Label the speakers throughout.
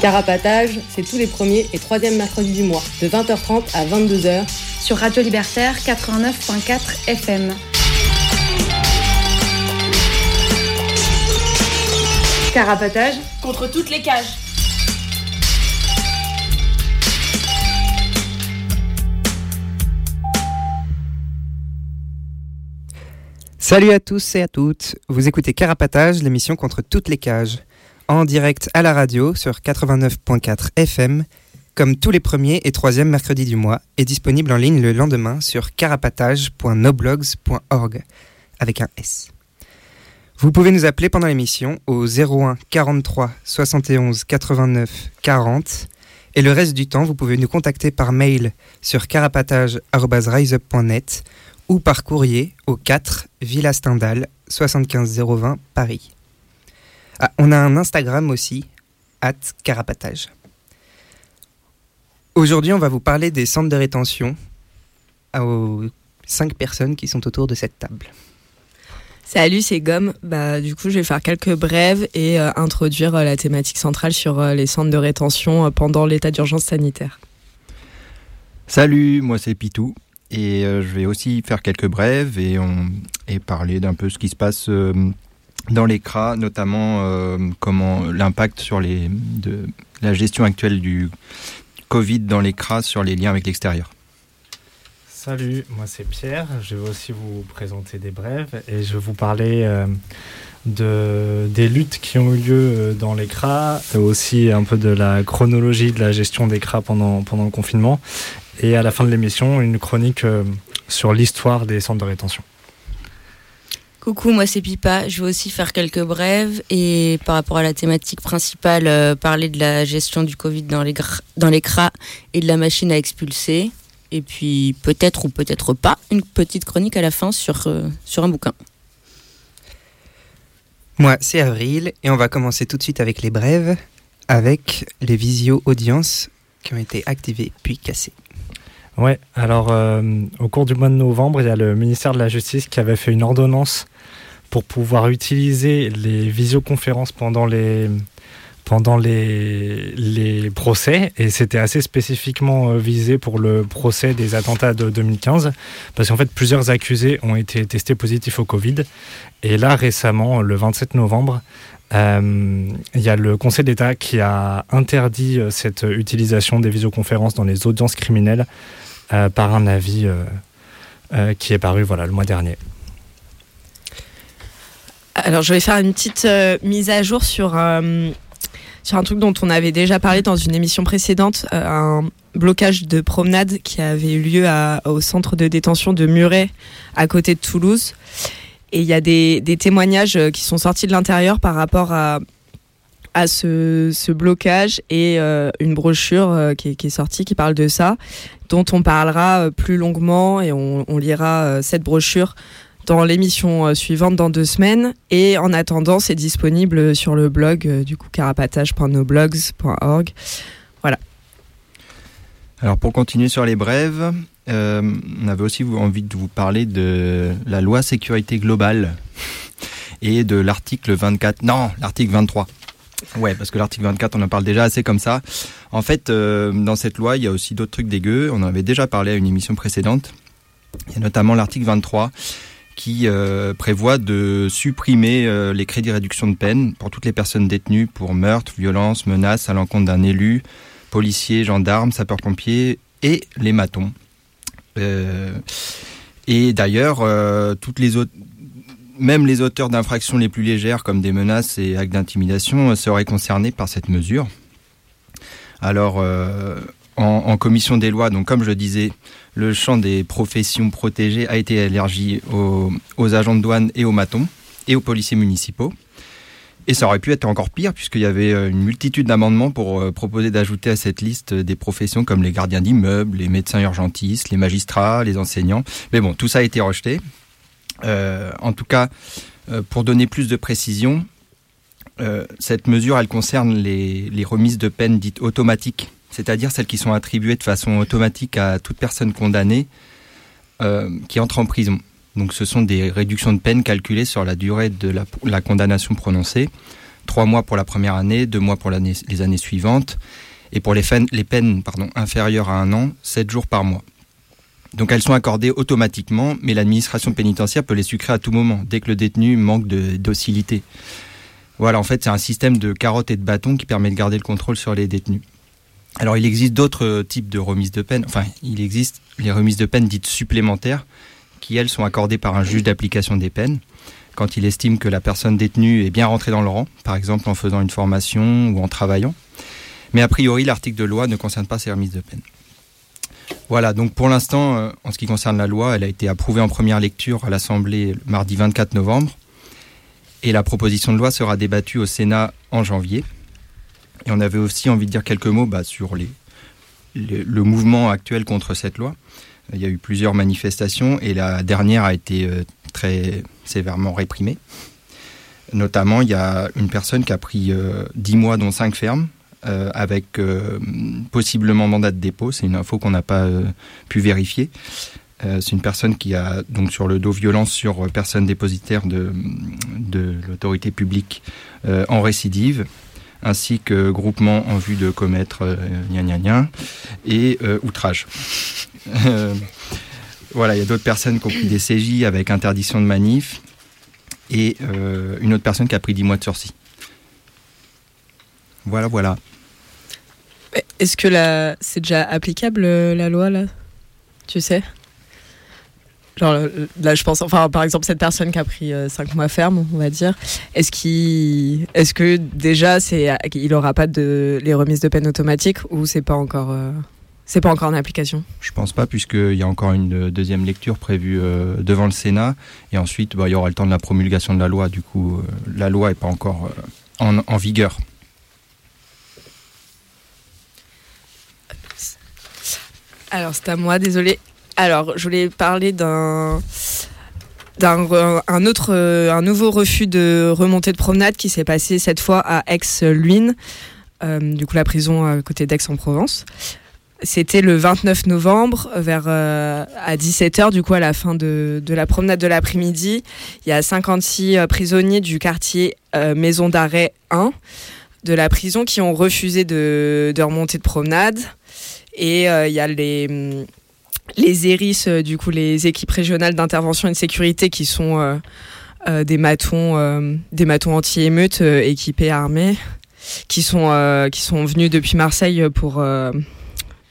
Speaker 1: Carapatage, c'est tous les premiers et troisièmes mercredis du mois, de 20h30 à 22h.
Speaker 2: Sur Radio Libertaire 89.4 FM.
Speaker 3: Carapatage
Speaker 4: contre toutes les cages.
Speaker 5: Salut à tous et à toutes, vous écoutez Carapatage, l'émission contre toutes les cages, en direct à la radio sur 89.4 FM, comme tous les premiers et troisièmes mercredis du mois, et disponible en ligne le lendemain sur carapatage.noblogs.org, avec un S. Vous pouvez nous appeler pendant l'émission au 01 43 71 89 40 et le reste du temps, vous pouvez nous contacter par mail sur carapatage.riseup.net ou par courrier au 4 Villa Stendhal 75020 Paris. Ah, on a un Instagram aussi, at carapatage. Aujourd'hui, on va vous parler des centres de rétention aux cinq personnes qui sont autour de cette table.
Speaker 6: Salut, c'est Gomme. Bah, du coup, je vais faire quelques brèves et euh, introduire euh, la thématique centrale sur euh, les centres de rétention pendant l'état d'urgence sanitaire.
Speaker 7: Salut, moi c'est Pitou. Et je vais aussi faire quelques brèves et, on, et parler d'un peu ce qui se passe dans les CRA, notamment comment l'impact sur les, de la gestion actuelle du Covid dans les CRA sur les liens avec l'extérieur.
Speaker 8: Salut, moi c'est Pierre. Je vais aussi vous présenter des brèves et je vais vous parler euh, de, des luttes qui ont eu lieu euh, dans les CRA, aussi un peu de la chronologie de la gestion des CRA pendant, pendant le confinement. Et à la fin de l'émission, une chronique euh, sur l'histoire des centres de rétention.
Speaker 9: Coucou, moi c'est Pipa. Je vais aussi faire quelques brèves et par rapport à la thématique principale, parler de la gestion du Covid dans les, dans et de la machine à expulser et puis peut-être ou peut-être pas une petite chronique à la fin sur, euh, sur un bouquin.
Speaker 5: Moi, c'est Avril et on va commencer tout de suite avec les brèves, avec les visio-audiences qui ont été activées puis cassées.
Speaker 8: Ouais, alors euh, au cours du mois de novembre, il y a le ministère de la Justice qui avait fait une ordonnance pour pouvoir utiliser les visioconférences pendant les, procès, et c'était assez spécifiquement euh, visé pour le procès des attentats de 2015, parce qu'en fait plusieurs accusés ont été testés positifs au Covid, et là récemment, le 27 novembre, euh, il y a le Conseil d'État qui a interdit cette utilisation des visioconférences dans les audiences criminelles par un avis qui est paru voilà, le mois dernier.
Speaker 6: Alors je vais faire une petite mise à jour sur sur un truc dont on avait déjà parlé dans une émission précédente, euh, un blocage de promenade qui avait eu lieu au centre de détention de Muret, à côté de Toulouse. Et il y a des, témoignages euh, qui sont sortis de l'intérieur par rapport à, à ce, blocage et euh, une brochure qui, est, sortie qui parle de ça, dont on parlera plus longuement et on lira cette brochure dans l'émission euh, suivante dans deux semaines. Et en attendant, c'est disponible sur le blog euh, du coup carapatage.noblogs.org. Voilà.
Speaker 7: Alors pour continuer sur les brèves, euh, on avait aussi envie de vous parler de la loi sécurité globale et de l'article 24. Non, l'article 23. Ouais, parce que l'article 24, on en parle déjà assez comme ça. En fait, dans cette loi, il y a aussi d'autres trucs dégueux. On en avait déjà parlé à une émission précédente. Il y a notamment l'article 23 qui euh, prévoit de supprimer euh, les crédits réduction de peine pour toutes les personnes détenues pour meurtre, violence, menace à l'encontre d'un élu, policier, gendarme, sapeur-pompier et les matons. Euh, et d'ailleurs, toutes les autres, même les auteurs d'infractions les plus légères, comme des menaces et actes d'intimidation, seraient concernés par cette mesure. Alors, en, commission des lois, donc comme je disais, le champ des professions protégées a été élargi aux, agents de douane et aux matons et aux policiers municipaux. Et ça aurait pu être encore pire puisqu'il y avait euh, une multitude d'amendements pour euh, proposer d'ajouter à cette liste des professions comme les gardiens d'immeubles, les médecins urgentistes, les magistrats, les enseignants. Mais bon, tout ça a été rejeté. Euh, en tout cas, euh, pour donner plus de précision, euh, cette mesure, elle concerne les, remises de peine dites automatiques, c'est-à-dire celles qui sont attribuées de façon automatique à toute personne condamnée qui entre en prison. Donc ce sont des réductions de peine calculées sur la durée de la, condamnation prononcée. Trois mois pour la première année, deux mois pour les années suivantes. Et pour les, peines- inférieures à un an, sept jours par mois. Donc elles sont accordées automatiquement, mais l'administration pénitentiaire peut les sucrer à tout moment, dès que le détenu manque de docilité. Voilà, en fait, c'est un système de carottes et de bâtons qui permet de garder le contrôle sur les détenus. Alors, il existe d'autres euh, types de remises de peine. Enfin, il existe les remises de peine dites supplémentaires, qui, elles, sont accordées par un juge d'application des peines, quand il estime que la personne détenue est bien rentrée dans le rang, par exemple en faisant une formation ou en travaillant. Mais a priori, l'article de loi ne concerne pas ces remises de peine. Voilà, donc pour l'instant, euh, en ce qui concerne la loi, elle a été approuvée en première lecture à l'Assemblée mardi 24 novembre. Et la proposition de loi sera débattue au Sénat en janvier. Et on avait aussi envie de dire quelques mots bah, sur le mouvement actuel contre cette loi. Il y a eu plusieurs manifestations et la dernière a été euh, très sévèrement réprimée. Notamment, il y a une personne qui a pris euh, 10 mois, dont 5 fermes, euh, avec euh, possiblement mandat de dépôt. C'est une info qu'on n'a pas euh, pu vérifier. C'est une personne qui a donc sur le dos violence sur personne dépositaire de, l'autorité publique en récidive, ainsi que groupement en vue de commettre gna gna gna et outrage. Voilà, il y a d'autres personnes qui ont pris des CJ avec interdiction de manif et une autre personne qui a pris 10 mois de sursis. Voilà, voilà.
Speaker 6: Est-ce que la... c'est déjà applicable euh, la loi là? Tu sais? Genre euh, là je pense enfin par exemple cette personne qui a pris 5 mois ferme on va dire est-ce qu'il est-ce que déjà c'est il aura pas de les remises de peine automatiques ou c'est pas encore euh, c'est pas encore en application?
Speaker 7: Je pense pas, puisqu'il y a encore une euh, deuxième lecture prévue euh, devant le Sénat. Et ensuite, bah, il y aura le temps de la promulgation de la loi. Du coup, euh, la loi n'est pas encore euh, en, en vigueur.
Speaker 6: Alors c'est à moi, désolé. Alors je voulais parler d'un d'un euh, nouveau refus de remontée de promenade qui s'est passé cette fois à Aix-Luynes, euh, du coup la prison à côté d'Aix-en-Provence. C'était le 29 novembre vers euh, à 17h du coup à la fin de, la promenade de l'après-midi. Il y a 56 euh, prisonniers du quartier euh, Maison d'arrêt 1 de la prison qui ont refusé de, de remonter de promenade. Et euh, il y a les, hum, les ERIS, euh, du coup, les équipes régionales d'intervention et de sécurité, qui sont euh, des matons, des matons anti-émeutes équipés, armés, qui sont, qui sont venus depuis Marseille pour,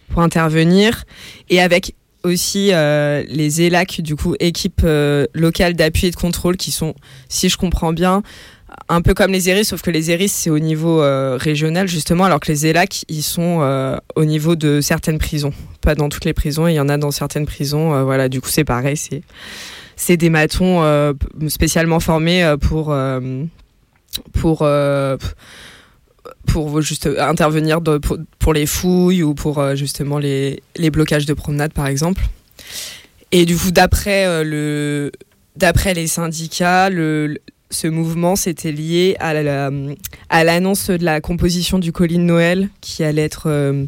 Speaker 6: pour intervenir. Et avec aussi les ELAC, du coup, équipes locales d'appui et de contrôle, qui sont, si je comprends bien, un peu comme les ERIS, sauf que les ERIS, c'est au niveau euh, régional, justement, alors que les ELAC, ils sont euh, au niveau de certaines prisons. Pas dans toutes les prisons, il y en a dans certaines prisons. euh, voilà, du coup, c'est pareil, c'est, des matons spécialement formés pour, intervenir pour, les fouilles ou pour justement les, blocages de promenade, par exemple. Et du coup, d'après le, d'après les syndicats, le- ce mouvement s'était lié à la- à l'annonce de la composition du colis de Noël qui allait être euh,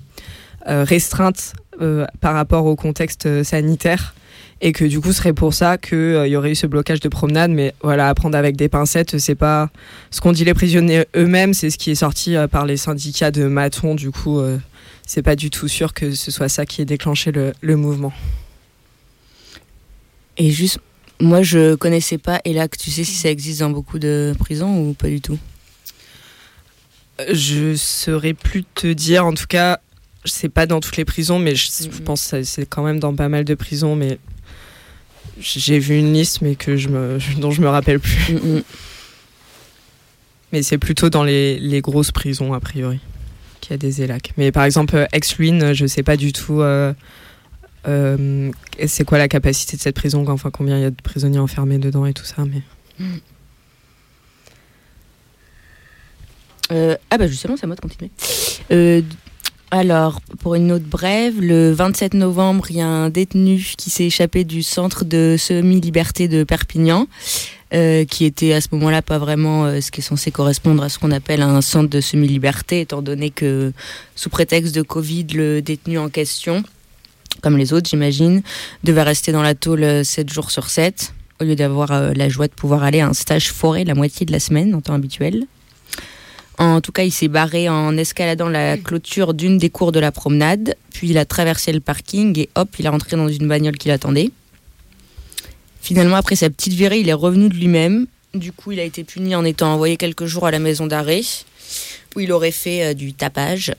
Speaker 6: euh, restreinte euh, par rapport au contexte sanitaire et que du coup ce serait pour ça qu'il y aurait eu ce blocage de promenade. Mais voilà à prendre avec des pincettes c'est pas ce qu'ont dit les prisonniers eux-mêmes c'est ce qui est sorti par les syndicats de Maton. Du coup c'est pas du tout sûr que ce soit ça qui ait déclenché le, le mouvement.
Speaker 9: Et juste, moi je connaissais pas ELAC. Tu sais si ça existe dans beaucoup de prisons ou pas du tout?
Speaker 6: Je saurais plus te dire. En tout cas, c'est pas dans toutes les prisons, mais je, je
Speaker 9: Mhm.
Speaker 6: pense que c'est quand même dans pas mal de prisons. Mais j'ai vu une liste, mais que je me, dont je me rappelle plus.
Speaker 9: Mm, mm.
Speaker 6: Mais c'est plutôt dans les, les grosses prisons a priori qu'il y a des élacs. Mais par exemple, euh, Ex-Luynes, je sais pas du tout. euh, euh, c'est quoi la capacité de cette prison Enfin, combien il y a de prisonniers enfermés dedans et tout ça. Mais
Speaker 9: ah bah justement, c'est à moi de continuer. alors, pour une autre brève, le 27 novembre, il y a un détenu qui s'est échappé du centre de semi-liberté de Perpignan. Euh, qui était à ce moment-là pas vraiment euh, ce qui est censé correspondre à ce qu'on appelle un centre de semi-liberté, étant donné que sous prétexte de Covid, le détenu en question, comme les autres j'imagine, devait rester dans la tôle 7 jours sur 7, au lieu d'avoir euh, la joie de pouvoir aller à un stage forêt la moitié de la semaine en temps habituel. En tout cas, il s'est barré en escaladant la clôture d'une des cours de la promenade, puis il a traversé le parking et hop, il est rentré dans une bagnole qui l'attendait. Finalement, après sa petite virée, il est revenu de lui-même. Du coup, il a été puni en étant envoyé quelques jours à la maison d'arrêt, où il aurait fait euh, du tapage.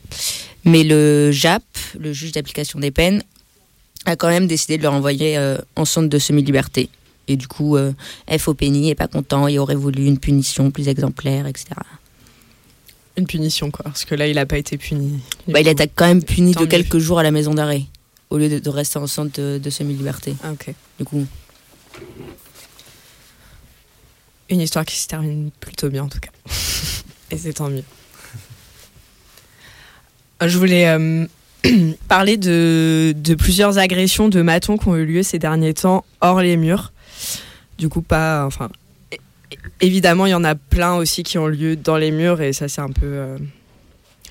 Speaker 9: Mais le JAP, le juge d'application des peines, a quand même décidé de le renvoyer euh, en centre de semi-liberté. Et du coup, euh, FOPNI n'est pas content, il aurait voulu une punition plus exemplaire, etc.
Speaker 6: Une punition, quoi, parce que là, il n'a pas été puni.
Speaker 9: Bah, il a quand même puni de quelques jours à la maison d'arrêt, au lieu de, rester en centre de, de semi-liberté.
Speaker 6: Ah, ok.
Speaker 9: Du coup,
Speaker 6: une histoire qui se termine plutôt bien en tout cas. Et c'est tant mieux. Je voulais euh, parler de, plusieurs agressions de matons qui ont eu lieu ces derniers temps hors les murs. Du coup, pas. Enfin. Évidemment, il y en a plein aussi qui ont lieu dans les murs et ça, c'est un peu euh,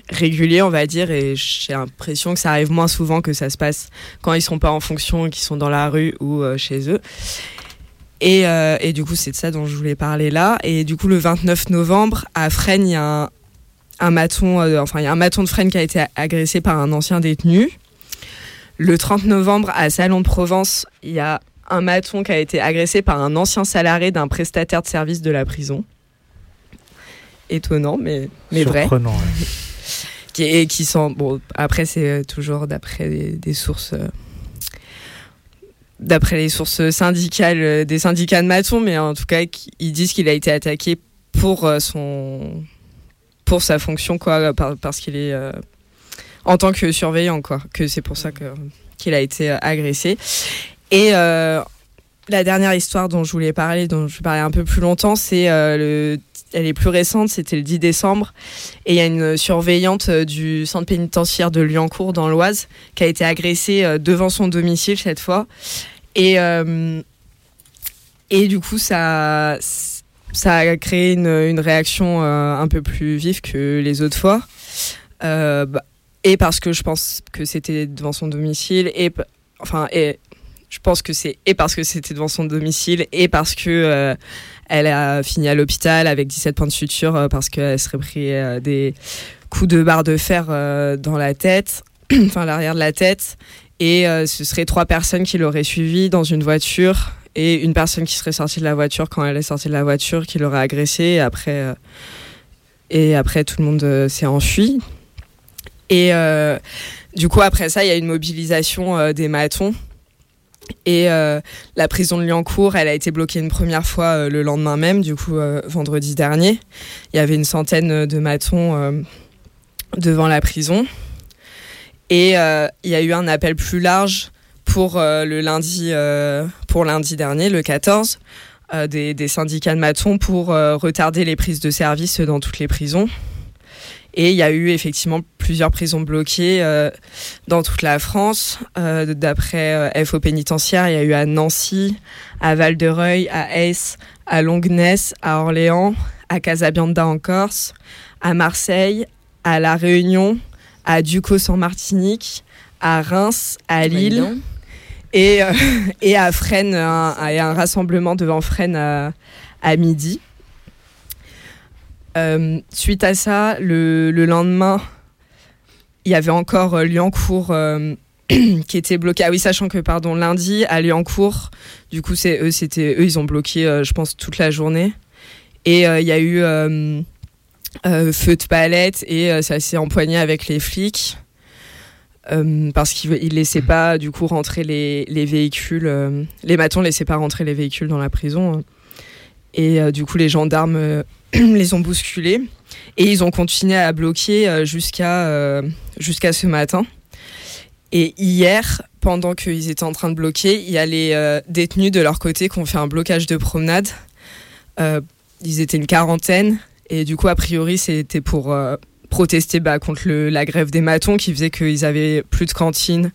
Speaker 6: régulier, on va dire. Et j'ai l'impression que ça arrive moins souvent que ça se passe quand ils sont pas en fonction, qu'ils sont dans la rue ou euh, chez eux. Euh, et, du coup, c'est de ça dont je voulais parler là. Et du coup, le 29 novembre, à Fresnes, il y a un, maton, euh, enfin, il y a un maton de Fresnes qui a été agressé par un ancien détenu. Le 30 novembre, à Salon de Provence, il y a un maton qui a été agressé par un ancien salarié d'un prestataire de service de la prison. Étonnant, mais, mais vrai. qui, et qui sont. Bon, après, c'est toujours d'après des, sources. Euh, d'après les sources syndicales euh, des syndicats de maçons, mais en tout cas, ils disent qu'il a été attaqué pour euh, son pour sa fonction quoi, parce qu'il est euh, en tant que surveillant quoi, que c'est pour ça que qu'il a été agressé. Et la dernière histoire dont je voulais parler, dont je parler un peu plus longtemps, c'est le elle est plus récente, c'était le 10 décembre. Et il y a une surveillante du centre pénitentiaire de Lyoncourt dans l'Oise qui a été agressée devant son domicile cette fois. Et, euh, et du coup, ça, ça a créé une, réaction euh, un peu plus vive que les autres fois. Euh, bah, et parce que je pense que c'était devant son domicile. Et, enfin, et je pense que c'est et parce que c'était devant son domicile et parce que elle a fini à l'hôpital avec 17 points de suture parce qu'elle serait pris des coups de barre de fer dans la tête, enfin l'arrière de la tête, et euh, ce serait trois personnes qui l'auraient suivi dans une voiture et une personne qui serait sortie de la voiture quand elle est sortie de la voiture qui l'aurait agressée. Et après, euh, et après, tout le monde euh, s'est enfui. Et du coup, après ça, il y a une mobilisation des matons. Et la prison de Liancourt, elle a été bloquée une première fois le lendemain même, du coup vendredi dernier. Il y avait une centaine de matons devant la prison. Et euh, il y a eu un appel plus large pour euh, le lundi, euh, pour lundi dernier, le 14, des, des, syndicats de matons pour retarder les prises de service dans toutes les prisons. Et il y a eu effectivement plusieurs prisons bloquées dans toute la France. D'après FO pénitentiaire, il y a eu à Nancy, à Val-de-Reuil, à Aix, à Longness, à Orléans, à Casabianda en Corse, à Marseille, à La Réunion, à Ducos en Martinique, à Reims, à Lille et, euh, et à Fresnes, un, un rassemblement devant Fresnes à, midi. Euh, suite à ça, le, lendemain, il y avait encore euh, Liancourt qui était bloqué. Ah oui, sachant que pardon, lundi à Liancourt, du coup c'est eux, c'était eux, ils ont bloqué, je pense toute la journée. Et il y a eu euh, feu de palette et euh, ça s'est empoigné avec les flics euh, parce qu'ils ne laissaient pas du coup rentrer les, les véhicules. les matons ne laissaient pas rentrer les véhicules dans la prison. Hein. Et du coup, les gendarmes les ont bousculés et ils ont continué à bloquer jusqu'à jusqu'à ce matin. Et hier, pendant qu'ils étaient en train de bloquer, il y a les détenus de leur côté qui ont fait un blocage de promenade. ils étaient une quarantaine Et du coup, a priori, c'était pour protester bah, contre la grève des matons qui faisait qu'ils avaient plus de cantines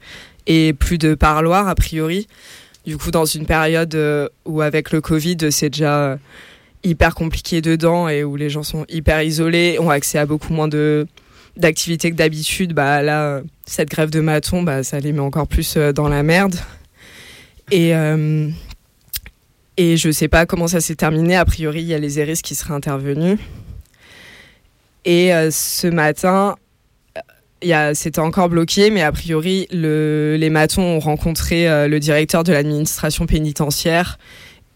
Speaker 6: et plus de parloirs, a priori. Du coup, dans une période où, avec le Covid, c'est déjà hyper compliqué dedans et où les gens sont hyper isolés, ont accès à beaucoup moins de d'activités que d'habitude, bah là, cette grève de maton, bah, ça les met encore plus dans la merde. Et, euh, et je sais pas comment ça s'est terminé. A priori, il y a les ERIS qui seraient intervenus. Et euh, ce matin, c'était encore bloqué, mais a priori, le, les matons ont rencontré euh, le directeur de l'administration pénitentiaire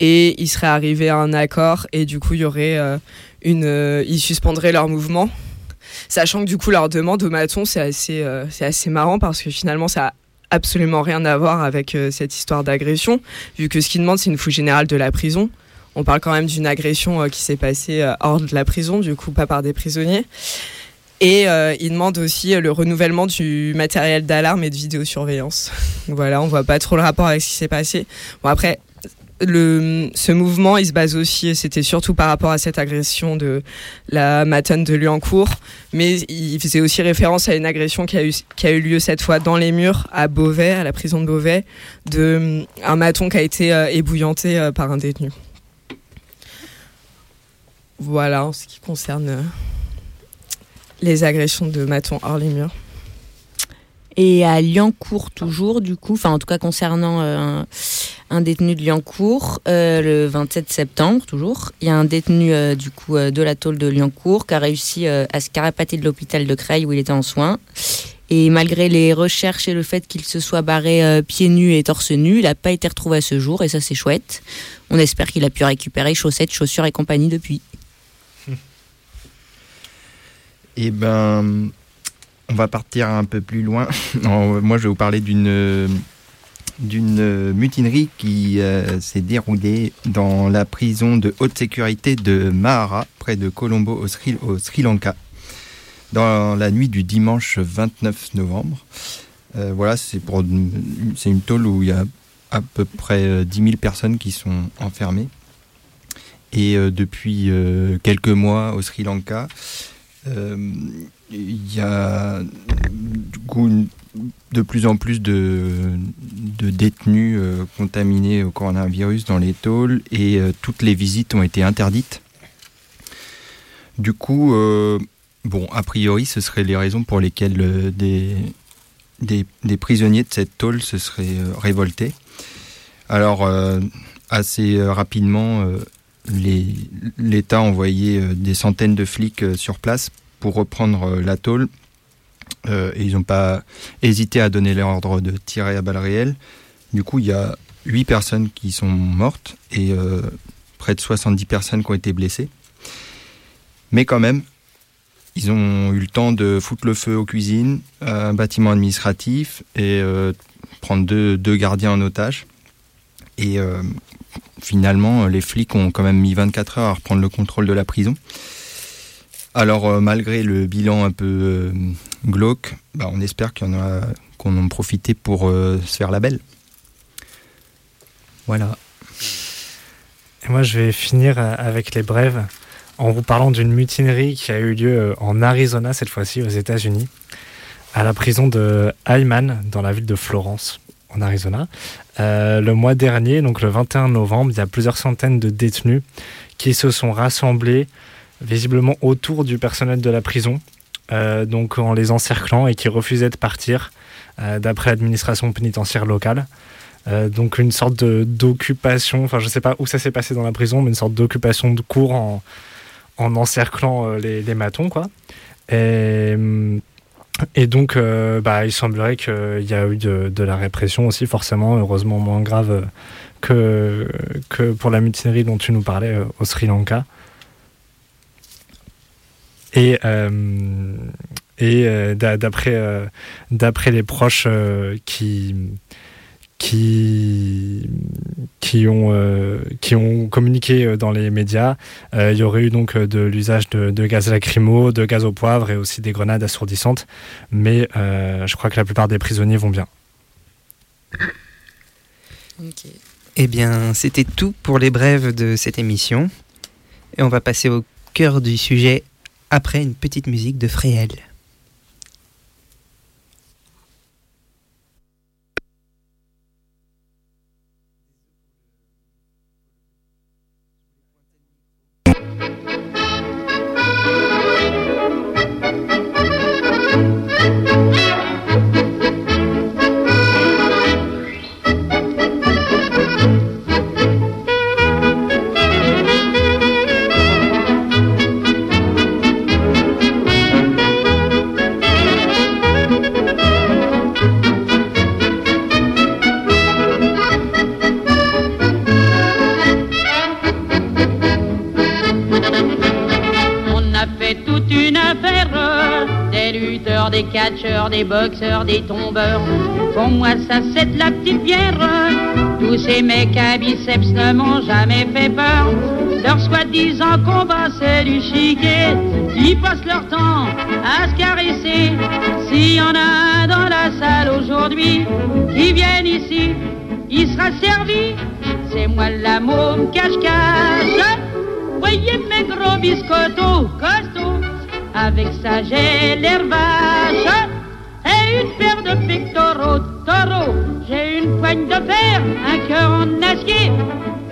Speaker 6: et ils seraient arrivés à un accord et du coup, il y aurait une, ils suspendraient leur mouvement. Sachant que du coup, leur demande aux matons, c'est assez, c'est assez marrant parce que finalement, ça a absolument rien à voir avec euh, cette histoire d'agression, vu que ce qu'ils demandent, c'est une fouille générale de la prison. On parle quand même d'une agression euh, qui s'est passée euh, hors de la prison, du coup pas par des prisonniers. Et ils demandent aussi le renouvellement du matériel d'alarme et de vidéosurveillance. voilà, on voit pas trop le rapport avec ce qui s'est passé. Bon après, ce mouvement, il se base aussi, c'était surtout par rapport à cette agression de la matane de Liancourt, mais il faisait aussi référence à une agression qui a eu, lieu cette fois dans les murs à Beauvais, à la prison de Beauvais, de maton qui a été euh, ébouillanté euh, par un détenu. Voilà en ce qui concerne euh, les agressions de matons hors les murs.
Speaker 9: Et à Liancourt toujours, du coup, enfin en tout cas concernant euh, un, détenu de Liancourt, euh, le 27 septembre toujours, il y a un détenu du coup de la tôle de Liancourt qui a réussi à se carapater de l'hôpital de Creil où il était en soins. Et malgré les recherches et le fait qu'il se soit barré pieds nus et torse nu, il n'a pas été retrouvé à ce jour et ça c'est chouette. On espère qu'il a pu récupérer chaussettes, chaussures et compagnie depuis.
Speaker 7: Eh ben, on va partir un peu plus loin. moi, je vais vous parler d'une mutinerie qui euh, s'est déroulée dans la prison de haute sécurité de Mahara, près de Colombo, au Sri, Lanka, dans la nuit du dimanche 29 novembre. Euh, voilà, c'est pour c'est une tôle où il y a à peu près 10 euh, 000 personnes qui sont enfermées. Et depuis quelques mois au Sri Lanka, il y a du coup de plus en plus de, détenus euh, contaminés au coronavirus dans les tôles et euh, toutes les visites ont été interdites. Du coup, euh, bon, a priori, ce seraient les raisons pour lesquelles des, des, prisonniers de cette tôle se seraient révoltés. Alors, assez rapidement, l'État a envoyé des centaines de flics sur place pour reprendre euh, la. Euh, et ils n'ont pas hésité à donner l'ordre de tirer à balles réelles. Du coup, il y a 8 personnes qui sont mortes et euh, près de 70 personnes qui ont été blessées. Mais quand même, ils ont eu le temps de foutre le feu aux cuisines, à un bâtiment administratif et prendre deux, deux, gardiens en otage. Et finalement, les flics ont quand même mis 24 heures à reprendre le contrôle de la prison. Alors, euh, malgré le bilan un peu euh, glauque, bah, on espère en a qu'on en profité pour euh, se faire la belle. Voilà.
Speaker 8: Et moi, je vais finir avec les brèves en vous parlant d'une mutinerie qui a eu lieu en Arizona, cette fois-ci aux États-Unis, à la prison de Hyman, dans la ville de Florence, en Arizona. Le mois dernier, donc le 21 novembre, il y a plusieurs centaines de détenus qui se sont rassemblés visiblement autour du personnel de la prison, euh, donc en les encerclant et qui refusaient de partir, euh, d'après l'administration pénitentiaire locale. Euh, donc une sorte d'occupation, enfin je ne sais pas où ça s'est passé dans la prison, mais une sorte d'occupation de cours en, en encerclant les, matons, quoi. Et, et donc, bah, il semblerait qu'il y a eu de, la répression aussi, forcément, heureusement moins grave que, que pour la mutinerie dont tu nous parlais au Sri Lanka. Et, euh, et euh, d'après euh, d'après les proches qui qui qui ont qui ont communiqué dans les médias. il y aurait eu donc de l'usage de, gaz lacrymo, de gaz au poivre et aussi des grenades assourdissantes. Mais je crois que la plupart des prisonniers vont bien.
Speaker 5: Eh bien, c'était tout pour les brèves de cette émission. Et on va passer au cœur du sujet après une petite musique de Fréhel.
Speaker 10: Cache-cache. Voyez mes gros biscottos costauds avec ça j'ai l'air et une paire de pectoraux taureaux. J'ai une poigne de fer, un cœur en acier,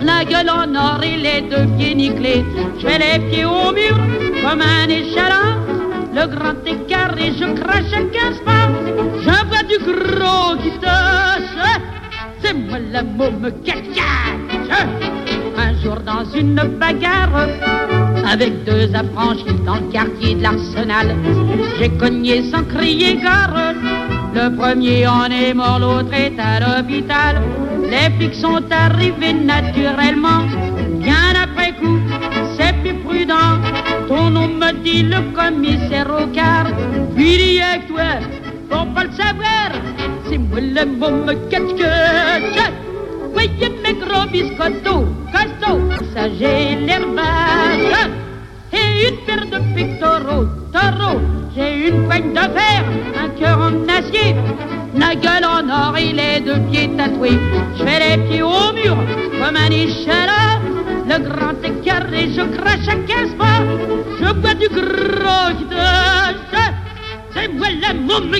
Speaker 10: la gueule en or et les deux pieds nickelés. Je fais les pieds au mur comme un échalas, le grand écart et je crache à 15 pas. Je vois du gros qui touche, c'est moi la môme cache avec deux affranchis dans le quartier de l'Arsenal. J'ai cogné sans crier gare. Le premier en est mort, l'autre est à l'hôpital. Les flics sont arrivés naturellement, bien après coup, c'est plus prudent. Ton nom me dit le commissaire au quart. Puis avec toi, pour pas le savoir, c'est moi le môme catch Voyez mes gros biscottos, costauds, ça j'ai de fer, un cœur en acier, la gueule en or et les deux pieds tatoués. Je fais les pieds au mur comme un échalas, le grand écart et je crache à 15 pas. Je bois du gros de c'est moi la môme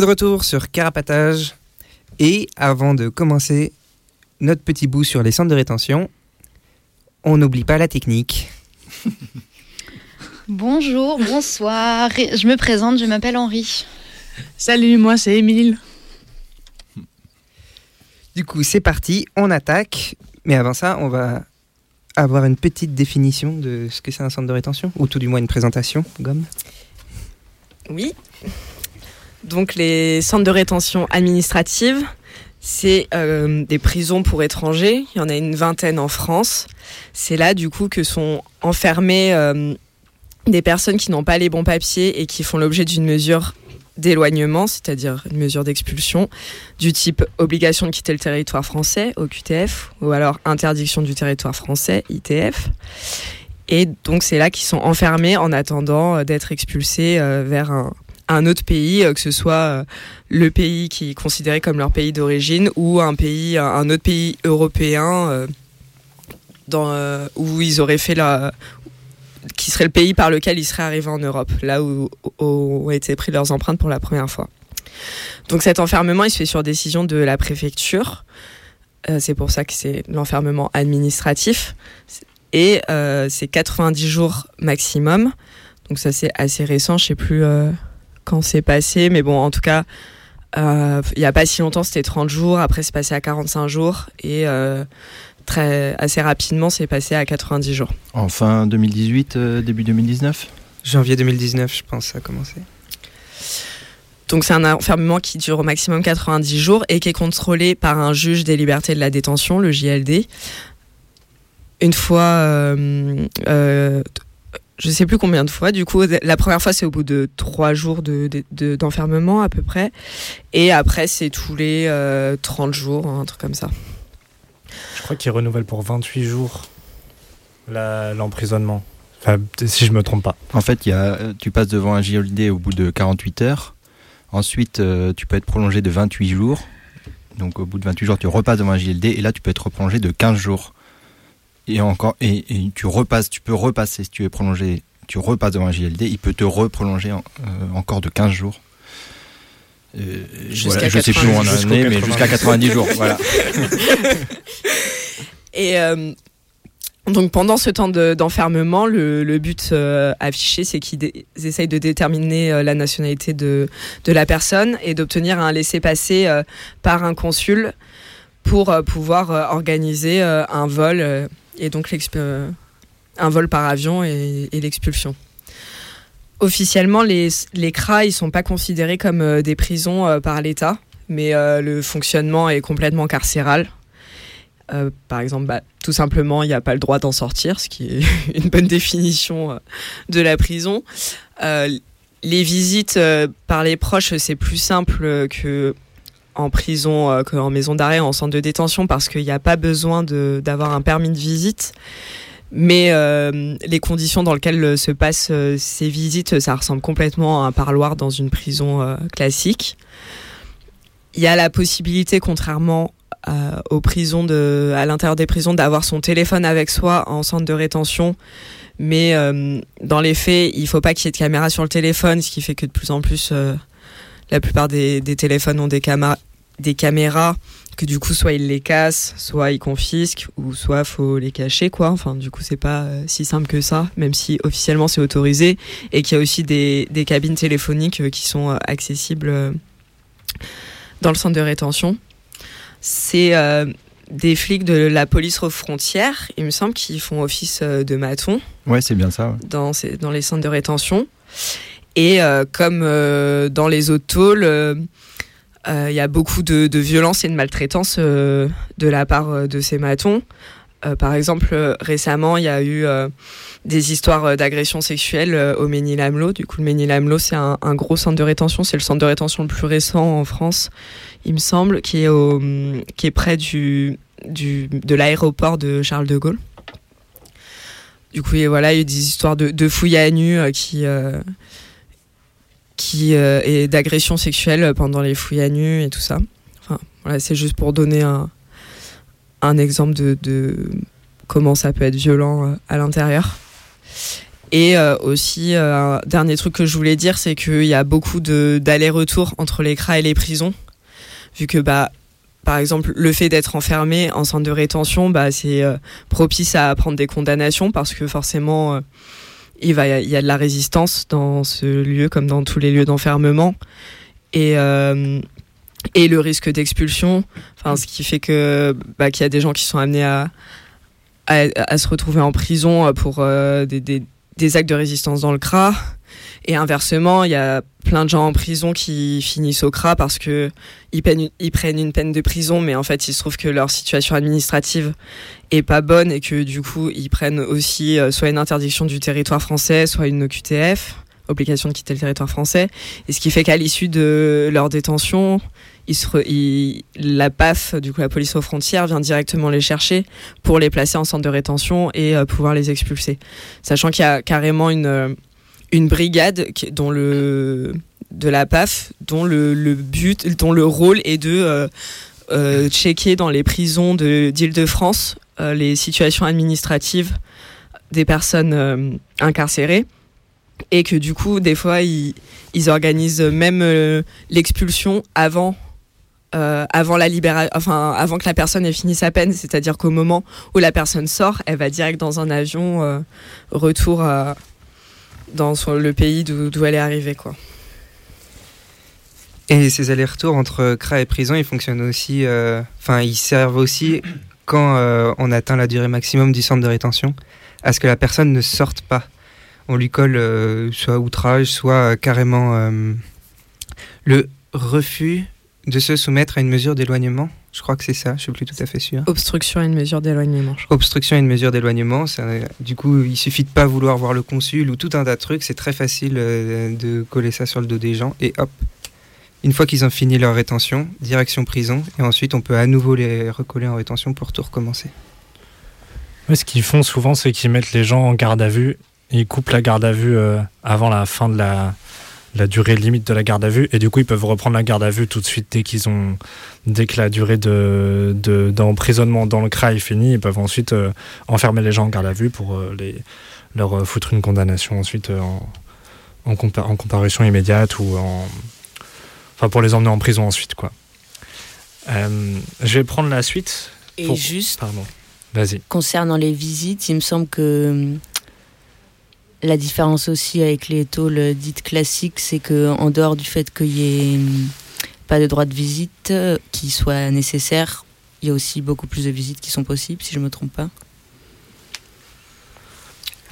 Speaker 5: est de retour sur Carapatage et avant de commencer notre petit bout sur les centres de rétention. On n'oublie pas la technique.
Speaker 2: Bonjour, bonsoir. Je me présente, je m'appelle Henri.
Speaker 3: Salut, moi c'est Émile.
Speaker 5: Du coup, c'est parti, on attaque. Mais avant ça, on va avoir une petite définition de ce que c'est un centre de rétention, ou tout du moins une présentation, Gomme.
Speaker 6: Oui. Donc les centres de rétention administrative, c'est euh, des prisons pour étrangers. Il y en a une vingtaine en France. C'est là, du coup, que sont enfermés euh, des personnes qui n'ont pas les bons papiers et qui font l'objet d'une mesure d'éloignement, c'est-à-dire une mesure d'expulsion, du type obligation de quitter le territoire français, OQTF, ou alors interdiction du territoire français, ITF. Et donc c'est là qu'ils sont enfermés en attendant euh, d'être expulsés vers un, un autre pays, euh, que ce soit euh, le pays qui est considéré comme leur pays d'origine ou un pays, un autre pays européen euh, où ils auraient fait qui serait le pays par lequel ils seraient arrivés en Europe, là où, ont été pris leurs empreintes pour la première fois. Donc cet enfermement, il se fait sur décision de la préfecture. c'est pour ça que c'est l'enfermement administratif. Et c'est 90 jours maximum. Donc ça c'est assez récent, je sais plus quand c'est passé. Mais bon, en tout cas, euh, il n'y a pas si longtemps, c'était 30 jours. Après, c'est passé à 45 jours. Et euh, très, assez rapidement, c'est passé à 90 jours.
Speaker 7: En fin 2018, euh, début 2019
Speaker 5: Janvier 2019, je pense, ça a commencé.
Speaker 6: Donc c'est un enfermement qui dure au maximum 90 jours et qui est contrôlé par un juge des libertés de la détention, le JLD. Une fois, euh, euh, je sais plus combien de fois. Du coup, la première fois c'est au bout de trois jours d'enfermement de, de, à peu près, et après c'est tous les 30 jours, un truc comme ça.
Speaker 8: Je crois qu'il renouvelle pour 28 jours l'emprisonnement. enfin, si je me trompe pas.
Speaker 7: En fait, y a, tu passes devant un JLD au bout de 48 heures. Ensuite, euh, tu peux être prolongé de 28 jours. Donc au bout de 28 jours, tu repasses devant un JLD et là, tu peux être prolongé de 15 jours. Et encore et, tu repasses, tu peux repasser si tu es prolongé, tu repasses devant un JLD, il peut te reprolonger euh, encore de 15 jours.
Speaker 6: Euh, voilà,
Speaker 7: je sais plus où on en est, mais jusqu'à 90 jours. Voilà.
Speaker 6: Et donc pendant ce temps d'enfermement, le, but euh, affiché, c'est qu'ils essayent de déterminer euh, la nationalité de, de, la personne et d'obtenir un laissez-passer euh, par un consul pour pouvoir organiser un vol et donc un vol par avion et, l'expulsion. Officiellement, les, les CRA ils sont pas considérés comme des prisons par l'État, mais le fonctionnement est complètement carcéral. Euh, par exemple, bah, tout simplement, il n'y a pas le droit d'en sortir, ce qui est une bonne définition euh, de la prison. Euh, les visites par les proches, c'est plus simple que en prison, qu'en maison d'arrêt, en centre de détention, parce qu'il n'y a pas besoin d'avoir un permis de visite. Mais les conditions dans lesquelles se passent ces visites, ça ressemble complètement à un parloir dans une prison classique. Il y a la possibilité, contrairement aux prisons à l'intérieur des prisons d'avoir son téléphone avec soi en centre de rétention. Mais euh, dans les faits, il faut pas qu'il y ait de caméra sur le téléphone, ce qui fait que de plus en plus, euh, la plupart des, des, téléphones ont des, des caméras que du coup soit ils les cassent, soit ils confisquent, ou soit faut les cacher quoi. Enfin du coup c'est pas euh, si simple que ça, même si officiellement c'est autorisé et qu'il y a aussi des, des cabines téléphoniques qui sont accessibles dans le centre de rétention c'est euh, des flics de la police aux frontières, il me semble, qui font office euh, de maton.
Speaker 7: Ouais, c'est bien ça.
Speaker 6: Dans, dans les centres de rétention. Et euh, comme dans les autres tôles, il y a beaucoup de, violence et de maltraitance de la part de ces matons. par exemple, récemment, il y a eu des histoires d'agression sexuelle au Ménil-Amelot. Du coup, le Ménil-Amelot, c'est un, gros centre de rétention. C'est le centre de rétention le plus récent en France il me semble, qui est, près de l'aéroport de Charles de Gaulle. Du coup, voilà, il y a eu des histoires de, de fouilles à nu euh, qui, euh, qui euh, et d'agressions sexuelles pendant les fouilles à nu et tout ça. Enfin, voilà, c'est juste pour donner un, exemple de, comment ça peut être violent à l'intérieur. Et aussi, un dernier truc que je voulais dire, c'est qu'il y a beaucoup d'allers-retours entre les CRA et les prisons vu que bah par exemple, le fait d'être enfermé en centre de rétention, bah, c'est euh, propice à prendre des condamnations parce que forcément, euh, il, y a de la résistance dans ce lieu comme dans tous les lieux d'enfermement. Et, euh, le risque d'expulsion, ce qui fait que bah, qu'il y a des gens qui sont amenés à, se retrouver en prison pour des, des, des, actes de résistance dans le CRA. Et inversement, il y a plein de gens en prison qui finissent au CRA parce que ils, prennent une peine de prison, mais en fait, il se trouve que leur situation administrative est pas bonne et que du coup, ils prennent aussi euh, soit une interdiction du territoire français, soit une OQTF, obligation de quitter le territoire français. Et ce qui fait qu'à l'issue de leur détention, ils la PAF, du coup la police aux frontières, vient directement les chercher pour les placer en centre de rétention et euh, pouvoir les expulser. Sachant qu'il y a carrément une euh, une brigade dont le de la PAF dont le, but dont le rôle est de euh, euh, checker dans les prisons de d'Île-de-France euh, les situations administratives des personnes incarcérées. Et que du coup des fois ils, ils organisent même l'expulsion avant avant la enfin avant que la personne ait fini sa peine, c'est-à-dire qu'au moment où la personne sort, elle va direct dans un avion retour à, dans le pays d'où elle est arrivée. Quoi.
Speaker 5: Et ces allers-retours entre CRA et prison, ils fonctionnent aussi, euh, enfin, ils servent aussi quand euh, on atteint la durée maximum du centre de rétention, à ce que la personne ne sorte pas. On lui colle euh, soit outrage, soit carrément Le refus de se soumettre à une mesure d'éloignement Je crois que c'est ça, je suis plus tout à fait sûr.
Speaker 6: Obstruction à une mesure d'éloignement.
Speaker 5: Obstruction à une mesure d'éloignement, du coup, il suffit de pas vouloir voir le consul ou tout un tas de trucs, c'est très facile euh, de coller ça sur le dos des gens et hop. Une fois qu'ils ont fini leur rétention, direction prison, et ensuite on peut à nouveau les recoller en rétention pour tout recommencer.
Speaker 8: ce qu'ils font souvent, c'est qu'ils mettent les gens en garde à vue, ils coupent la garde à vue euh, avant la fin de la, la durée limite de la garde à vue. Et du coup ils peuvent reprendre la garde à vue tout de suite dès qu'ils ont dès que la durée de d'emprisonnement dans le CRA est finie. Ils peuvent ensuite euh, enfermer les gens en garde à vue pour euh, les leur euh, foutre une condamnation ensuite en en, en, comparution immédiate ou en enfin pour les emmener en prison ensuite quoi. Je vais prendre la suite
Speaker 9: et juste
Speaker 8: pardon. Vas-y.
Speaker 9: concernant les visites il me semble que la différence aussi avec les tôles dites classiques, c'est que en dehors du fait qu'il n'y ait hum, pas de droit de visite euh, qui soit nécessaire, il y a aussi beaucoup plus de visites qui sont possibles, si je ne me trompe pas.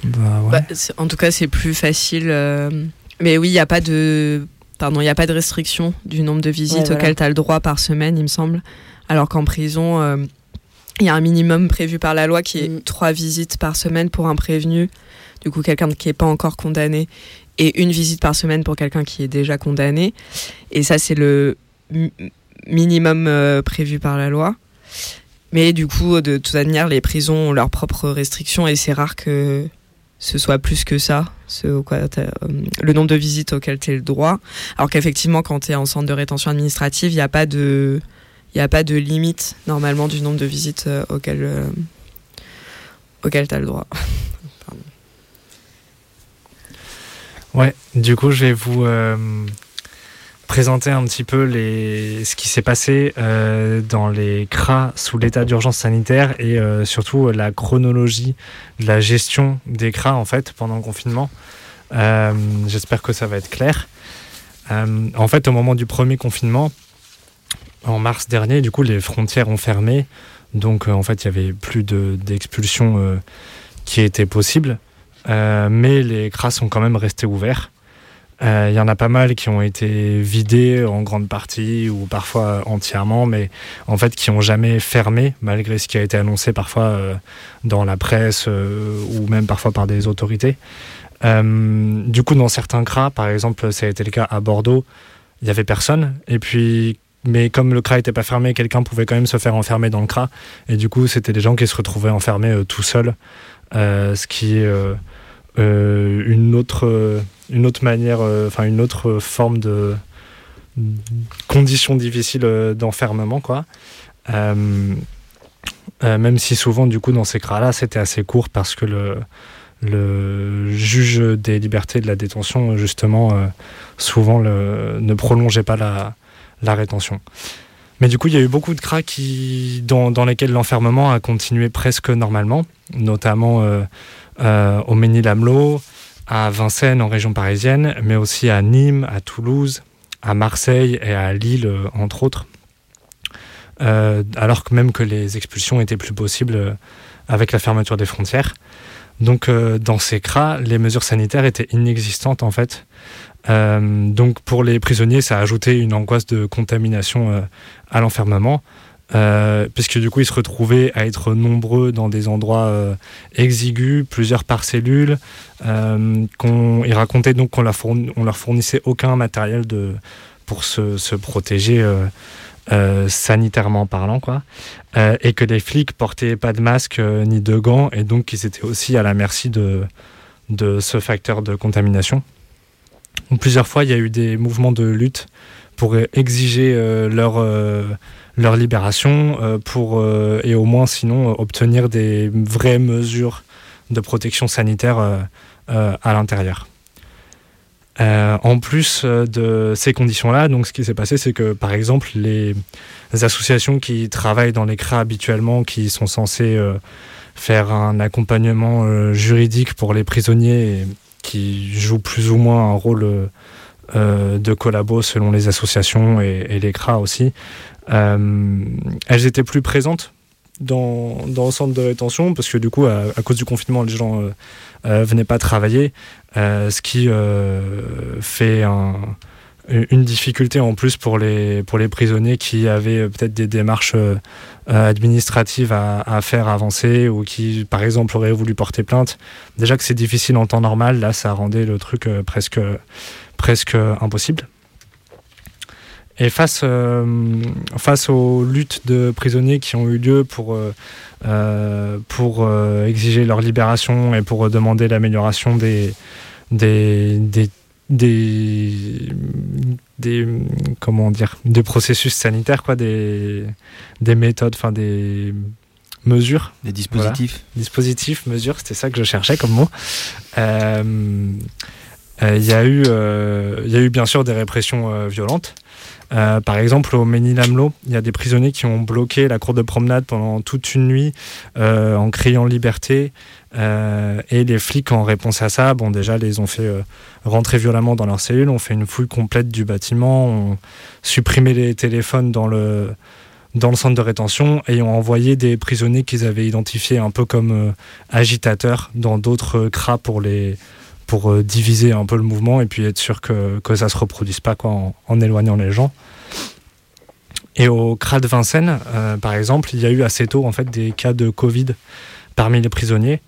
Speaker 8: Bah,
Speaker 6: bah en tout cas, c'est plus facile. Euh, mais oui, il n'y a pas de. Pardon, il n'y a pas de restriction du nombre de visites auxquelles tu as le droit par semaine, il me semble. Alors qu'en prison, euh, il y a un minimum prévu par la loi qui est mm. trois visites par semaine pour un prévenu du coup quelqu'un qui n'est pas encore condamné, et une visite par semaine pour quelqu'un qui est déjà condamné. Et ça, c'est le minimum euh, prévu par la loi. Mais du coup, de toute manière, les prisons ont leurs propres restrictions et c'est rare que ce soit plus que ça, euh, le nombre de visites auxquelles tu as le droit. Alors qu'effectivement, quand tu es en centre de rétention administrative, il n'y a pas de... Il a pas de limite normalement du nombre de visites euh, auxquelles, auxquelles tu as le droit.
Speaker 8: Ouais, du coup, je vais vous euh, présenter un petit peu ce qui s'est passé euh, dans les CRA sous l'état d'urgence sanitaire et euh, surtout la chronologie de la gestion des CRA en fait pendant le confinement. J'espère que ça va être clair. en fait, au moment du premier confinement, en mars dernier, du coup, les frontières ont fermé. Donc, en fait, il y avait plus d'expulsions qui étaient possibles. Euh, mais les cras sont quand même restés ouverts. Il euh, y en a pas mal qui ont été vidés en grande partie ou parfois entièrement, mais en fait qui n'ont jamais fermé, malgré ce qui a été annoncé parfois euh, dans la presse ou même parfois par des autorités. du coup, dans certains cras, par exemple, ça a été le cas à Bordeaux, il n'y avait personne. Et puis, mais comme le CRA n'était pas fermé, quelqu'un pouvait quand même se faire enfermer dans le CRA. Et du coup, c'était des gens qui se retrouvaient enfermés tout seuls, ce qui est euh, une autre euh, une autre manière, euh, une autre forme de conditions difficiles d'enfermement, quoi. même si souvent, du coup, dans ces cas-là, c'était assez court parce que le, juge des libertés de la détention, justement, souvent ne prolongeait pas la, la, rétention. Mais du coup, il y a eu beaucoup de qui, dans, lesquels l'enfermement a continué presque normalement, notamment euh, au Ménil-Amelot, à Vincennes en région parisienne, mais aussi à Nîmes, à Toulouse, à Marseille et à Lille, euh, entre autres. Euh, alors que même que les expulsions étaient plus possibles avec la fermeture des frontières. Donc dans ces cas, les mesures sanitaires étaient inexistantes en fait. donc pour les prisonniers, ça a ajouté une angoisse de contamination à l'enfermement. Euh, puisque du coup ils se retrouvaient à être nombreux dans des endroits euh, exigus, plusieurs par cellule. Euh, ils racontaient donc qu'on leur, leur fournissait aucun matériel de, pour se, se protéger sanitairement parlant, quoi. et que les flics portaient pas de masque ni de gants, et donc qu'ils étaient aussi à la merci de, ce facteur de contamination. plusieurs fois, il y a eu des mouvements de lutte pour exiger leur libération euh, euh, et au moins sinon obtenir des vraies mesures de protection sanitaire euh, à l'intérieur. En plus de ces conditions-là, donc ce qui s'est passé, c'est que par exemple les associations qui travaillent dans les CRA habituellement, qui sont censées faire un accompagnement juridique pour les prisonniers, et qui jouent plus ou moins un rôle de collabo selon les associations et, et les CRA aussi, euh, elles étaient plus présentes dans, dans, le centre de rétention parce que du coup, à, cause du confinement, les gens euh, euh, venaient pas travailler, ce qui fait un, une difficulté en plus pour les, pour les prisonniers qui avaient peut-être des démarches administratives à, à, faire avancer ou qui, par exemple, auraient voulu porter plainte. Déjà que c'est difficile en temps normal, là, ça rendait le truc presque, presque impossible. Et face, face aux luttes de prisonniers qui ont eu lieu pour euh, pour euh, exiger leur libération et pour demander l'amélioration des, des, des, des, comment dire des processus sanitaires quoi des, des méthodes enfin des mesures.
Speaker 7: Des dispositifs.
Speaker 8: Dispositifs mesures c'était ça que je cherchais comme mot. Euh, il y a eu il y a eu bien sûr des répressions violentes euh, par exemple, au Ménilamlo, il y a des prisonniers qui ont bloqué la cour de promenade pendant toute une nuit euh, en criant liberté. Euh, et les flics, en réponse à ça, bon, déjà, les ont fait rentrer violemment dans leur cellule, ont fait une fouille complète du bâtiment, ont supprimé les téléphones dans le, dans le centre de rétention et ont envoyé des prisonniers qu'ils avaient identifiés un peu comme agitateurs dans d'autres cras pour les pour euh, diviser un peu le mouvement et puis être sûr que, que ça se reproduise pas quoi, en, éloignant les gens. Et au CRA de Vincennes, euh, par exemple, il y a eu assez tôt en fait des cas de Covid parmi les prisonniers,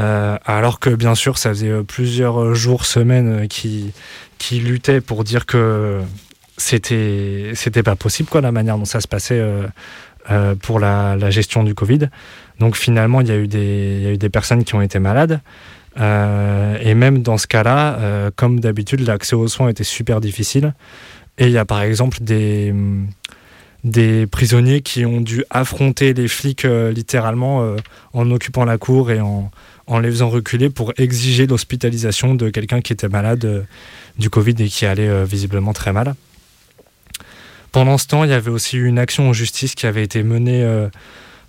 Speaker 8: euh, alors que bien sûr ça faisait plusieurs jours, semaines qui qui luttaient pour dire que c'était c'était pas possible quoi la manière dont ça se passait pour la, la, gestion du Covid. Donc finalement il y a eu des il y a eu des personnes qui ont été malades. Euh, et même dans ce cas-là, euh, comme d'habitude, l'accès aux soins était super difficile. Et il y a par exemple des, des prisonniers qui ont dû affronter les flics euh, littéralement en occupant la cour et en, en, les faisant reculer pour exiger l'hospitalisation de quelqu'un qui était malade du Covid et qui allait visiblement très mal. Pendant ce temps, il y avait aussi une action en justice qui avait été menée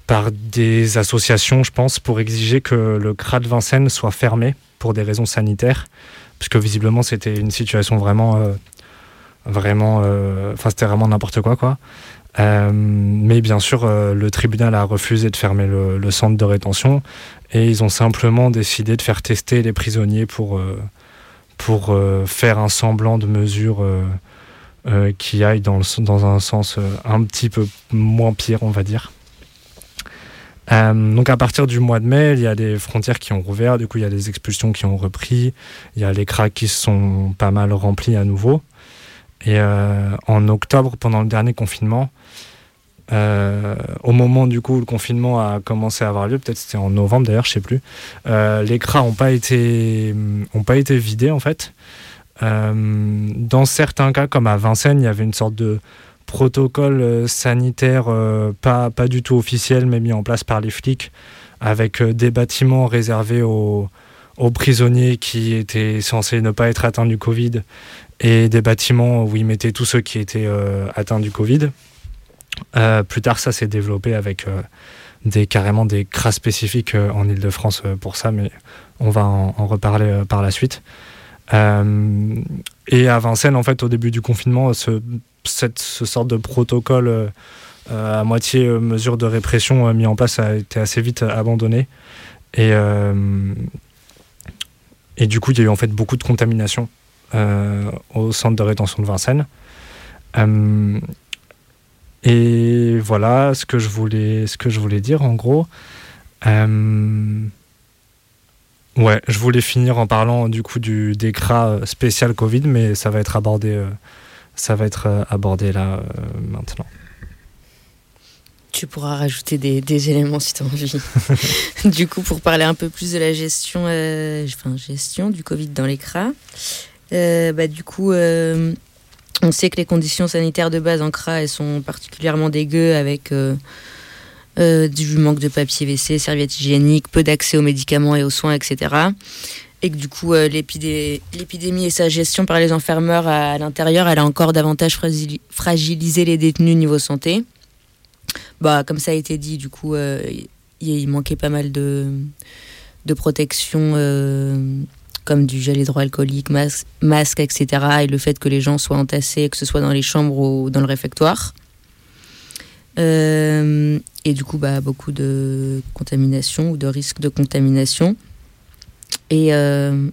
Speaker 8: par des associations, je pense, pour exiger que le CRA de Vincennes soit fermé pour des raisons sanitaires, puisque visiblement c'était une situation vraiment, euh, vraiment, euh, enfin c'était vraiment n'importe quoi, quoi. Euh, mais bien sûr, le tribunal a refusé de fermer le, centre de rétention et ils ont simplement décidé de faire tester les prisonniers pour, pour faire un semblant de mesure qui aille dans, dans un sens un petit peu moins pire, on va dire. Euh, donc à partir du mois de mai, il y a des frontières qui ont rouvert, du coup il y a des expulsions qui ont repris, il y a les cracks qui sont pas mal remplis à nouveau. Et euh, en octobre, pendant le dernier confinement, euh, au moment du coup où le confinement a commencé à avoir lieu, peut-être c'était en novembre d'ailleurs, je sais plus, les cras n'ont pas été ont pas été vidés en fait. dans certains cas, comme à Vincennes, il y avait une sorte de protocole euh, sanitaire euh, pas, pas du tout officiel, mais mis en place par les flics, avec euh, des bâtiments réservés aux, aux prisonniers qui étaient censés ne pas être atteints du Covid, et des bâtiments où ils mettaient tous ceux qui étaient atteints du Covid. plus tard, ça s'est développé avec des, carrément des cras spécifiques en Ile-de-France pour ça, mais on va en, en reparler par la suite. et à Vincennes, en fait, au début du confinement, ce cette ce sorte de protocole euh, à moitié euh, mesure de répression euh, mis en place a été assez vite abandonné. Et, et du coup, il y a eu en fait beaucoup de contamination au centre de rétention de Vincennes. et voilà ce que je voulais, ce que je voulais dire en gros. Ouais, je voulais finir en parlant du coup du décrat spécial Covid, mais ça va être abordé ça va être euh, abordé là euh, maintenant.
Speaker 9: Tu pourras rajouter des, éléments si tu as envie. du coup, pour parler un peu plus de la gestion, euh, enfin, gestion du Covid dans les CRA, bah, du coup, on sait que les conditions sanitaires de base en CRA elles sont particulièrement dégueu avec du manque de papier WC, serviettes hygiéniques, peu d'accès aux médicaments et aux soins, etc et que du coup euh, l'épidémie et sa gestion par les enfermeurs à, l'intérieur, elle a encore davantage fragilisé les détenus niveau santé. Bah, comme ça a été dit, du coup, euh, il manquait pas mal de, protection, euh, comme du gel hydroalcoolique, masque, masque, etc. Et le fait que les gens soient entassés, que ce soit dans les chambres ou dans le réfectoire. et du coup, bah, beaucoup de contamination ou de risque de contamination. Et, euh,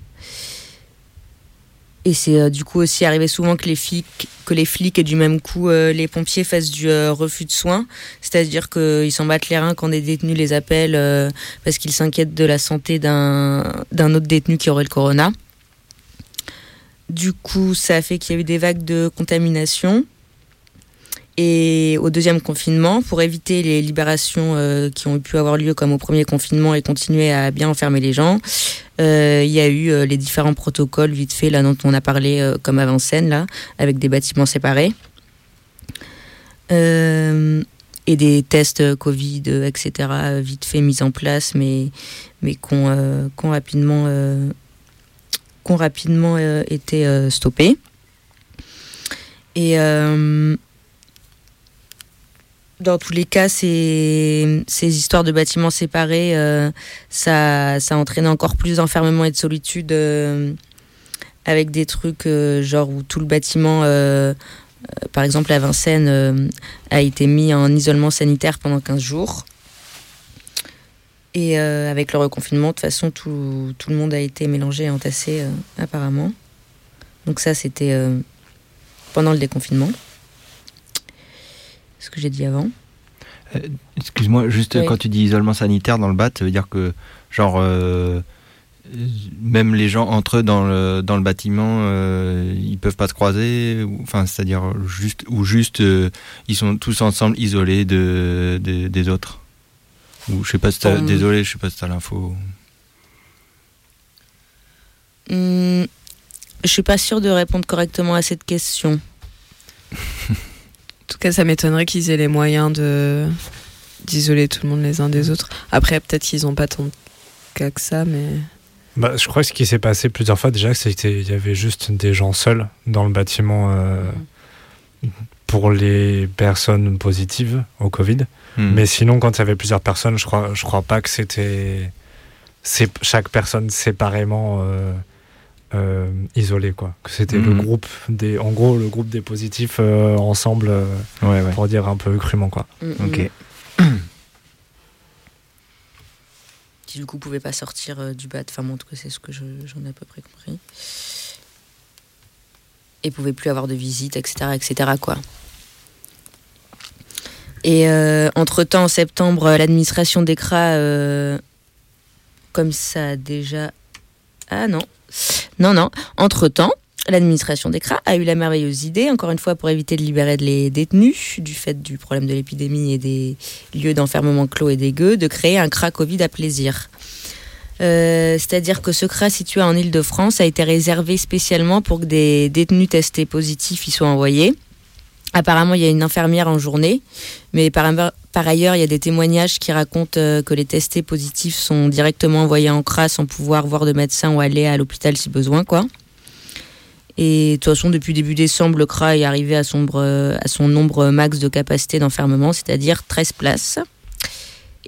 Speaker 9: et c'est euh, du coup aussi arrivé souvent que les flics, que les flics et du même coup euh, les pompiers fassent du refus de soins, c'est-à-dire qu'ils s'en battent les reins quand des détenus les appellent parce qu'ils s'inquiètent de la santé d'un autre détenu qui aurait le corona. Du coup, ça a fait qu'il y a eu des vagues de contamination. Et au deuxième confinement, pour éviter les libérations euh, qui ont pu avoir lieu comme au premier confinement et continuer à bien enfermer les gens, euh, il y a eu euh, les différents protocoles vite fait là dont on a parlé comme avant scène là, avec des bâtiments séparés. et des tests Covid, etc., vite fait mis en place, mais, mais qu'on qu rapidement, qu'on rapidement été stoppés. Et dans tous les cas, ces, histoires de bâtiments séparés, euh, ça, ça entraîné encore plus d'enfermement et de solitude euh, avec des trucs euh, genre où tout le bâtiment, par exemple à Vincennes, a été mis en isolement sanitaire pendant 15 jours. Et avec le reconfinement, de toute façon, tout, tout, le monde a été mélangé et entassé apparemment. Donc ça, c'était pendant le déconfinement ce que j'ai dit avant.
Speaker 7: Euh, excuse-moi, juste quand tu dis isolement sanitaire dans le BAT, ça veut dire que, genre, euh, même les gens entre eux dans le, dans le bâtiment, euh, ils peuvent pas se croiser, enfin, c'est-à-dire juste, ou juste, ils sont tous ensemble isolés de, des autres. Ou je sais pas si désolé, je sais pas si t'as l'info.
Speaker 9: Hmm, je suis pas sûre de répondre correctement à cette question.
Speaker 6: En tout cas, ça m'étonnerait qu'ils aient les moyens de d'isoler tout le monde les uns des autres. Après, peut-être qu'ils n'ont pas tant de cas que ça, mais.
Speaker 8: Bah, je crois que ce qui s'est passé plusieurs fois déjà, c'était qu'il y avait juste des gens seuls dans le bâtiment euh, pour les personnes positives au Covid. Hmm. Mais sinon, quand il y avait plusieurs personnes, je crois, je crois pas que c'était chaque personne séparément. Euh, euh, isolé quoi. Que c'était le mhm. groupe des en gros le groupe des positifs euh, ensemble euh, pour dire un peu crûment quoi.
Speaker 9: Mm, mm. ok. Qui du coup pouvaient pas sortir du bat. Enfin en tout cas c'est ce que j'en ai à peu près compris. Et pouvaient plus avoir de visite etc etc quoi. Et entre temps en septembre l'administration d'ECRA comme ça a déjà ah non non, non. Entre-temps, l'administration d'ECRA a eu la merveilleuse idée, encore une fois pour éviter de libérer les détenus du fait du problème de l'épidémie et des lieux d'enfermement clos et dégueux, de créer un CRA Covid à plaisir. Euh, c'est-à-dire que ce CRA situé en Ile-de-France a été réservé spécialement pour que des détenus testés positifs y soient envoyés. Apparemment, il y a une infirmière en journée, mais par, ailleurs, il y a des témoignages qui racontent euh, que les testés positifs sont directement envoyés en CRA sans pouvoir voir de médecin ou aller à l'hôpital si besoin, quoi. Et de toute façon, depuis début décembre, le CRA est arrivé à son, euh, nombre max de capacité d'enfermement, c'est-à-dire 13 places.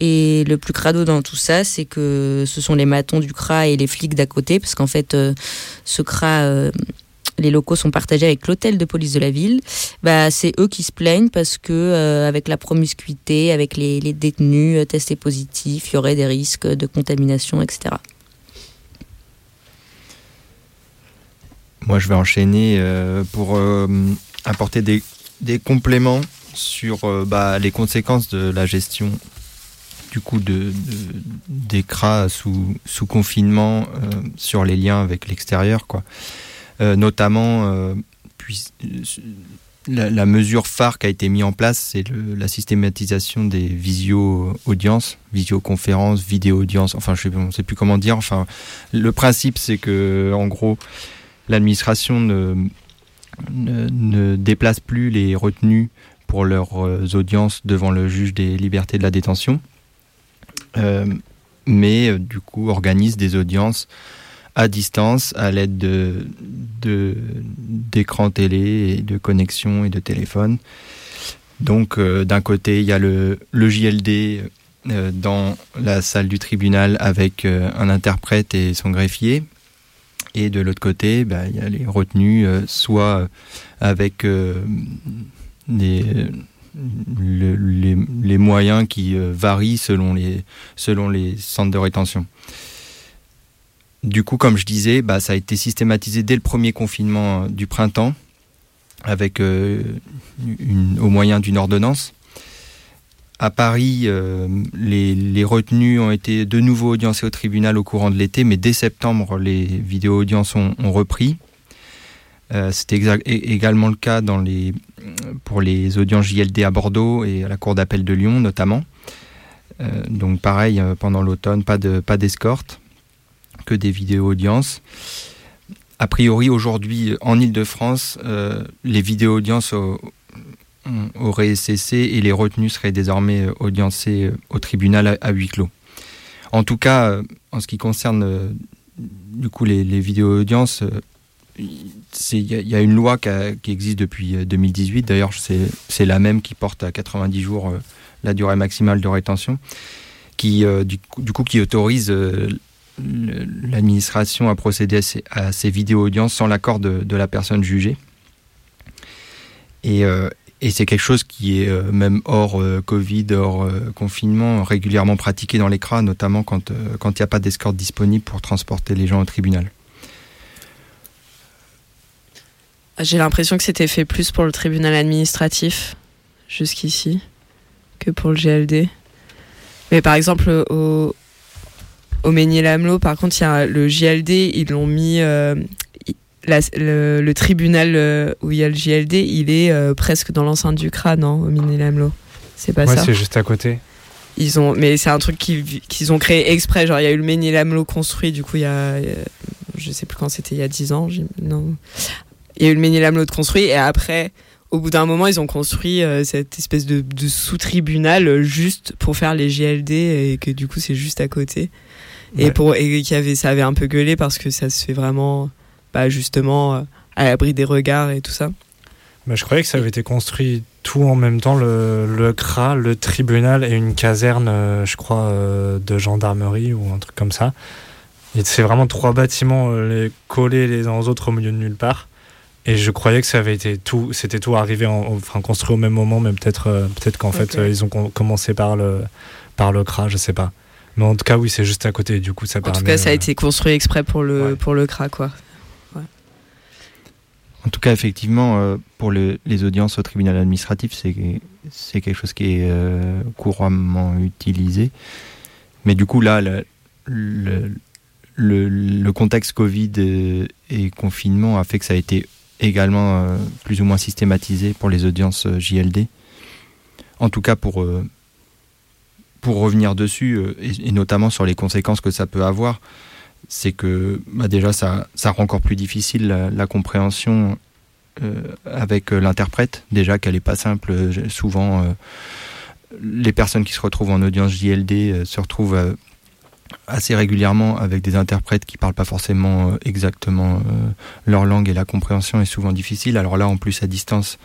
Speaker 9: Et le plus crado dans tout ça, c'est que ce sont les matons du CRA et les flics d'à côté, parce qu'en fait, euh, ce CRA les locaux sont partagés avec l'hôtel de police de la ville, bah, c'est eux qui se plaignent parce que euh, avec la promiscuité, avec les, détenus euh, testés positifs, il y aurait des risques de contamination, etc.
Speaker 7: Moi, je vais enchaîner euh, pour apporter des, compléments sur bah, les conséquences de la gestion du coup de, des CRA sous, confinement sur les liens avec l'extérieur notamment euh, puis, la, mesure phare qui a été mise en place, c'est la systématisation des visio-audiences, visioconférences, vidéo-audiences, enfin je ne sais plus comment dire. Enfin, le principe c'est que en gros, l'administration ne, ne, déplace plus les retenus pour leurs euh, audiences devant le juge des libertés de la détention, mais du coup organise des audiences à distance à l'aide de, d'écrans télé et de connexions et de téléphones. Donc euh, d'un côté, il y a le, JLD euh, dans la salle du tribunal avec euh, un interprète et son greffier. Et de l'autre côté, bah, il y a les retenus, soit avec les, moyens qui varient selon les centres de rétention. Du coup, comme je disais, bah, ça a été systématisé dès le premier confinement du printemps, une, au moyen d'une ordonnance. À Paris, euh, les, retenues ont été de nouveau audiencées au tribunal au courant de l'été, mais dès septembre, les vidéos-audiences ont, repris. Euh, C'était également le cas pour les audiences JLD à Bordeaux et à la Cour d'appel de Lyon notamment. Euh, donc pareil, pendant l'automne, pas d'escorte, que des vidéos-audiences. A priori, aujourd'hui, en Ile-de-France, les vidéos-audiences aurait cessé et les retenues seraient désormais euh, audiencées euh, au tribunal à, huis clos. En tout cas, euh, en ce qui concerne du coup les, vidéos audiences, il y, a une loi qui, existe depuis 2018. D'ailleurs, c'est la même qui porte à 90 jours la durée maximale de rétention, qui du, coup, qui autorise l'administration à procéder à ces, vidéos audiences sans l'accord de, la personne jugée. Et, et c'est quelque chose qui est euh, même hors euh, Covid, hors euh, confinement, régulièrement pratiqué dans les CRA, notamment quand il n'y a pas d'escorte disponible pour transporter les gens au tribunal.
Speaker 6: J'ai l'impression que c'était fait plus pour le tribunal administratif jusqu'ici que pour le GLD. Mais par exemple, au, au Ménier-Lamelot, par contre, il y a le JLD, ils l'ont mis, le, tribunal euh, où il y a le JLD, il est euh, presque dans l'enceinte du crâne, non, au Miné-Lamelot. C'est pas
Speaker 8: ouais,
Speaker 6: ça
Speaker 8: c'est juste à côté.
Speaker 6: Ils ont, mais c'est un truc qu'ils ont créé exprès. Genre, il y a eu le Ménier-Lamelot construit, du coup, il y a, je sais plus quand c'était, il y a 10 ans. Non. Il y a eu le Ménier-Lamelot construit, et après, au bout d'un moment, ils ont construit euh, cette espèce de, sous-tribunal juste pour faire les JLD, et que du coup, c'est juste à côté. Et, pour, et qui avait, ça avait un peu gueulé parce que ça se fait vraiment bah, justement euh, à l'abri des regards et tout ça.
Speaker 8: Bah, je croyais que ça avait été construit tout en même temps, le, le CRA, le tribunal et une caserne, euh, je crois, euh, de gendarmerie ou un truc comme ça. Et c'est vraiment trois bâtiments les collés les uns aux autres au milieu de nulle part. Et je croyais que ça avait été tout, c'était tout arrivé, en, enfin construit au même moment, mais peut-être, peut-être qu'en fait ils ont commencé par le, par le CRA, je sais pas. Mais en tout cas, oui, c'est juste à côté. Du coup, ça
Speaker 6: en tout cas, ça a été construit exprès pour le, pour le CRA, quoi.
Speaker 7: En tout cas, effectivement, euh, pour les audiences au tribunal administratif, c'est quelque chose qui est euh, couramment utilisé. Mais du coup, là, le, le, contexte Covid et, confinement a fait que ça a été également euh, plus ou moins systématisé pour les audiences JLD. En tout cas, pour, pour revenir dessus, et, notamment sur les conséquences que ça peut avoir, c'est que bah déjà ça, rend encore plus difficile la, compréhension euh, avec euh, l'interprète, déjà qu'elle n'est pas simple. Euh, souvent, les personnes qui se retrouvent en audience JLD se retrouvent assez régulièrement avec des interprètes qui parlent pas forcément exactement leur langue et la compréhension est souvent difficile. Alors là, en plus à distance,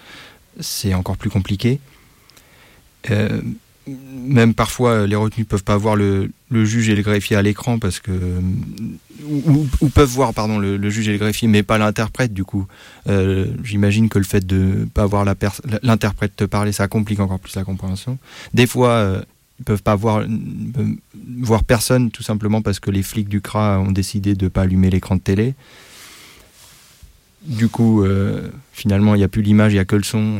Speaker 7: c'est encore plus compliqué même parfois euh, les retenus peuvent pas voir le, juge et le greffier à l'écran parce que ou, peuvent voir pardon le, juge et le greffier mais pas l'interprète du coup. Euh, j'imagine que le fait de pas voir l'interprète te parler ça complique encore plus la compréhension. Des fois euh, ils peuvent pas voir voir personne tout simplement parce que les flics du CRA ont décidé de pas allumer l'écran de télé. Du coup finalement il n'y a plus l'image il n'y a que le son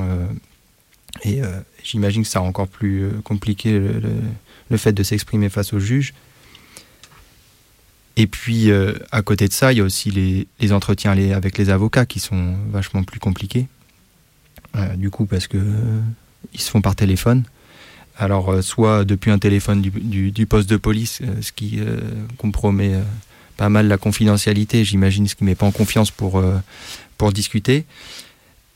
Speaker 7: et J'imagine que ça rend encore plus euh, compliqué le, fait de s'exprimer face au juge. Et puis, euh, à côté de ça, il y a aussi les, entretiens avec les avocats qui sont vachement plus compliqués. Euh, du coup, parce que ils se font par téléphone. Alors, soit depuis un téléphone du, poste de police, ce qui compromet pas mal la confidentialité, j'imagine, ce qui ne met pas en confiance pour, pour discuter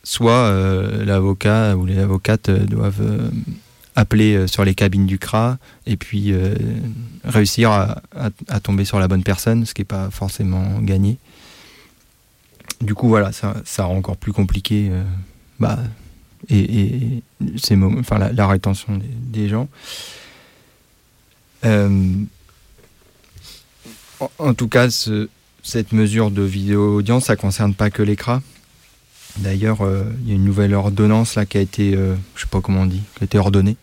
Speaker 7: soit euh, l'avocat ou les avocates euh, doivent euh, appeler sur les cabines du CRA et puis réussir à, tomber sur la bonne personne, ce qui n'est pas forcément gagné. Du coup, voilà, ça, rend encore plus compliqué bah, et, enfin, la, rétention des, gens. en, tout cas, cette mesure de vidéo audience, ça concerne pas que les CRA. D'ailleurs, euh, il y a une nouvelle ordonnance là qui a été, je euh, je sais pas comment on dit, qui a été ordonnée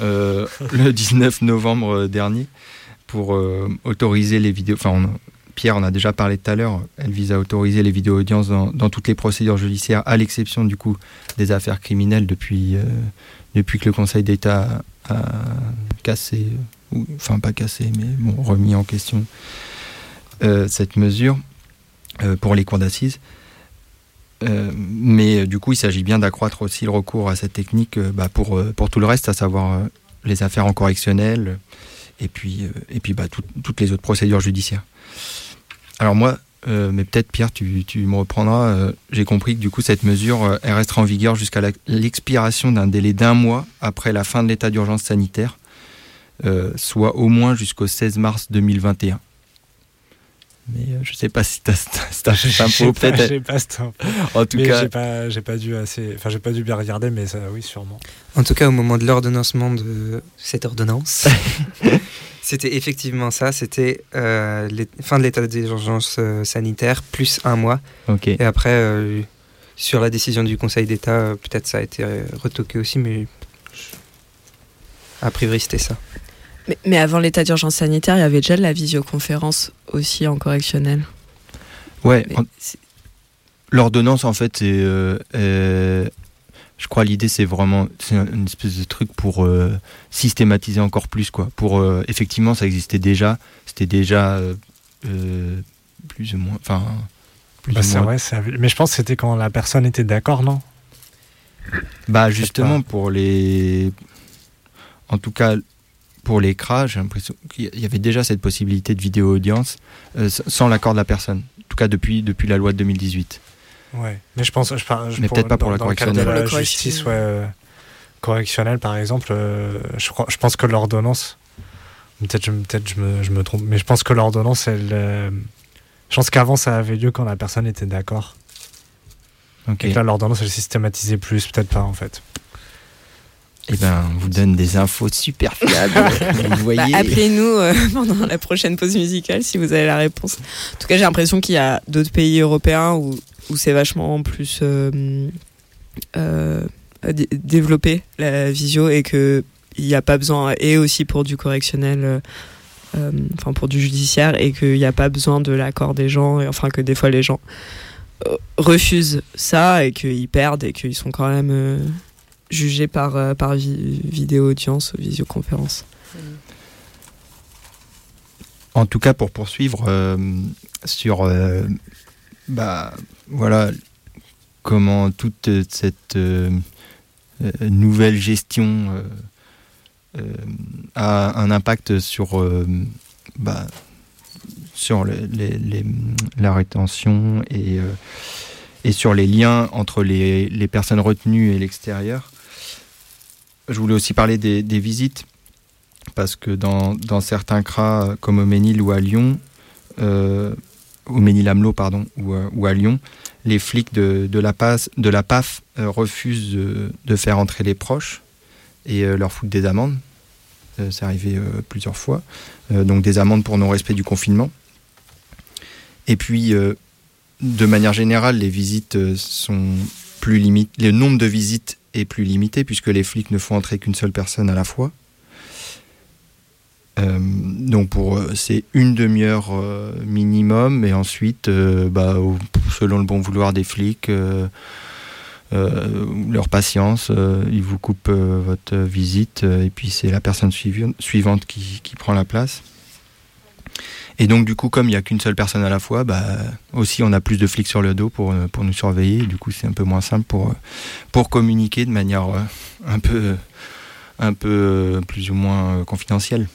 Speaker 7: euh, le 19 novembre dernier pour autoriser les vidéos, enfin Pierre en a déjà parlé tout à l'heure, elle vise à autoriser les vidéos audiences dans, toutes les procédures judiciaires, à l'exception du coup des affaires criminelles depuis, depuis que le Conseil d'État a, cassé, enfin pas cassé, mais remis en question cette mesure pour les cours d'assises. Euh, mais euh, du coup, il s'agit bien d'accroître aussi le recours à cette technique euh, bah, pour, pour tout le reste, à savoir les affaires en correctionnel et puis, et puis bah, tout- toutes les autres procédures judiciaires. Alors moi, mais peut-être Pierre, tu, tu me reprendras, j'ai compris que du coup cette mesure, elle restera en vigueur jusqu'à l'expiration d'un délai d'un mois après la fin de l'état d'urgence sanitaire, soit au moins jusqu'au 16 mars 2021. Mais euh, je sais pas si tu as, cette info, peut-être.
Speaker 8: j'ai pas cette info.
Speaker 7: En tout
Speaker 8: Mais
Speaker 7: cas,
Speaker 8: j'ai pas, j'ai pas dû assez, enfin j'ai pas dû bien regarder, mais ça, oui, sûrement.
Speaker 5: En tout cas, au moment de l'ordonnancement de cette ordonnance, c'était effectivement ça. C'était euh, fin de l'état d'urgence euh, sanitaire plus un mois.
Speaker 7: ok.
Speaker 5: Et après, euh, sur la décision du Conseil d'État, euh, peut-être ça a été retoqué aussi, mais a priori c'était ça.
Speaker 6: Mais, mais avant l'état d'urgence sanitaire, il y avait déjà de la visioconférence aussi en correctionnel.
Speaker 7: Ouais, en- l'ordonnance en fait, c'est, euh, euh, je crois l'idée c'est vraiment c'est un- une espèce de truc pour euh, systématiser encore plus quoi. Pour euh, effectivement, ça existait déjà, c'était déjà euh, euh, plus ou moins, enfin
Speaker 8: Bah,
Speaker 7: moins
Speaker 8: vrai, ça- mais je pense que c'était quand la personne était d'accord, non?
Speaker 7: Bah justement pour les, en tout cas pour les CRA, j'ai l'impression qu'il y avait déjà cette possibilité de vidéo audience euh, sans l'accord de la personne. En tout cas depuis depuis la loi de 2018.
Speaker 8: Ouais. Mais je pense, je, par- je-
Speaker 7: Mais peut-être pas pour
Speaker 8: dans-
Speaker 7: la
Speaker 8: dans le cadre
Speaker 7: correctionnelle.
Speaker 8: de la justice,
Speaker 6: correctionnel.
Speaker 8: ouais, euh, correctionnelle, par exemple, euh, je, crois- je pense que l'ordonnance, peut-être je, peut je, me, je me trompe, mais je pense que l'ordonnance, elle, euh, je pense qu'avant ça avait lieu quand la personne était d'accord. Et que là, l'ordonnance, elle systématisait plus, peut-être pas en fait.
Speaker 7: Eh ben, on vous donne des infos super fiables. vous
Speaker 6: Bah. Appelez-nous euh, pendant la prochaine pause musicale si vous avez la réponse. En tout cas, j'ai l'impression qu'il y a d'autres pays européens où, où c'est vachement plus euh, euh, dé- développé la visio et que il n'y a pas besoin et aussi pour du correctionnel. enfin pour du judiciaire et qu'il n'y a pas besoin de l'accord des gens et enfin que des fois les gens refusent ça et qu'ils perdent et qu'ils sont quand même jugés par, euh, par vi- vidéo audience ou visioconférence.
Speaker 7: En tout cas, pour poursuivre euh, sur euh, bah, voilà, comment toute cette nouvelle gestion a un impact sur, bah, sur les- la rétention et, et sur les liens entre les, les personnes retenues et l'extérieur. Je voulais aussi parler des, visites parce que dans, certains CRA, euh, comme au Ménil ou à Lyon, euh, au Ménil-Amelot, pardon, ou, euh, ou à Lyon, les flics de, la, PAF euh, refusent de, faire entrer les proches et leur foutent des amendes. C'est arrivé plusieurs fois. Donc des amendes pour non-respect du confinement. Et puis, de manière générale, les visites sont plus limitées. Le nombre de visites est plus limité puisque les flics ne font entrer qu'une seule personne à la fois. Euh, donc pour euh, c'est une demi-heure euh, minimum et ensuite bah, selon le bon vouloir des flics leur patience ils vous coupent votre visite et puis c'est la personne suivante qui prend la place et donc du coup comme il n'y a qu'une seule personne à la fois bah, aussi on a plus de flics sur le dos pour, euh, pour nous surveiller. Du coup c'est un peu moins simple pour, euh, pour communiquer de manière euh, un peu un peu plus ou moins confidentielle.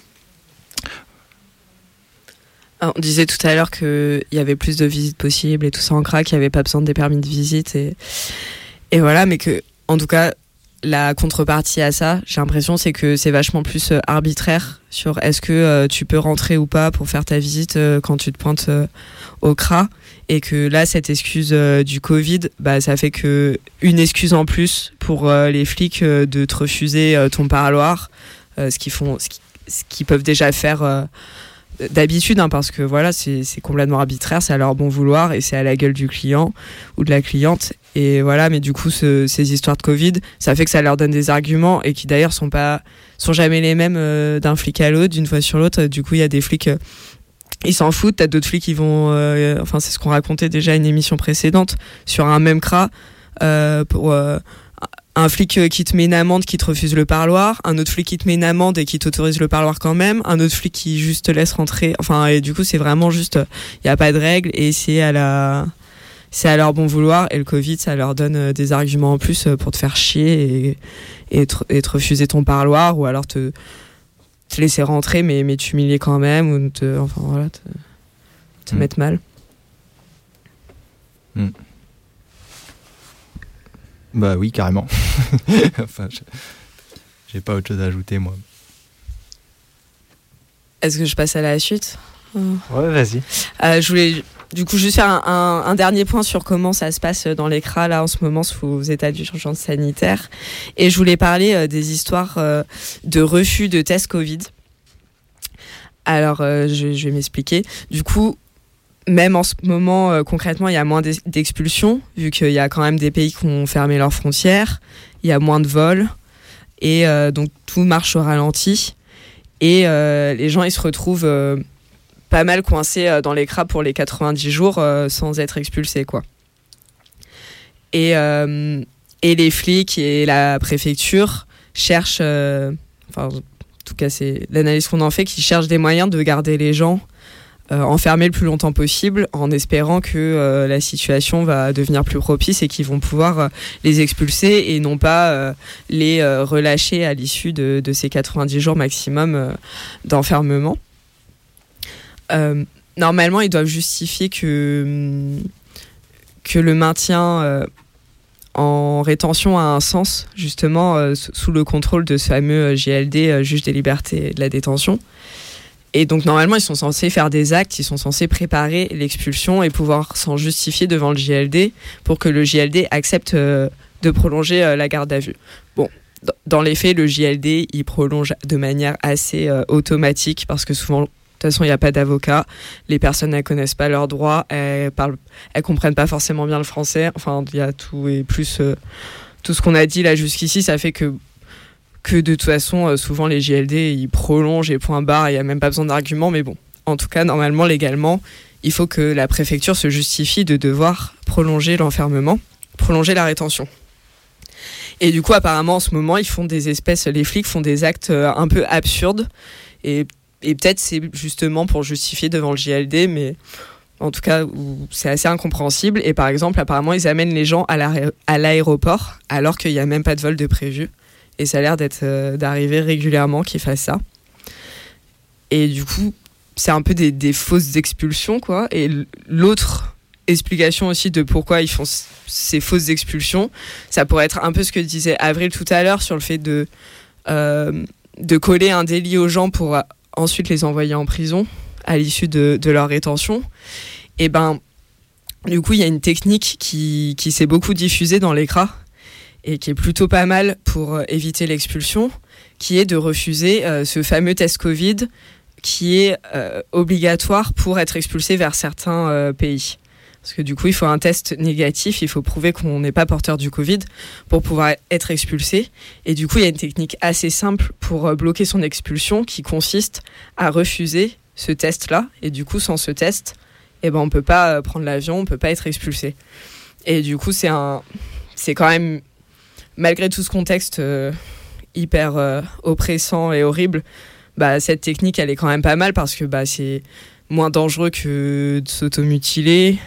Speaker 6: Ah, On disait tout à l'heure qu'il y avait plus de visites possibles et tout ça en crack, qu'il n'y avait pas besoin des permis de visite et, et voilà, mais que en tout cas la contrepartie à ça, j'ai l'impression c'est que c'est vachement plus euh, arbitraire sur est-ce que euh, tu peux rentrer ou pas pour faire ta visite euh, quand tu te pointes au CRA et que là cette excuse du Covid, bah ça fait que une excuse en plus pour les flics de te refuser ton parloir, ce qu'ils font, ce qu'ils peuvent déjà faire. D'habitude hein, parce que voilà c'est complètement arbitraire c'est à leur bon vouloir et c'est à la gueule du client ou de la cliente et voilà mais du coup ce- ces histoires de Covid ça fait que ça leur donne des arguments et qui d'ailleurs sont pas sont jamais les mêmes euh, d'un flic à l'autre d'une fois sur l'autre du coup il y a des flics euh, ils s'en foutent. T'as d'autres flics qui vont, euh, enfin c'est ce qu'on racontait déjà à une émission précédente sur un même euh, pour un flic qui te met une amende qui te refuse le parloir, un autre flic qui te met une amende et qui t'autorise le parloir quand même, un autre flic qui juste te laisse rentrer. Enfin et du coup c'est vraiment juste, il y a pas de règles et c'est à la c'est à leur bon vouloir et le Covid ça leur donne des arguments en plus pour te faire chier et, et, te, et te refuser ton parloir ou alors te te laisser rentrer mais, mais t'humilier quand même ou te, enfin, voilà, te, te
Speaker 7: Mm.
Speaker 6: mettre mal.
Speaker 7: Bah oui, carrément. enfin, je- j'ai pas autre chose à ajouter, moi.
Speaker 6: Est-ce que je passe à la suite
Speaker 8: Ouais, vas-y.
Speaker 6: Euh, je voulais du coup juste faire un, un- un dernier point sur comment ça se passe dans les CRA là en ce moment sous état d'urgence sanitaire. Et je voulais parler euh, des histoires euh, de refus de tests Covid. Alors euh, je, je vais m'expliquer. Du coup, même en ce moment, euh, concrètement, il y a moins d'ex- d'expulsions, vu qu'il y a quand même des pays qui ont fermé leurs frontières, il y a moins de vols, et euh, donc tout marche au ralenti. Et euh, les gens, ils se retrouvent pas mal coincés dans les crabes pour les 90 jours sans être expulsés, quoi. Et, et les flics et la préfecture cherchent, enfin, en tout cas, c'est l'analyse qu'on en fait, qui cherchent des moyens de garder les gens euh, enfermés le plus longtemps possible en espérant que euh, la situation va devenir plus propice et qu'ils vont pouvoir euh, les expulser et non pas euh, les relâcher à l'issue de, ces 90 jours maximum d'enfermement. Normalement, ils doivent justifier que, que le maintien en rétention a un sens, justement, sous le contrôle de ce fameux JLD, juge des libertés et de la détention. Et donc, normalement, ils sont censés faire des actes, ils sont censés préparer l'expulsion et pouvoir s'en justifier devant le JLD pour que le JLD accepte euh, de prolonger euh, la garde à vue. Bon, dans- les faits, le JLD, il prolonge de manière assez euh, automatique parce que souvent, de toute façon, il n'y a pas d'avocat. Les personnes ne connaissent pas leurs droits, elles elles comprennent pas forcément bien le français. Enfin, il y a tout et plus tout ce qu'on a dit là jusqu'ici, ça fait que que de toute façon, euh, souvent les JLD ils prolongent et point barre. Il n'y a même pas besoin d'arguments, mais bon. En tout cas, normalement, légalement, il faut que la préfecture se justifie de devoir prolonger l'enfermement, prolonger la rétention. Et du coup, apparemment, en ce moment, ils font des espèces, les flics font des actes euh, un peu absurdes. Et, et peut-être c'est justement pour justifier devant le JLD, mais en tout cas, c'est assez incompréhensible. Et par exemple, apparemment, ils amènent les gens à l'aéroport alors qu'il n'y a même pas de vol de prévu. Et ça a l'air d'être euh, d'arriver régulièrement qu'ils fassent ça. Et du coup, c'est un peu des, fausses expulsions, quoi. Et l'autre explication aussi de pourquoi ils font ces fausses expulsions, ça pourrait être un peu ce que disait Avril tout à l'heure sur le fait de, euh, de coller un délit aux gens pour euh, ensuite les envoyer en prison à l'issue de, de leur rétention. Et ben, du coup, il y a une technique qui, qui s'est beaucoup diffusée dans l'écran et qui est plutôt pas mal pour euh, éviter l'expulsion, qui est de refuser euh, ce fameux test Covid qui est euh, obligatoire pour être expulsé vers certains pays. Parce que du coup, il faut un test négatif, il faut prouver qu'on n'est pas porteur du Covid pour pouvoir être expulsé. Et du coup, il y a une technique assez simple pour bloquer son expulsion qui consiste à refuser ce test-là. Et du coup, sans ce test, eh ben, on peut pas prendre l'avion, on peut pas être expulsé. Et du coup, c'est un, c'est quand même, malgré tout ce contexte euh, hyper euh, oppressant et horrible, bah, cette technique, elle est quand même pas mal parce que bah, c'est moins dangereux que de s'automutiler,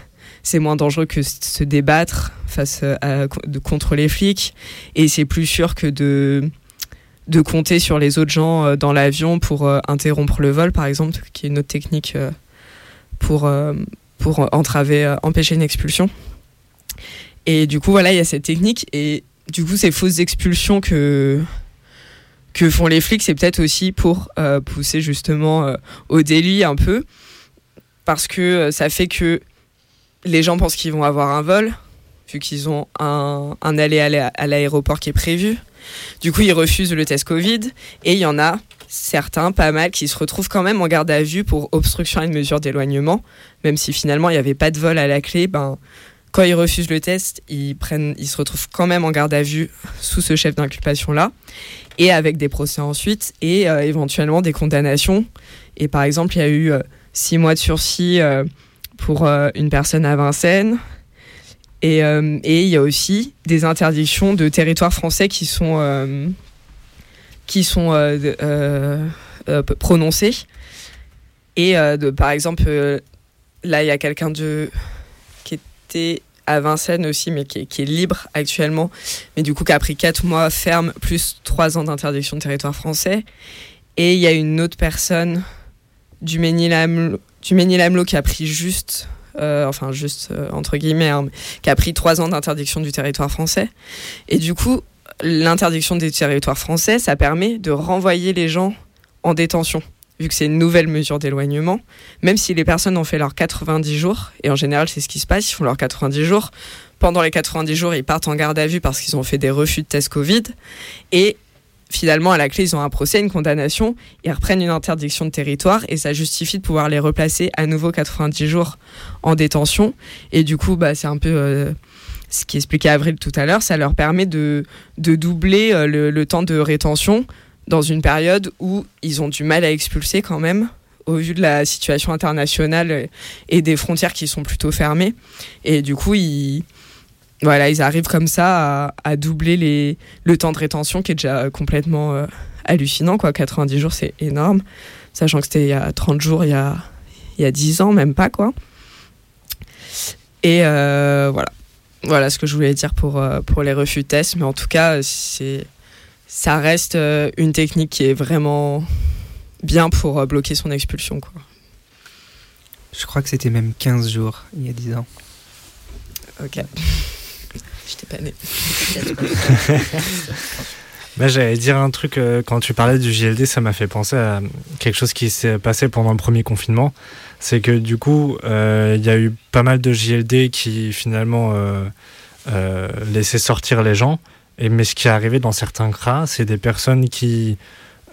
Speaker 6: c'est moins dangereux que s- se débattre face à, de, contre les flics, et c'est plus sûr que de, de compter sur les autres gens euh, dans l'avion pour euh, interrompre le vol, par exemple, qui est une autre technique euh, pour, euh, pour entraver, euh, empêcher une expulsion. Et du coup, voilà, il y a cette technique, et du coup, ces fausses expulsions que que font les flics, c'est peut-être aussi pour euh, pousser justement euh, au délit un peu, parce que euh, ça fait que les gens pensent qu'ils vont avoir un vol, vu qu'ils ont un, un aller à l'a- à l'aéroport qui est prévu. Du coup, ils refusent le test Covid, et il y en a certains, pas mal, qui se retrouvent quand même en garde à vue pour obstruction à une mesure d'éloignement, même si finalement il n'y avait pas de vol à la clé, ben, quand ils refusent le test, ils, prennent, ils se retrouvent quand même en garde à vue sous ce chef d'inculpation-là, et avec des procès ensuite, et euh, éventuellement des condamnations. Et par exemple, il y a eu euh, six mois de sursis pour une personne à Vincennes. Et il y a aussi des interdictions de territoire français qui sont, qui sont prononcées. Et par exemple, là, il y a quelqu'un de à Vincennes aussi, mais qui est, libre actuellement, mais du coup qui a pris 4 mois ferme, plus 3 ans d'interdiction de territoire français. Et il y a une autre personne du Ménil-Amelot qui a pris juste, euh, enfin juste euh, entre guillemets, hein, qui a pris 3 ans d'interdiction du territoire français. Et du coup, l'interdiction des territoires français, ça permet de renvoyer les gens en détention vu que c'est une nouvelle mesure d'éloignement, même si les personnes ont fait leurs 90 jours, et en général c'est ce qui se passe, ils font leurs 90 jours, pendant les 90 jours ils partent en garde à vue parce qu'ils ont fait des refus de tests Covid, et finalement à la clé ils ont un procès, une condamnation, ils reprennent une interdiction de territoire, et ça justifie de pouvoir les replacer à nouveau 90 jours en détention, et du coup bah, c'est un peu... Euh, ce qui expliquait Avril tout à l'heure, ça leur permet de, doubler euh, le temps de rétention dans une période où ils ont du mal à expulser quand même au vu de la situation internationale et des frontières qui sont plutôt fermées. Et du coup, ils, voilà, ils arrivent comme ça à, doubler le temps de rétention qui est déjà complètement euh, hallucinant. Quoi. 90 jours, c'est énorme, sachant que c'était il y a 30 jours, il y a, il y a 10 ans, même pas. quoi. Et euh, voilà. Voilà ce que je voulais dire pour, euh, pour les refus de tests. Mais en tout cas, c'est ça reste euh, une technique qui est vraiment bien pour euh, bloquer son expulsion. Quoi.
Speaker 5: Je crois que c'était même 15 jours il y a 10 ans.
Speaker 6: Ok. J'étais pas né.
Speaker 8: Bah, j'allais dire un truc, euh, quand tu parlais du JLD, ça m'a fait penser à quelque chose qui s'est passé pendant le premier confinement. C'est que du coup, il y a eu pas mal de JLD qui finalement laissaient sortir les gens. Et, mais ce qui est arrivé dans certains cas, c'est des personnes qui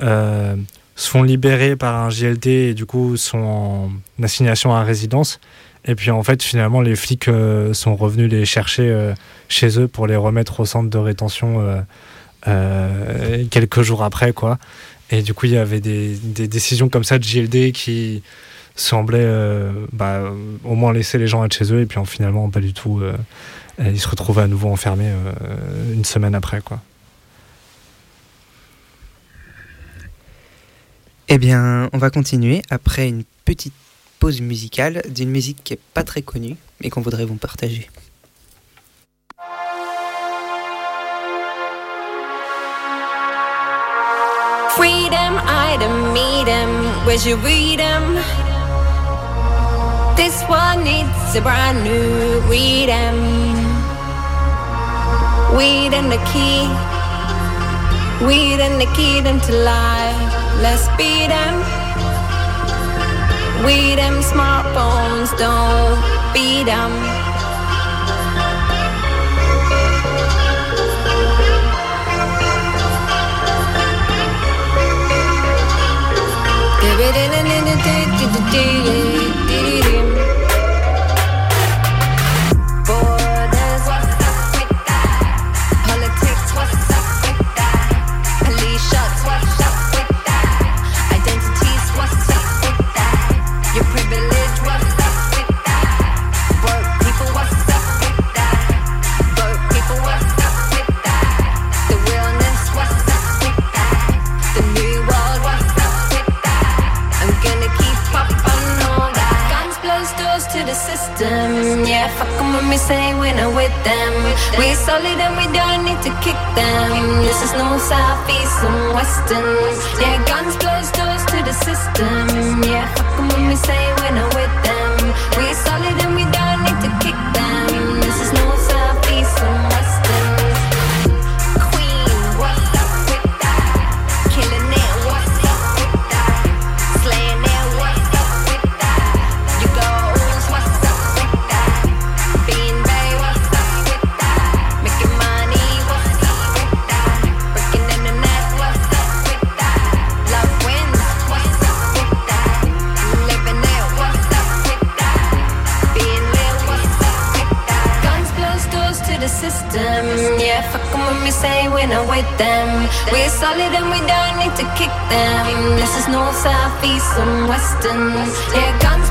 Speaker 8: euh, se font libérer par un JLD et du coup sont en assignation à résidence. Et puis en fait, finalement, les flics euh, sont revenus les chercher euh, chez eux pour les remettre au centre de rétention quelques jours après, quoi. Et du coup, il y avait des, décisions comme ça de JLD qui semblaient bah, au moins laisser les gens être chez eux et puis finalement pas du tout il se retrouvait à nouveau enfermé euh, une semaine après. Quoi.
Speaker 5: Eh bien, on va continuer après une petite pause musicale d'une musique qui n'est pas très connue, mais qu'on voudrait vous partager. Freedom, item, meet where's your freedom? This one needs a brand new freedom. Weed and the key. Weed and the key them to life. Let's beat them. We them smartphones, don't beat them. Give it in and in
Speaker 11: me say when I'm with them. We solid and we don't need to kick them. This is no south, east, and western. Yeah, guns close doors to the system. Yeah, fuck them when we say when I'm solid and we don't need to kick them. This is north, south, east, and western. Yeah, guns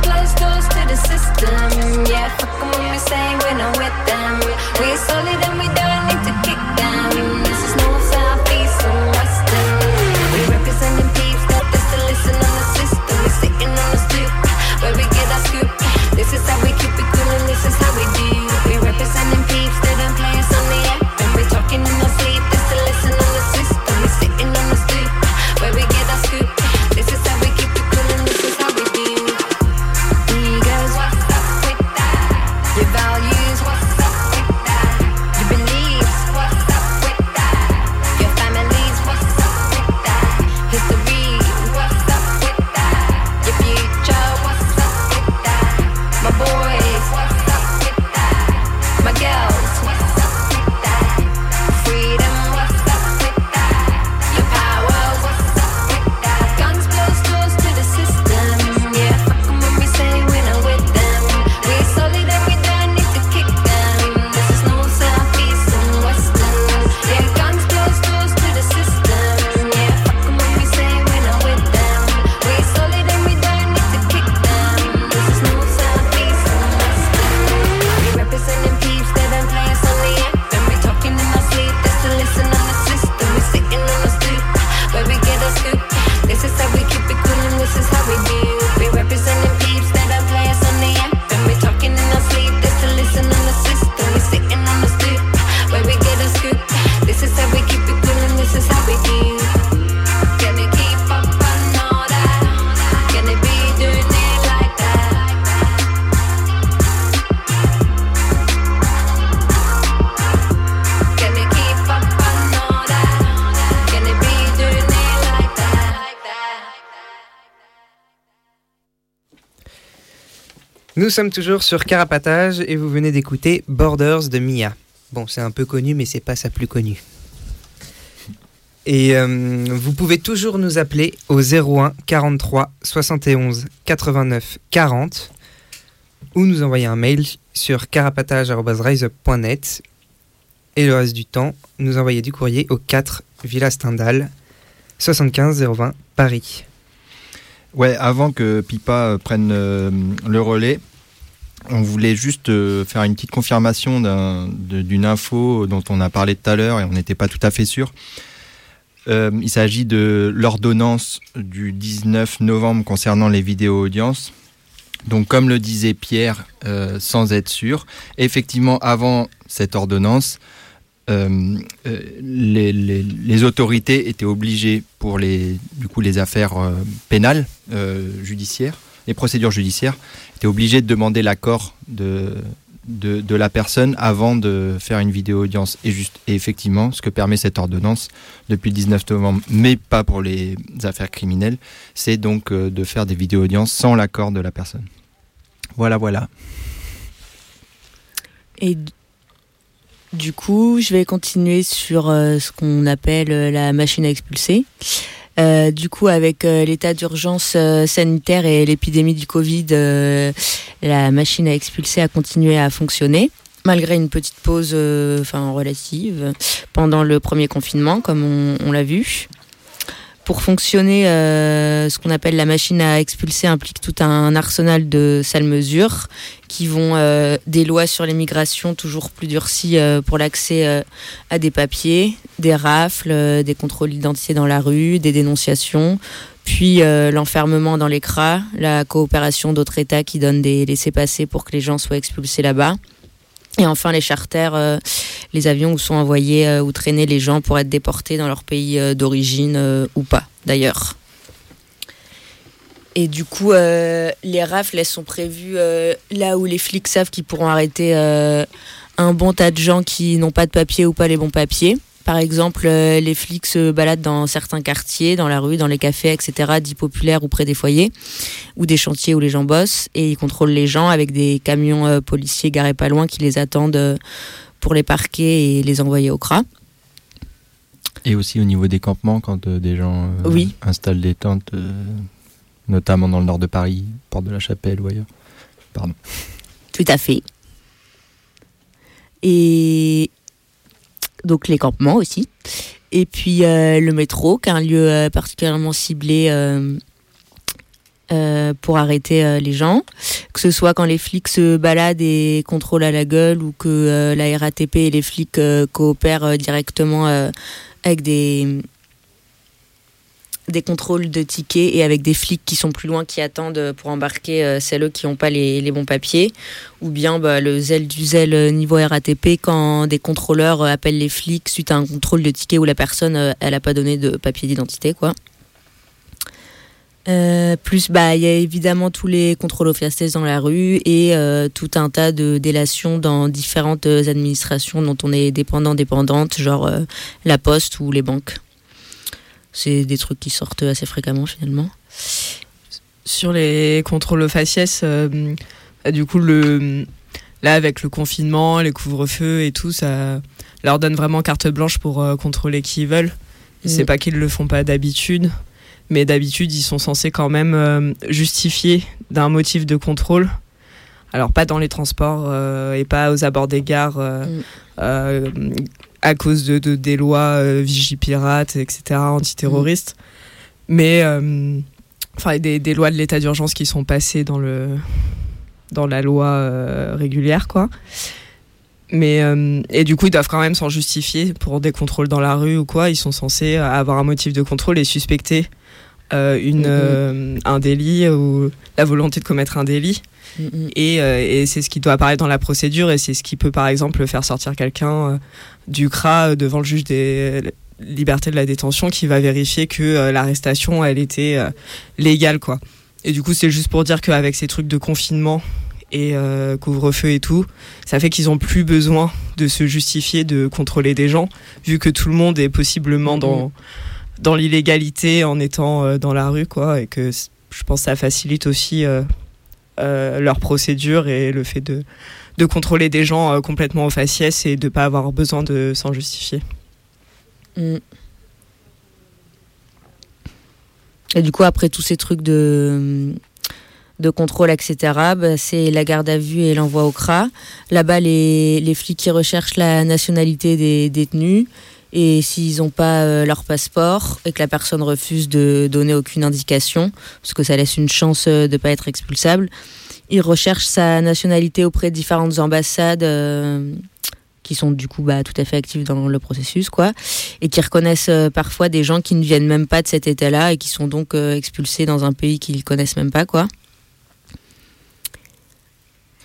Speaker 5: Nous sommes toujours sur Carapatage et vous venez d'écouter Borders de Mia. Bon, c'est un peu connu, mais c'est pas sa plus connue. Et euh, vous pouvez toujours nous appeler au 01 43 71 89 40 ou nous envoyer un mail sur carapatage.riseup.net et le reste du temps, nous envoyer du courrier au 4 Villa Stendhal 75 020 Paris.
Speaker 7: Ouais, avant que Pipa euh, prenne euh, le relais, on voulait juste euh, faire une petite confirmation d'une info dont on a parlé tout à l'heure et on n'était pas tout à fait sûr. Euh, il s'agit de l'ordonnance du 19 novembre concernant les vidéos audiences. Donc, comme le disait Pierre, euh, sans être sûr, effectivement, avant cette ordonnance, les, autorités étaient obligées pour les, affaires pénales, judiciaires, les procédures judiciaires, obligées de demander l'accord de, la personne avant de faire une vidéo audience. Et, juste, et effectivement, ce que permet cette ordonnance depuis le 19 novembre, mais pas pour les affaires criminelles, c'est donc euh, de faire des vidéos audiences sans l'accord de la personne. Voilà, voilà.
Speaker 9: Et du coup, je vais continuer sur euh, ce qu'on appelle euh, la machine à expulser. Euh, du coup, avec euh, l'état d'urgence euh, sanitaire et l'épidémie du Covid, euh, la machine à expulser a continué à fonctionner, malgré une petite pause enfin, relative pendant le premier confinement, comme on l'a vu. Pour fonctionner, euh, ce qu'on appelle la machine à expulser implique tout un arsenal de sales mesures qui vont euh, des lois sur l'immigration toujours plus durcies euh, pour l'accès euh, à des papiers, des rafles, euh, des contrôles d'identité dans la rue, des dénonciations, puis euh, l'enfermement dans les CRA, la coopération d'autres États qui donnent des laissés-passer pour que les gens soient expulsés là-bas. Et enfin les charters, euh, les avions où sont envoyés euh, ou traînés les gens pour être déportés dans leur pays euh, d'origine ou pas d'ailleurs. Et du coup, les rafles, elles sont prévues là où les flics savent qu'ils pourront arrêter un bon tas de gens qui n'ont pas de papier ou pas les bons papiers. Par exemple, euh, les flics se baladent dans certains quartiers, dans la rue, dans les cafés, etc., dits populaires ou près des foyers, ou des chantiers où les gens bossent, et ils contrôlent les gens avec des camions euh, policiers garés pas loin qui les attendent euh, pour les parquer et les envoyer au CRA.
Speaker 7: Et aussi au niveau des campements, quand euh, des gens
Speaker 9: Oui.
Speaker 7: installent des tentes, notamment dans le nord de Paris, porte de la Chapelle ou ailleurs. Pardon.
Speaker 9: Tout à fait. Et donc les campements aussi. Et puis euh, le métro, qui est un lieu euh, particulièrement ciblé euh, pour arrêter les gens. Que ce soit quand les flics se baladent et contrôlent à la gueule ou que la RATP et les flics coopèrent directement avec des des contrôles de tickets et avec des flics qui sont plus loin qui attendent euh, pour embarquer euh, celles qui n'ont pas les, bons papiers ou bien bah, le zèle du zèle euh, niveau RATP quand des contrôleurs euh, appellent les flics suite à un contrôle de ticket où la personne elle a pas donné de papier d'identité quoi. Plus bah il y a évidemment tous les contrôles aux fiestas dans la rue et tout un tas de délations dans différentes administrations dont on est dépendant dépendante genre la poste ou les banques. C'est des trucs qui sortent assez fréquemment finalement.
Speaker 6: Sur les contrôles faciès, euh, du coup, le, là, avec le confinement, les couvre-feux et tout, ça leur donne vraiment carte blanche pour euh, contrôler qui ils veulent.
Speaker 9: Mm.
Speaker 6: C'est pas qu'ils le font pas d'habitude, mais d'habitude, ils sont censés quand même euh, justifier d'un motif de contrôle. Alors, pas dans les transports et pas aux abords des gares.
Speaker 9: Mm.
Speaker 6: À cause de, de- des lois euh, Vigipirate, etc., antiterroristes. Mais, euh, enfin, des, des lois de l'état d'urgence qui sont passées dans, le, dans la loi euh, régulière, quoi. Mais, euh, et du coup, ils doivent quand même s'en justifier pour des contrôles dans la rue ou quoi. Ils sont censés avoir un motif de contrôle et suspecter euh, une,
Speaker 9: Mhm.
Speaker 6: euh, un délit ou la volonté de commettre un délit. Et, euh, et c'est ce qui doit apparaître dans la procédure et c'est ce qui peut par exemple faire sortir quelqu'un euh, du CRA euh, devant le juge des libertés de la détention qui va vérifier que l'arrestation elle était légale quoi. Et du coup c'est juste pour dire qu'avec ces trucs de confinement et euh, couvre-feu et tout, ça fait qu'ils ont plus besoin de se justifier de contrôler des gens vu que tout le monde est possiblement dans dans l'illégalité en étant euh, dans la rue quoi et que je pense que ça facilite aussi euh, euh, leur procédure et le fait de, de contrôler des gens euh, complètement au faciès et de pas avoir besoin de s'en justifier.
Speaker 9: Mm. Et du coup, après tous ces trucs de, de contrôle, etc., bah, c'est la garde à vue et l'envoi au CRA. Là-bas, les, les flics qui recherchent la nationalité des détenus. Et s'ils n'ont pas euh, leur passeport et que la personne refuse de donner aucune indication, parce que ça laisse une chance euh, de ne pas être expulsable, ils recherchent sa nationalité auprès de différentes ambassades euh, qui sont du coup bah, tout à fait actives dans le processus, quoi et qui reconnaissent parfois des gens qui ne viennent même pas de cet état-là et qui sont donc expulsés dans un pays qu'ils connaissent même pas, quoi.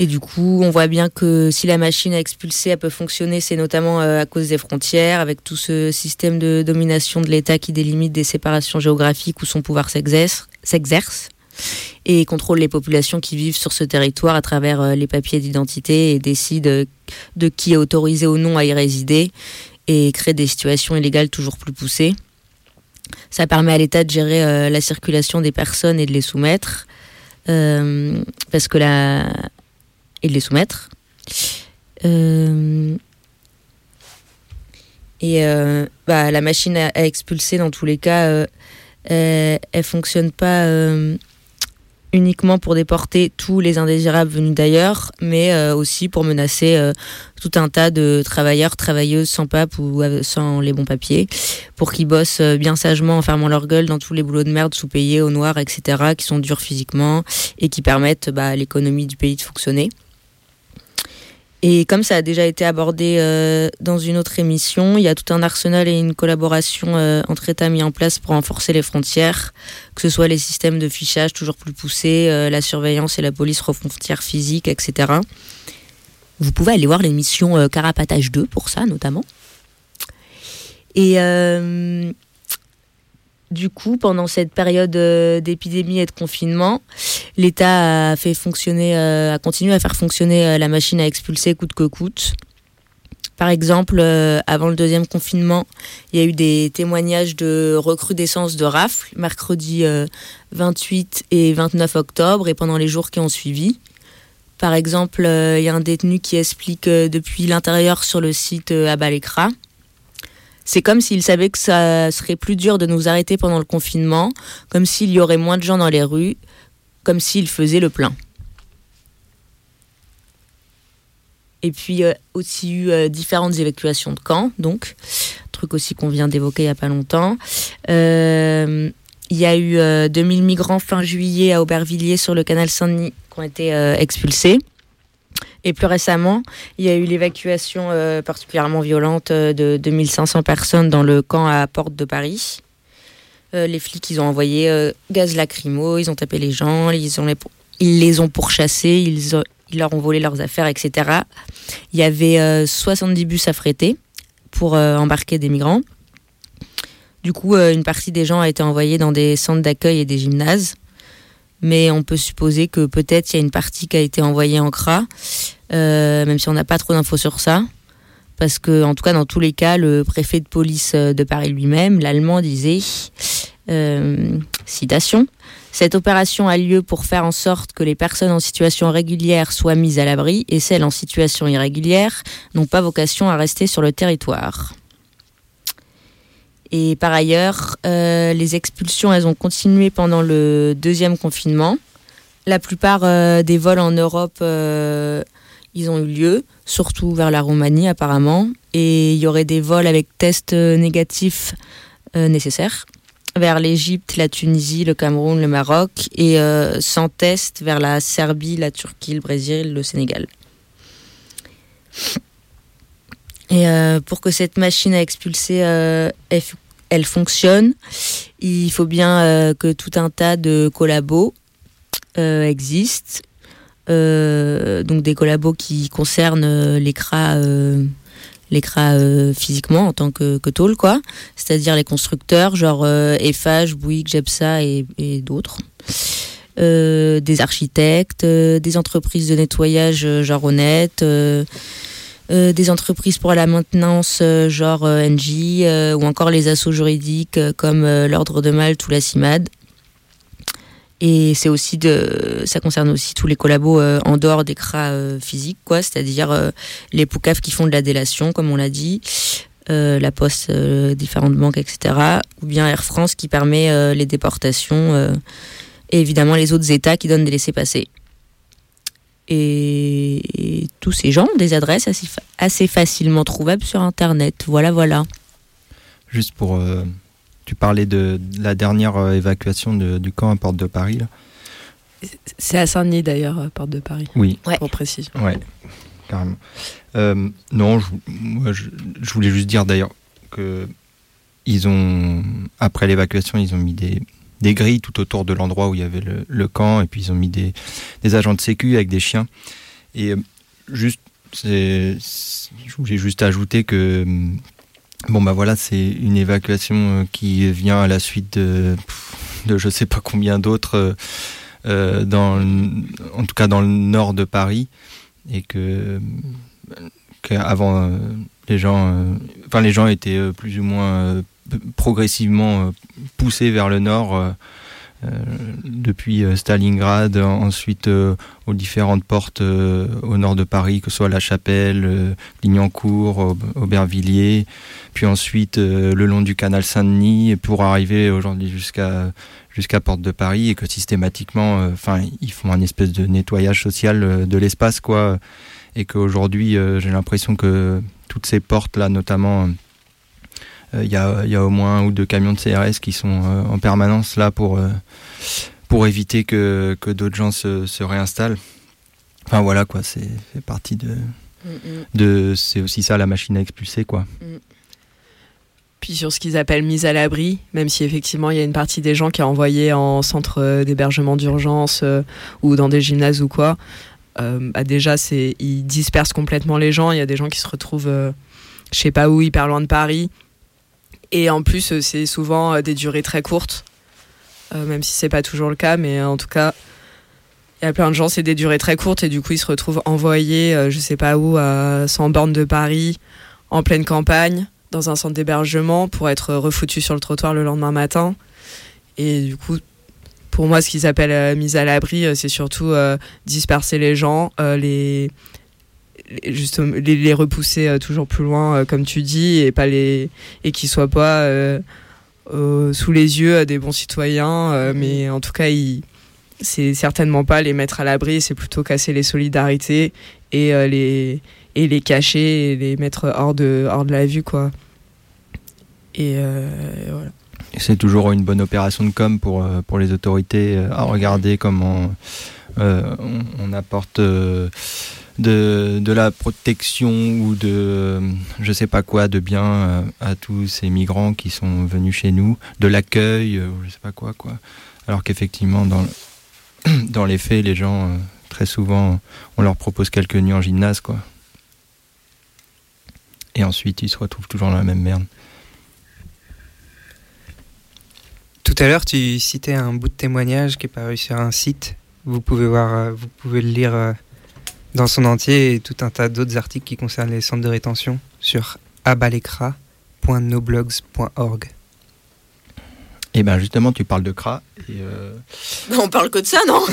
Speaker 9: Et du coup, on voit bien que si la machine à expulser elle peut fonctionner, c'est notamment euh, à cause des frontières, avec tout ce système de domination de l'État qui délimite des séparations géographiques où son pouvoir s'exerce, et contrôle les populations qui vivent sur ce territoire à travers euh, les papiers d'identité et décide euh, de qui est autorisé ou non à y résider et crée des situations illégales toujours plus poussées. Ça permet à l'État de gérer la circulation des personnes et de les soumettre, parce que la et de les soumettre. Euh, et euh, bah, la machine à, à expulser, dans tous les cas, euh, elle, elle fonctionne pas uniquement pour déporter tous les indésirables venus d'ailleurs, mais aussi pour menacer tout un tas de travailleurs, travailleuses sans pape ou sans les bons papiers, pour qu'ils bossent bien sagement en fermant leur gueule dans tous les boulots de merde sous-payés, au noir, etc., qui sont durs physiquement et qui permettent bah, l'économie du pays de fonctionner. Et comme ça a déjà été abordé euh, dans une autre émission, il y a tout un arsenal et une collaboration euh, entre États mis en place pour renforcer les frontières, que ce soit les systèmes de fichage toujours plus poussés, euh, la surveillance et la police aux frontières physiques, etc. Vous pouvez aller voir l'émission euh, Carapatage 2 pour ça notamment. Et euh, du coup, pendant cette période euh, d'épidémie et de confinement, l'État a fait fonctionner, euh, a continué à faire fonctionner euh, la machine à expulser coûte que coûte. Par exemple, avant le deuxième confinement, il y a eu des témoignages de recrudescence de rafles, mercredi euh, 28 et 29 octobre, et pendant les jours qui ont suivi. Par exemple, il y a un détenu qui explique depuis l'intérieur sur le site à. C'est comme s'il savait que ça serait plus dur de nous arrêter pendant le confinement, comme s'il y aurait moins de gens dans les rues, comme s'il faisait le plein. Et puis euh, aussi eu euh, différentes évacuations de camps, donc truc aussi qu'on vient d'évoquer il n'y a pas longtemps. Euh, il y a eu 2000 migrants fin juillet à Aubervilliers sur le canal Saint-Denis qui ont été expulsés. Et plus récemment, il y a eu l'évacuation particulièrement violente de 2500 personnes dans le camp à Porte de Paris. les flics, ils ont envoyé gaz lacrymo, ils ont tapé les gens, ils, les, ont pourchassés, ils, ils leur ont volé leurs affaires, etc. Il y avait 70 euh, bus affrétés pour euh, embarquer des migrants. Du coup, euh, une partie des gens a été envoyée dans des centres d'accueil et des gymnases. Mais on peut supposer que peut-être il y a une partie qui a été envoyée en CRA, même si on n'a pas trop d'infos sur ça. Parce que, en tout cas, dans tous les cas, le préfet de police de Paris lui-même, l'allemand, disait, citation, cette opération a lieu pour faire en sorte que les personnes en situation régulière soient mises à l'abri et celles en situation irrégulière n'ont pas vocation à rester sur le territoire. Et par ailleurs, euh, les expulsions, elles ont continué pendant le deuxième confinement. La plupart euh, des vols en Europe, euh, ils ont eu lieu, surtout vers la Roumanie apparemment. Et il y aurait des vols avec tests négatifs nécessaires vers l'Égypte, la Tunisie, le Cameroun, le Maroc et sans test vers la Serbie, la Turquie, le Brésil, le Sénégal. Et euh, pour que cette machine à expulser, euh, elle, fonctionne, il faut bien que tout un tas de collabos existent. donc des collabos qui concernent l'écran l'écran euh, physiquement en tant que, que tôle, quoi. C'est-à-dire les constructeurs, genre euh, Eiffage, Bouygues, Jepsa et, et d'autres. Euh, des architectes, euh, des entreprises de nettoyage, genre Honnête, des entreprises pour la maintenance, genre NJ, ou encore les assauts juridiques comme l'Ordre de Malte ou la CIMAD. Et c'est aussi de, ça concerne aussi tous les collabos euh, en dehors des cras euh, physiques, quoi, c'est-à-dire euh, les poucaves qui font de la délation, comme on l'a dit, la Poste, différentes banques, etc. Ou bien Air France qui permet les déportations, et évidemment les autres États qui donnent des laissés-passer. Et, tous ces gens ont des adresses assez, assez facilement trouvables sur Internet. Voilà, voilà.
Speaker 7: Juste pour tu parlais de, la dernière euh, évacuation du camp à Porte de Paris.
Speaker 6: C'est à Saint-Denis d'ailleurs, euh, Porte de Paris.
Speaker 7: Oui.
Speaker 6: Pour préciser.
Speaker 7: Ouais, carrément. Euh, non, je, je, voulais juste dire d'ailleurs que ils ont, après l'évacuation, ils ont mis des, des, grilles tout autour de l'endroit où il y avait le, camp, et puis ils ont mis des, agents de sécu avec des chiens. Et juste, je voulais juste ajouter que Bon bah voilà, c'est une évacuation euh, qui vient à la suite de, de je sais pas combien d'autres, euh, euh dans, en tout cas dans le nord de Paris, et que qu'avant euh, les gens, les gens étaient plus ou moins progressivement poussés vers le nord euh, depuis euh, Stalingrad, ensuite euh, aux différentes portes au nord de Paris, que ce soit La Chapelle, Lignancourt, Aubervilliers, puis ensuite le long du canal Saint-Denis, pour arriver aujourd'hui jusqu'à jusqu'à Porte de Paris, et que systématiquement, enfin, ils font un espèce de nettoyage social de l'espace, quoi, et qu'aujourd'hui, j'ai l'impression que toutes ces portes là, notamment il euh, y, a, au moins un ou deux camions de CRS qui sont euh, en permanence là pour, euh, pour éviter que, d'autres gens se, réinstallent. Enfin voilà quoi, c'est partie de, mm, mm. de c'est aussi ça la machine à expulser quoi. Mm.
Speaker 6: Puis sur ce qu'ils appellent mise à l'abri, même si effectivement il y a une partie des gens qui est envoyée en centre d'hébergement d'urgence ou dans des gymnases ou quoi, bah déjà c'est ils dispersent complètement les gens. Il y a des gens qui se retrouvent, je sais pas où, hyper loin de Paris, et en plus, euh, c'est souvent euh, des durées très courtes, euh, même si c'est pas toujours le cas, mais en tout cas, il y a plein de gens, c'est des durées très courtes et du coup, ils se retrouvent envoyés, je sais pas où, à 100 bornes de Paris, en pleine campagne, dans un centre d'hébergement pour être refoutus sur le trottoir le lendemain matin. Et du coup, pour moi, ce qu'ils appellent mise à l'abri, c'est surtout disperser les gens, les, justement les, les repousser euh, toujours plus loin euh, comme tu dis et pas les et qu'ils soient pas euh, sous les yeux des bons citoyens mais en tout cas c'est certainement pas les mettre à l'abri c'est plutôt casser les solidarités et les et les cacher et les mettre hors de, hors de la vue, quoi. Et voilà.
Speaker 7: C'est toujours une bonne opération de com pour, pour les autorités à regarder comment on, on, apporte de, de, la protection ou de je sais pas quoi de bien euh, à, tous ces migrants qui sont venus chez nous, de l'accueil, euh, je sais pas quoi quoi. Alors qu'effectivement dans dans les faits, les gens euh, très souvent on leur propose quelques nuits en gymnase quoi. Et ensuite ils se retrouvent toujours dans la même merde.
Speaker 5: Tout à l'heure, tu citais un bout de témoignage qui est paru sur un site. Vous pouvez voir, vous pouvez le lire dans son entier et tout un tas d'autres articles qui concernent les centres de rétention sur abalekra.noblogs.org.
Speaker 7: Et eh bien justement, tu parles de CRA. Et euh...
Speaker 9: On parle que de ça, non?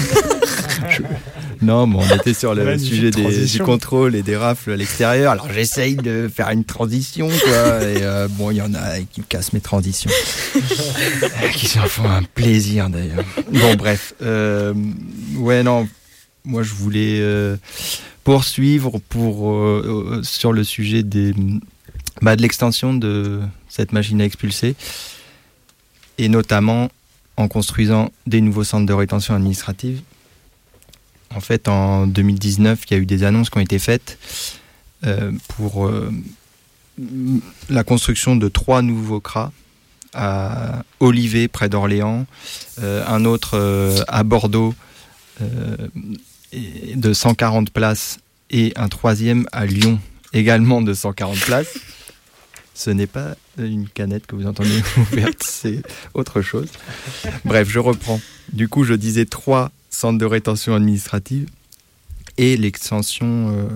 Speaker 7: Non, mais on était sur le sujet des, du contrôle et des rafles à l'extérieur. Alors j'essaye de faire une transition, quoi. Et euh, bon, il y en a qui me cassent mes transitions. qui s'en font un plaisir d'ailleurs. Bon, bref. Euh, ouais, non, moi, je voulais euh, poursuivre pour, euh, euh, sur le sujet bah, de l'extension de cette machine à expulser, et notamment en construisant des nouveaux centres de rétention administrative. En fait, en 2019, il y a eu des annonces qui ont été faites pour la construction de trois nouveaux CRA à Olivet, près d'Orléans, un autre à Bordeaux, de 140 places et un troisième à Lyon également de 140 places. Ce n'est pas une canette que vous entendez ouverte, c'est autre chose. Bref, je reprends. Du coup, je disais trois centres de rétention administrative et l'extension, euh,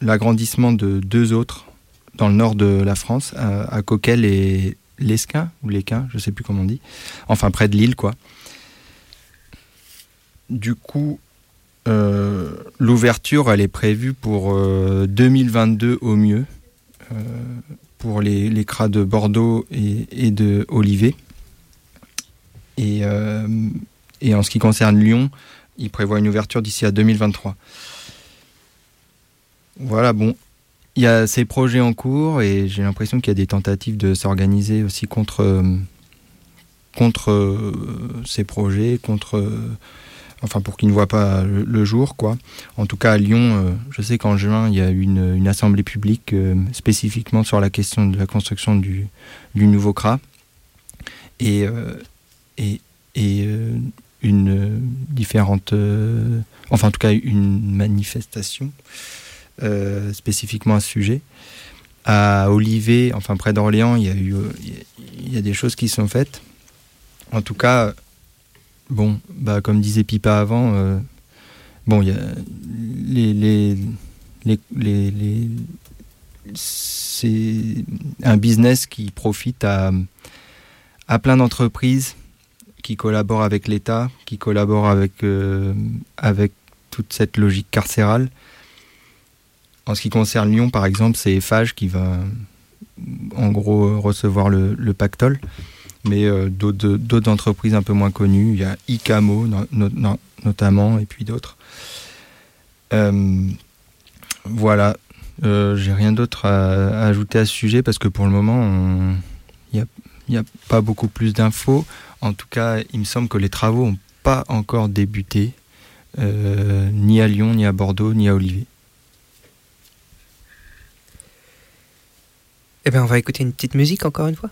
Speaker 7: l'agrandissement de deux autres dans le nord de la France, à, Coquel et l'Esquin, ou l'Esquin, je ne sais plus comment on dit. Enfin, près de Lille, quoi. Du coup, euh, l'ouverture, elle est prévue pour 2022 euh, au mieux, euh, pour les, les cras de Bordeaux et, de Olivet. Et, et, en ce qui concerne Lyon, il prévoit une ouverture d'ici à 2023. Voilà, bon, il y a ces projets en cours et j'ai l'impression qu'il y a des tentatives de s'organiser aussi contre, contre ces projets, contre enfin pour qu'ils ne voient pas le, jour, quoi. En tout cas, à Lyon, euh, je sais qu'en juin, il y a eu une, assemblée publique euh, spécifiquement sur la question de la construction du, nouveau CRA. Et, euh, une différente, enfin en tout cas une manifestation spécifiquement à ce sujet. À Olivet, enfin près d'Orléans, il y a eu, il y a des choses qui sont faites. En tout cas, Bon, bah, comme disait Pipa avant, euh, bon, y a les, les, c'est un business qui profite à, à plein d'entreprises qui collaborent avec l'État, qui collaborent avec, euh, avec toute cette logique carcérale. En ce qui concerne Lyon, par exemple, c'est Eiffage qui va en gros recevoir le, le pactole mais euh, d'autres entreprises un peu moins connues. Il y a ICAMO notamment, et puis d'autres. Euh, voilà, euh, j'ai rien d'autre à, ajouter à ce sujet parce que pour le moment, il n'y a, pas beaucoup plus d'infos. En tout cas, il me semble que les travaux n'ont pas encore débuté, ni à Lyon, ni à Bordeaux, ni à Olivier.
Speaker 5: Eh bien, on va écouter une petite musique encore une fois.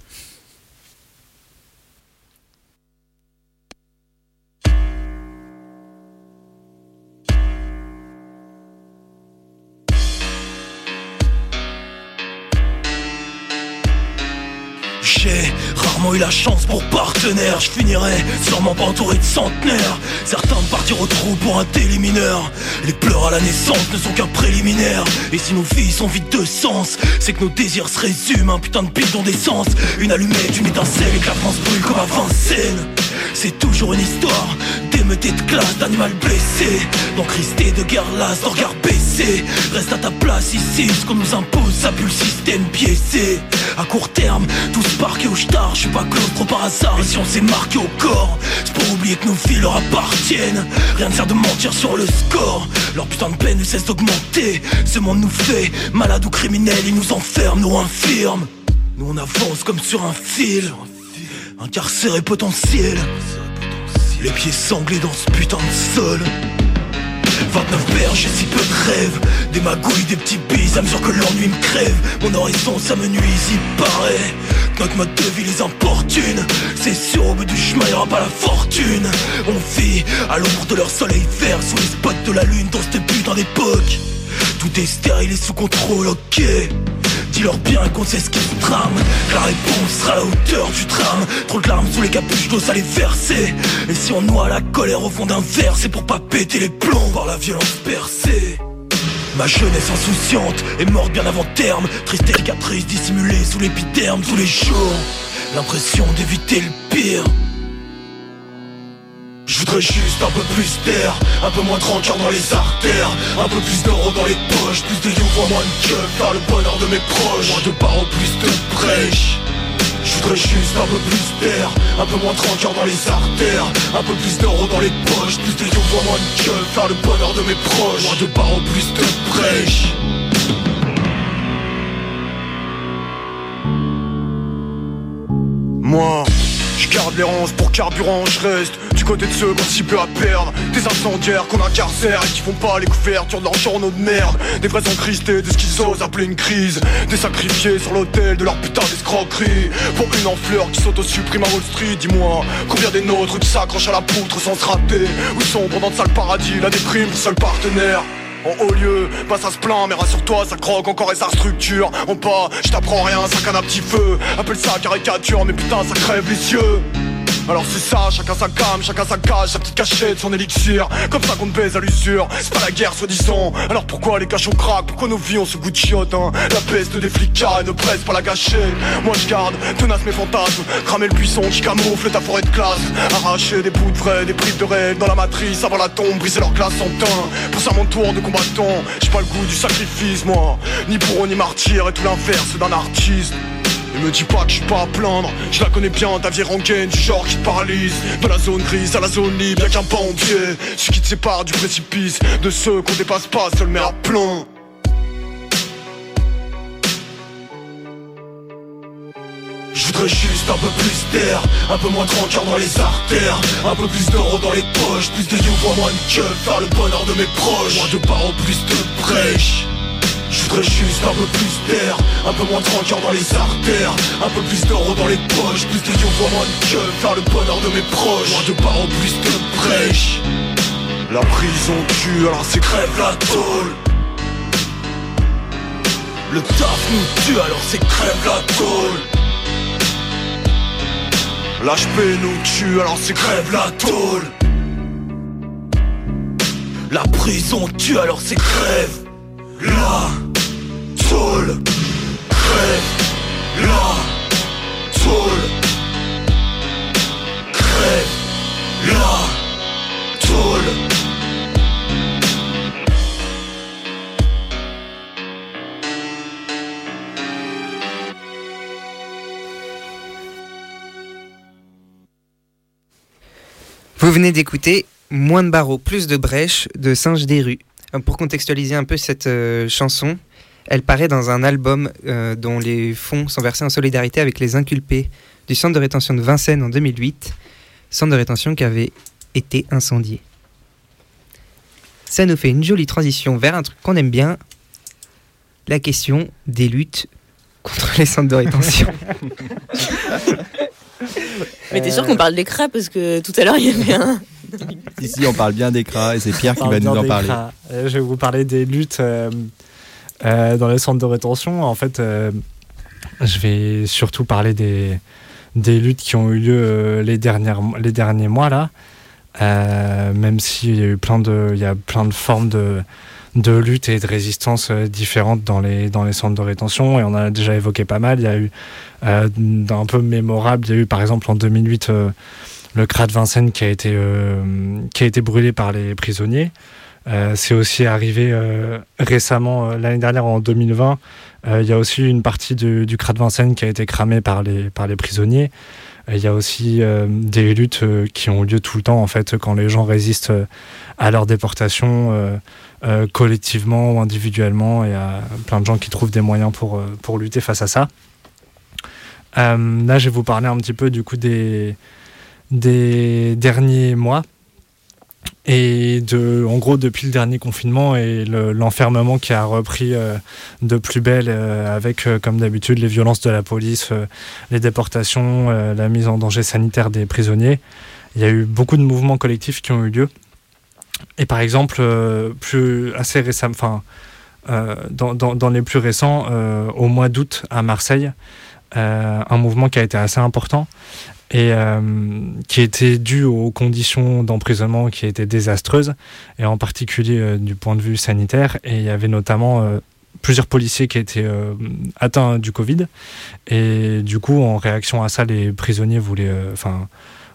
Speaker 12: Eu la chance pour partenaire. Je finirai sûrement pas entouré de centenaires. Certains partir au trou pour un télémineur Les pleurs à la naissance ne sont qu'un préliminaire. Et si nos vies sont vides de sens C'est que nos désirs se résument un putain de bidon d'essence. Une allumette, une étincelle et que la France brûle comme à Vincennes c'est toujours une histoire d'émeute de classe, d'animal blessé D'encristé de guerre lasse, de regard baissé Reste à ta place ici, ce qu'on nous impose, ça pue le système biaisé. À court terme, tous parqués au star, je suis pas trop par hasard. Et si on s'est marqué au corps, c'est pour oublier que nos vies leur appartiennent. Rien ne sert de mentir sur le score, leur putain de peine ne cesse d'augmenter. Ce monde nous fait malade ou criminel, ils nous enferment, nous infirmes Nous on avance comme sur un fil, incarcéré potentiel. Les pieds sanglés dans ce putain de sol 29 berges et si peu de rêves. Des magouilles, des petits bises à mesure que l'ennui me crève. Mon horizon ça me nuise, il paraît Notre mode de vie les importune. C'est sûr au bout du chemin y'aura pas la fortune. On vit à l'ombre de leur soleil vert Sous les spots de la lune dans cette putain d'époque Tout est stérile et sous contrôle, ok Dis-leur bien qu'on sait ce qu'ils trament Que la réponse sera à la hauteur du drame. Trop de larmes sous les capuches d'eau ça les verser. Et si on noie la colère au fond d'un verre C'est pour pas péter les plombs par la violence percée Ma jeunesse insouciante est morte bien avant terme. Triste cicatrice dissimulée sous l'épiderme tous les jours. L'impression d'éviter le pire je voudrais juste un peu plus d'air, un peu moins de rancœur dans les artères Un peu plus d'euros dans les poches, plus de youvois, moins de keufs Faire le bonheur de mes proches, moins de barreaux, plus de brèches je voudrais juste un peu plus d'air, un peu moins de rancœur dans les artères Un peu plus d'euros dans les poches, plus de youvois, moins de keufs Faire le bonheur de mes proches, moins de barreaux, plus de brèches
Speaker 13: Moi garde les ronces pour carburant, je reste du côté de ceux qui ont si peu à perdre. Des incendiaires qu'on incarcère et qui font pas les couvertures de leurs journaux de merde. Des vrais encristés de ce qu'ils osent appeler une crise. Des sacrifiés sur l'autel de leur putain d'escroquerie. Pour une enfleur qui s'auto-supprime à Wall Street Dis-moi, combien des nôtres qui s'accrochent à la poutre sans se rater? Où sont pendant de sale paradis, la déprime, seul partenaire en haut lieu, pas ça se plaint, mais rassure-toi, ça croque encore et ça structure. En pas, je t'apprends rien, ça canne un petit feu. Appelle ça caricature, mais putain, ça crève les cieux. Alors c'est ça, chacun sa cam, chacun sa cage, sa petite cachette, son élixir. Comme ça qu'on baise à l'usure, c'est pas la guerre soi-disant. Alors pourquoi les cachots craquent, pourquoi nos vies ont ce goût de chiotte hein? La peste des flicards ne presse pas la gâchette. Moi je garde, tenace mes fantasmes, cramer le buisson qui camoufle ta forêt de classe. Arracher des bouts de des bribes de réel dans la matrice Avant la tombe, briser leur glace en teint. Pour ça mon tour de combattant, j'ai pas le goût du sacrifice moi. Ni bourreau ni martyr et tout l'inverse d'un artiste et me dis pas que je suis pas à plaindre. Je la connais bien ta vieille rengaine du genre qui te paralyse. De la zone grise à la zone libre, y'a qu'un pas Ce qui te sépare du précipice De ceux qu'on dépasse pas, seul met à plein
Speaker 12: Je voudrais juste un peu plus d'air, un peu moins de rancœur dans les artères Un peu plus d'euros dans les poches, plus de youvois, moins de keufs Faire le bonheur de mes proches, moins de barreaux, plus de brèches voudrais juste un peu plus d'air, un peu moins de rancœur dans les artères Un peu plus d'euros dans les poches, plus de youvois, moins de keufs Faire le bonheur de mes proches, moins de barreaux, plus de brèches
Speaker 13: La prison tue, alors c'est
Speaker 12: crève la tôle. Le taf nous tue, alors c'est crève la tôle.
Speaker 13: L'HP nous tue, alors c'est
Speaker 12: crève la tôle. La prison tue, alors c'est crève la
Speaker 5: Vous venez d'écouter Moins de barreaux, plus de brèches de Singe des rues. Euh, Pour contextualiser un peu cette euh, chanson, elle paraît dans un album euh, dont les fonds sont versés en solidarité avec les inculpés du centre de rétention de Vincennes en 2008, centre de rétention qui avait été incendié. Ça nous fait une jolie transition vers un truc qu'on aime bien, la question des luttes contre les centres de rétention.
Speaker 9: Mais t'es sûr qu'on parle des cras parce que tout à l'heure il y avait un.
Speaker 7: Ici, on parle bien des cras et c'est Pierre qui va nous en parler.
Speaker 8: cras. Euh, Je vais vous parler des luttes euh, euh, dans les centres de rétention. En fait, euh, je vais surtout parler des, luttes qui ont eu lieu euh, les, derniers mois là. Même s'il y a eu plein de, il y a plein de formes de, de lutte et de résistance euh, différentes dans les, centres de rétention et on a déjà évoqué pas mal. Il y a eu euh, d'un peu mémorable, il y a eu par exemple en 2008 euh, le CRA de Vincennes qui a été, qui a été brûlé par les prisonniers. C'est aussi arrivé récemment, l'année dernière en 2020, il y a aussi une partie du, du de Vincennes qui a été cramée par les, prisonniers. Il y a aussi des luttes qui ont lieu tout le temps, en fait, quand les gens résistent à leur déportation. Euh, collectivement ou individuellement. Il y a plein de gens qui trouvent des moyens pour, euh, lutter face à ça. Euh, là, je vais vous parler un petit peu du coup des derniers mois. Et de, en gros, depuis le dernier confinement et l'enfermement qui a repris de plus belle avec, comme d'habitude, les violences de la police, les déportations, la mise en danger sanitaire des prisonniers. Il y a eu beaucoup de mouvements collectifs qui ont eu lieu. Et par exemple, euh, plus assez enfin, euh, dans, les plus récents, euh, au mois d'août à Marseille, un mouvement qui a été assez important et qui était dû aux conditions d'emprisonnement qui étaient désastreuses, et en particulier du point de vue sanitaire. Et il y avait notamment plusieurs policiers qui étaient atteints du Covid. Et du coup, en réaction à ça, les prisonniers voulaient, enfin,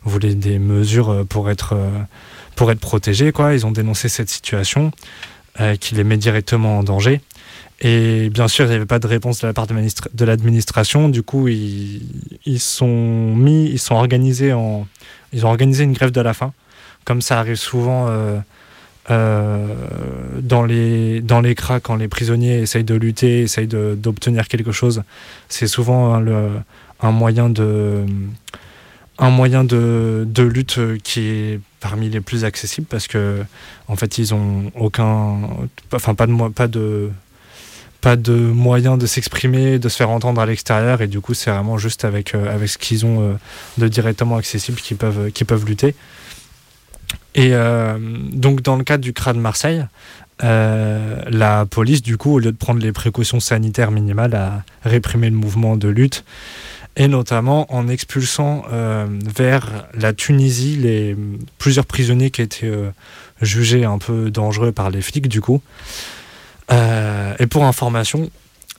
Speaker 8: voulaient des mesures pour être pour être protégés. Quoi. Ils ont dénoncé cette situation euh, qui les met directement en danger. Et bien sûr, il n'y avait pas de réponse de la part de l'administration. Du coup, ils, ils, sont mis, ils sont organisés en, ils ont organisé une grève de la faim, comme ça arrive souvent euh, euh, dans les dans les cras quand les prisonniers essayent de lutter, essayent d'obtenir quelque chose. C'est souvent le, un moyen de un moyen de, de, lutte qui est parmi les plus accessibles parce que en fait ils ont aucun enfin pas de pas de pas de moyen de s'exprimer de se faire entendre à l'extérieur et du coup c'est vraiment juste avec euh, avec ce qu'ils ont euh, de directement accessible qu'ils peuvent qui peuvent lutter et euh, donc dans le cadre du CRA de Marseille la police du coup au lieu de prendre les précautions sanitaires minimales a réprimé le mouvement de lutte et notamment en expulsant euh, vers la Tunisie les plusieurs prisonniers qui étaient euh, jugés un peu dangereux par les flics du coup. Euh, et pour information,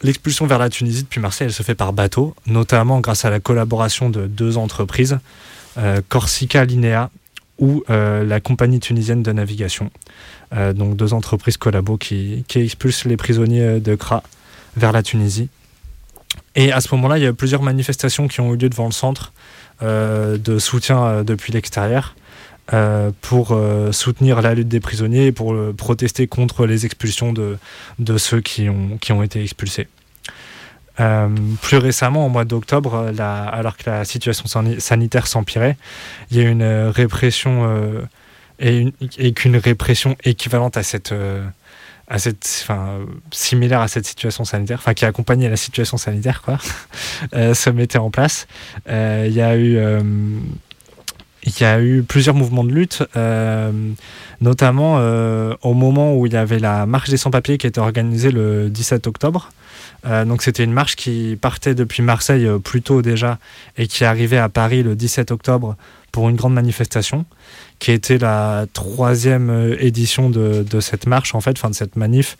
Speaker 8: l'expulsion vers la Tunisie depuis Marseille, elle se fait par bateau, notamment grâce à la collaboration de deux entreprises, Corsica Linea ou la compagnie tunisienne de navigation. donc deux entreprises collabo qui, expulsent les prisonniers de CRA vers la Tunisie. Et à ce moment-là, il y a plusieurs manifestations qui ont eu lieu devant le centre euh, de soutien euh, depuis l'extérieur euh, pour soutenir la lutte des prisonniers et pour protester contre les expulsions de, de ceux qui ont, qui ont été expulsés. plus récemment, au mois d'octobre, alors que la situation sanitaire s'empirait, il y a eu une répression et, et qu'une répression équivalente à cette à cette, enfin, similaire à cette situation sanitaire, enfin qui accompagnait la situation sanitaire, quoi, euh, se mettait en place. Euh, il y a eu euh, il y a eu plusieurs mouvements de lutte, notamment au moment où il y avait la marche des sans-papiers qui était organisée le 17 octobre. donc c'était une marche qui partait depuis Marseille plus tôt déjà et qui arrivait à Paris le 17 octobre pour une grande manifestation qui était la troisième euh, édition de, cette marche, en fait, fin de cette manif,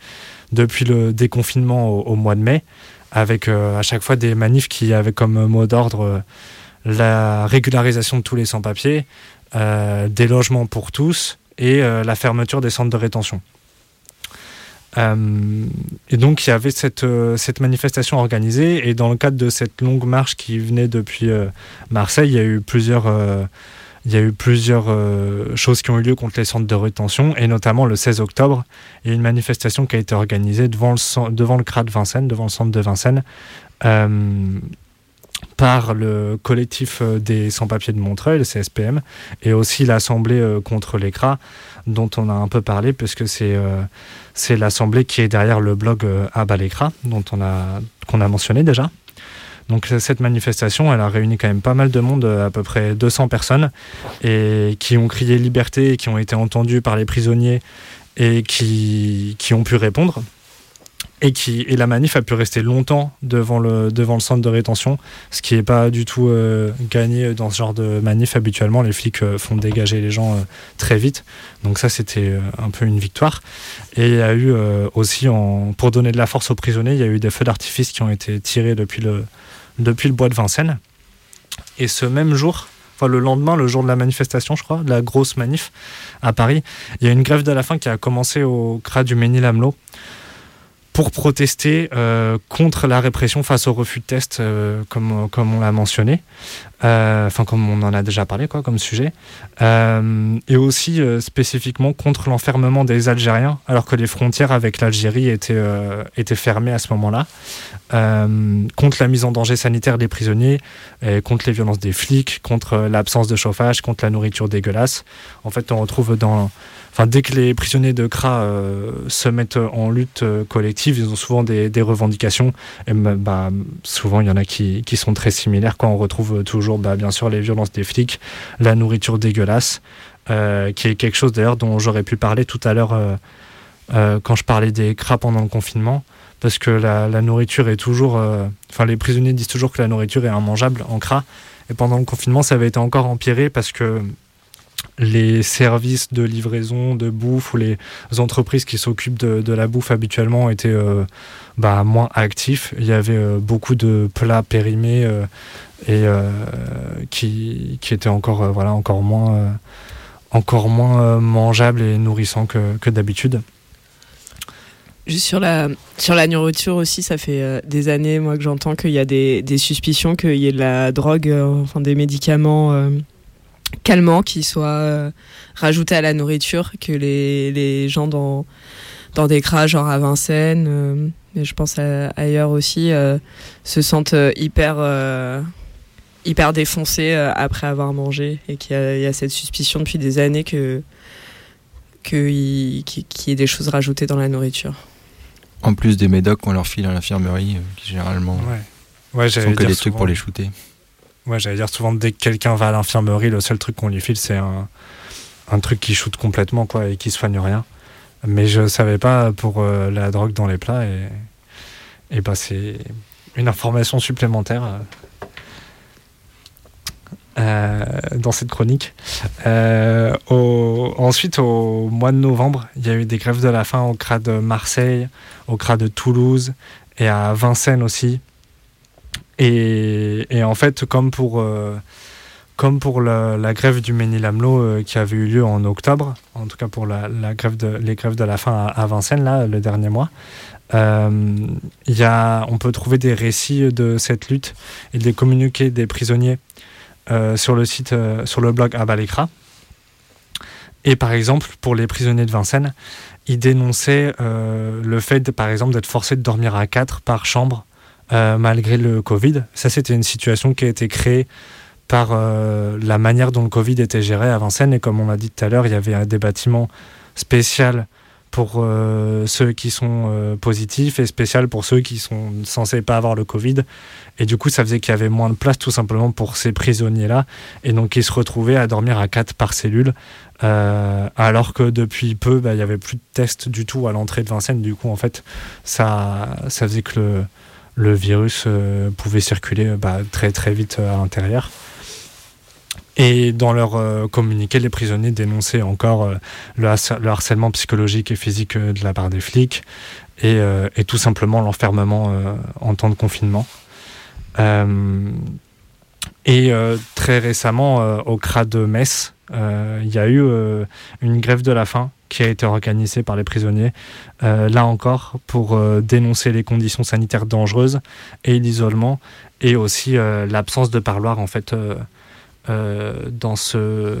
Speaker 8: depuis le déconfinement au, mois de mai, avec euh, à chaque fois des manifs qui avaient comme mot d'ordre euh, la régularisation de tous les sans-papiers, des logements pour tous et la fermeture des centres de rétention. et donc il y avait cette, cette manifestation organisée et dans le cadre de cette longue marche qui venait depuis Marseille, il y a eu plusieurs il y a eu plusieurs euh, choses qui ont eu lieu contre les centres de rétention, et notamment le 16 octobre, il y a une manifestation qui a été organisée devant le, devant le CRA de Vincennes, devant le centre de Vincennes, euh, par le collectif euh, des sans-papiers de Montreuil, le CSPM, et aussi l'Assemblée contre les CRA, dont on a un peu parlé, puisque c'est c'est l'Assemblée qui est derrière le blog Abalécra, dont on a qu'on a mentionné déjà. Donc cette manifestation, elle a réuni quand même pas mal de monde, à peu près 200 personnes, et qui ont crié liberté, qui ont été entendus par les prisonniers et qui, qui ont pu répondre. Et, qui, et la manif a pu rester longtemps devant le, devant le centre de rétention, ce qui n'est pas du tout euh, gagné dans ce genre de manif. Habituellement, les flics euh, font dégager les gens euh, très vite. Donc ça, c'était un peu une victoire. Et il y a eu aussi, pour donner de la force aux prisonniers, il y a eu des feux d'artifice qui ont été tirés depuis le, depuis le bois de Vincennes. Et ce même jour, enfin le lendemain, le jour de la manifestation, je crois, la grosse manif à Paris, il y a une grève de la faim qui a commencé au CRA du Ménil-Amelot pour protester euh, contre la répression face au refus de test, euh, comme, comme on l'a mentionné, euh, enfin comme on en a déjà parlé quoi, comme sujet, et aussi spécifiquement contre l'enfermement des Algériens, alors que les frontières avec l'Algérie étaient, étaient fermées à ce moment-là, contre la mise en danger sanitaire des prisonniers, contre les violences des flics, contre l'absence de chauffage, contre la nourriture dégueulasse. En fait, on retrouve dans Dès que les prisonniers de CRA euh, se mettent en lutte euh, collective, ils ont souvent des, revendications. Et bah, souvent, il y en a qui, sont très similaires. Quand on retrouve toujours, bah, bien sûr, les violences des flics, la nourriture dégueulasse, euh, qui est quelque chose d'ailleurs dont j'aurais pu parler tout à l'heure euh, euh, quand je parlais des CRA pendant le confinement. Parce que la, nourriture est toujours. euh, les prisonniers disent toujours que la nourriture est immangeable en CRA. Et pendant le confinement, ça avait été encore empiré parce que les services de livraison de bouffe ou les entreprises qui s'occupent de, de la bouffe habituellement étaient euh, bah, moins actifs. Il y avait euh, beaucoup de plats périmés euh, et qui, qui étaient encore, voilà, encore moins, encore moins mangeables et nourrissants que, que d'habitude.
Speaker 6: Juste sur la, sur la nourriture aussi, ça fait des années, moi, que j'entends qu'il y a des, des suspicions qu'il y ait de la drogue, enfin des médicaments calmants qui soient euh, rajoutés à la nourriture, que les, les gens dans, dans des cras, genre à Vincennes, euh, mais je pense à- ailleurs aussi, euh, se sentent hyper, euh, hyper défoncés euh, après avoir mangé et qu'il y, a- il y a cette suspicion depuis des années que qu'il qu'il y ait des choses rajoutées dans la nourriture.
Speaker 7: En plus des médocs qu'on leur file à l'infirmerie, euh, qui généralement
Speaker 8: Ouais. Ouais,
Speaker 7: sont que des trucs
Speaker 8: souvent-
Speaker 7: pour les shooter.
Speaker 8: Ouais, j'allais dire souvent dès que quelqu'un va à l'infirmerie, le seul truc qu'on lui file, c'est un, truc qui shoot complètement quoi et qui soigne rien. Mais je savais pas pour euh, la drogue dans les plats et, bah c'est une information supplémentaire euh, euh, dans cette chronique. Ensuite, au mois de novembre, il y a eu des grèves de la faim au CRA de Marseille, au CRA de Toulouse et à Vincennes aussi. Et, en fait, comme pour, euh, comme pour la, grève du Ménil-Amelot euh, qui avait eu lieu en octobre, en tout cas pour la, grève de, les grèves de la faim à, Vincennes, là, le dernier mois, euh, y a, on peut trouver des récits de cette lutte et des communiqués des prisonniers sur le site, sur le blog Abalekra. Et par exemple, pour les prisonniers de Vincennes, ils dénonçaient le fait, par exemple, d'être forcés de dormir à quatre par chambre euh, malgré le Covid. Ça, c'était une situation qui a été créée par euh, la manière dont le Covid était géré à Vincennes. Et comme on l'a dit tout à l'heure, il y avait des bâtiments spéciaux pour euh, ceux qui sont positifs et spécial pour ceux qui sont censés pas avoir le Covid. Et du coup, ça faisait qu'il y avait moins de place tout simplement pour ces prisonniers-là. Et donc, ils se retrouvaient à dormir à quatre par cellule. Alors que depuis peu, bah, il y avait plus de tests du tout à l'entrée de Vincennes. Du coup, en fait, ça, ça faisait que le, le virus euh, pouvait circuler bah, très très vite euh, à l'intérieur. Et dans leur euh, communiqué, les prisonniers dénonçaient encore euh, le, harcèlement psychologique et physique euh, de la part des flics et, euh, tout simplement l'enfermement euh, en temps de confinement. Euh, et euh, très récemment, euh, au CRA de Metz, euh, il y a eu euh, une grève de la faim qui a été organisée par les prisonniers, euh, là encore, pour euh, dénoncer les conditions sanitaires dangereuses et l'isolement, et aussi euh, l'absence de parloir, en fait, dans ce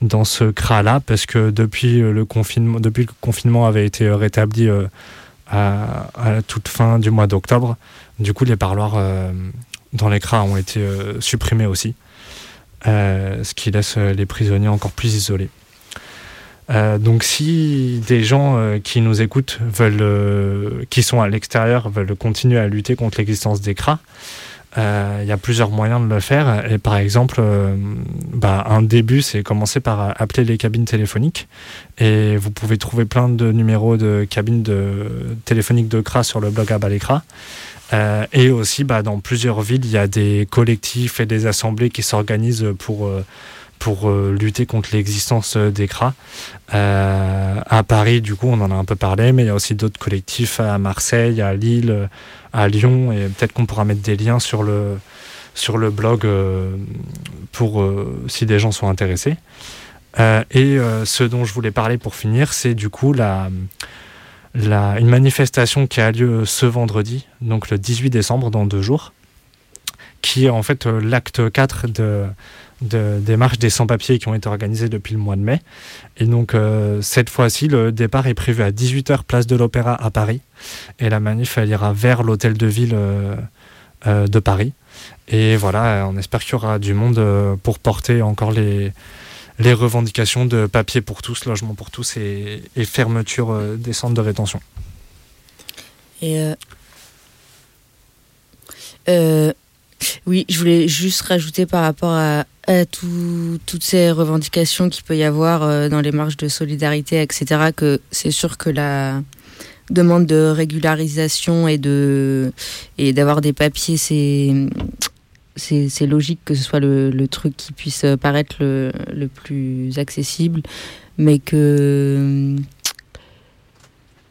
Speaker 8: dans ce CRA-là, parce que depuis le confinement, depuis le confinement avait été rétabli à, à la toute fin du mois d'octobre, du coup, les parloirs dans les CRA ont été supprimés aussi, ce qui laisse les prisonniers encore plus isolés. Euh, donc si des gens euh, qui nous écoutent veulent, euh, qui sont à l'extérieur, veulent continuer à lutter contre l'existence des CRA, il y a plusieurs moyens de le faire. Et par exemple, bah, un début, c'est commencer par appeler les cabines téléphoniques. Et vous pouvez trouver plein de numéros de cabines téléphoniques de CRA sur le blog Abalekra. Euh, et aussi, bah, dans plusieurs villes, il y a des collectifs et des assemblées qui s'organisent pour, pour euh, lutter contre l'existence euh, des CRA. Euh, à Paris, du coup, on en a un peu parlé, mais il y a aussi d'autres collectifs à Marseille, à Lille, à Lyon, et peut-être qu'on pourra mettre des liens sur le, sur le blog pour si des gens sont intéressés. et ce dont je voulais parler pour finir, c'est du coup la, la, une manifestation qui a lieu ce vendredi, donc le 18 décembre, dans deux jours, qui est en fait l'acte 4 de, des marches des sans-papiers qui ont été organisées depuis le mois de mai. Et donc, euh, cette fois-ci, le départ est prévu à 18h, place de l'Opéra à Paris. Et la manif, elle ira vers l'hôtel de ville euh, euh, de Paris. Et voilà, on espère qu'il y aura du monde pour porter encore les, les revendications de papier pour tous, logement pour tous et, et fermeture des centres de rétention.
Speaker 9: Et oui, je voulais juste rajouter par rapport à, toutes ces revendications qu'il peut y avoir euh, dans les marches de solidarité, etc., que c'est sûr que la demande de régularisation et de et d'avoir des papiers, c'est c'est logique que ce soit le, le, truc qui puisse paraître le, le plus accessible, mais que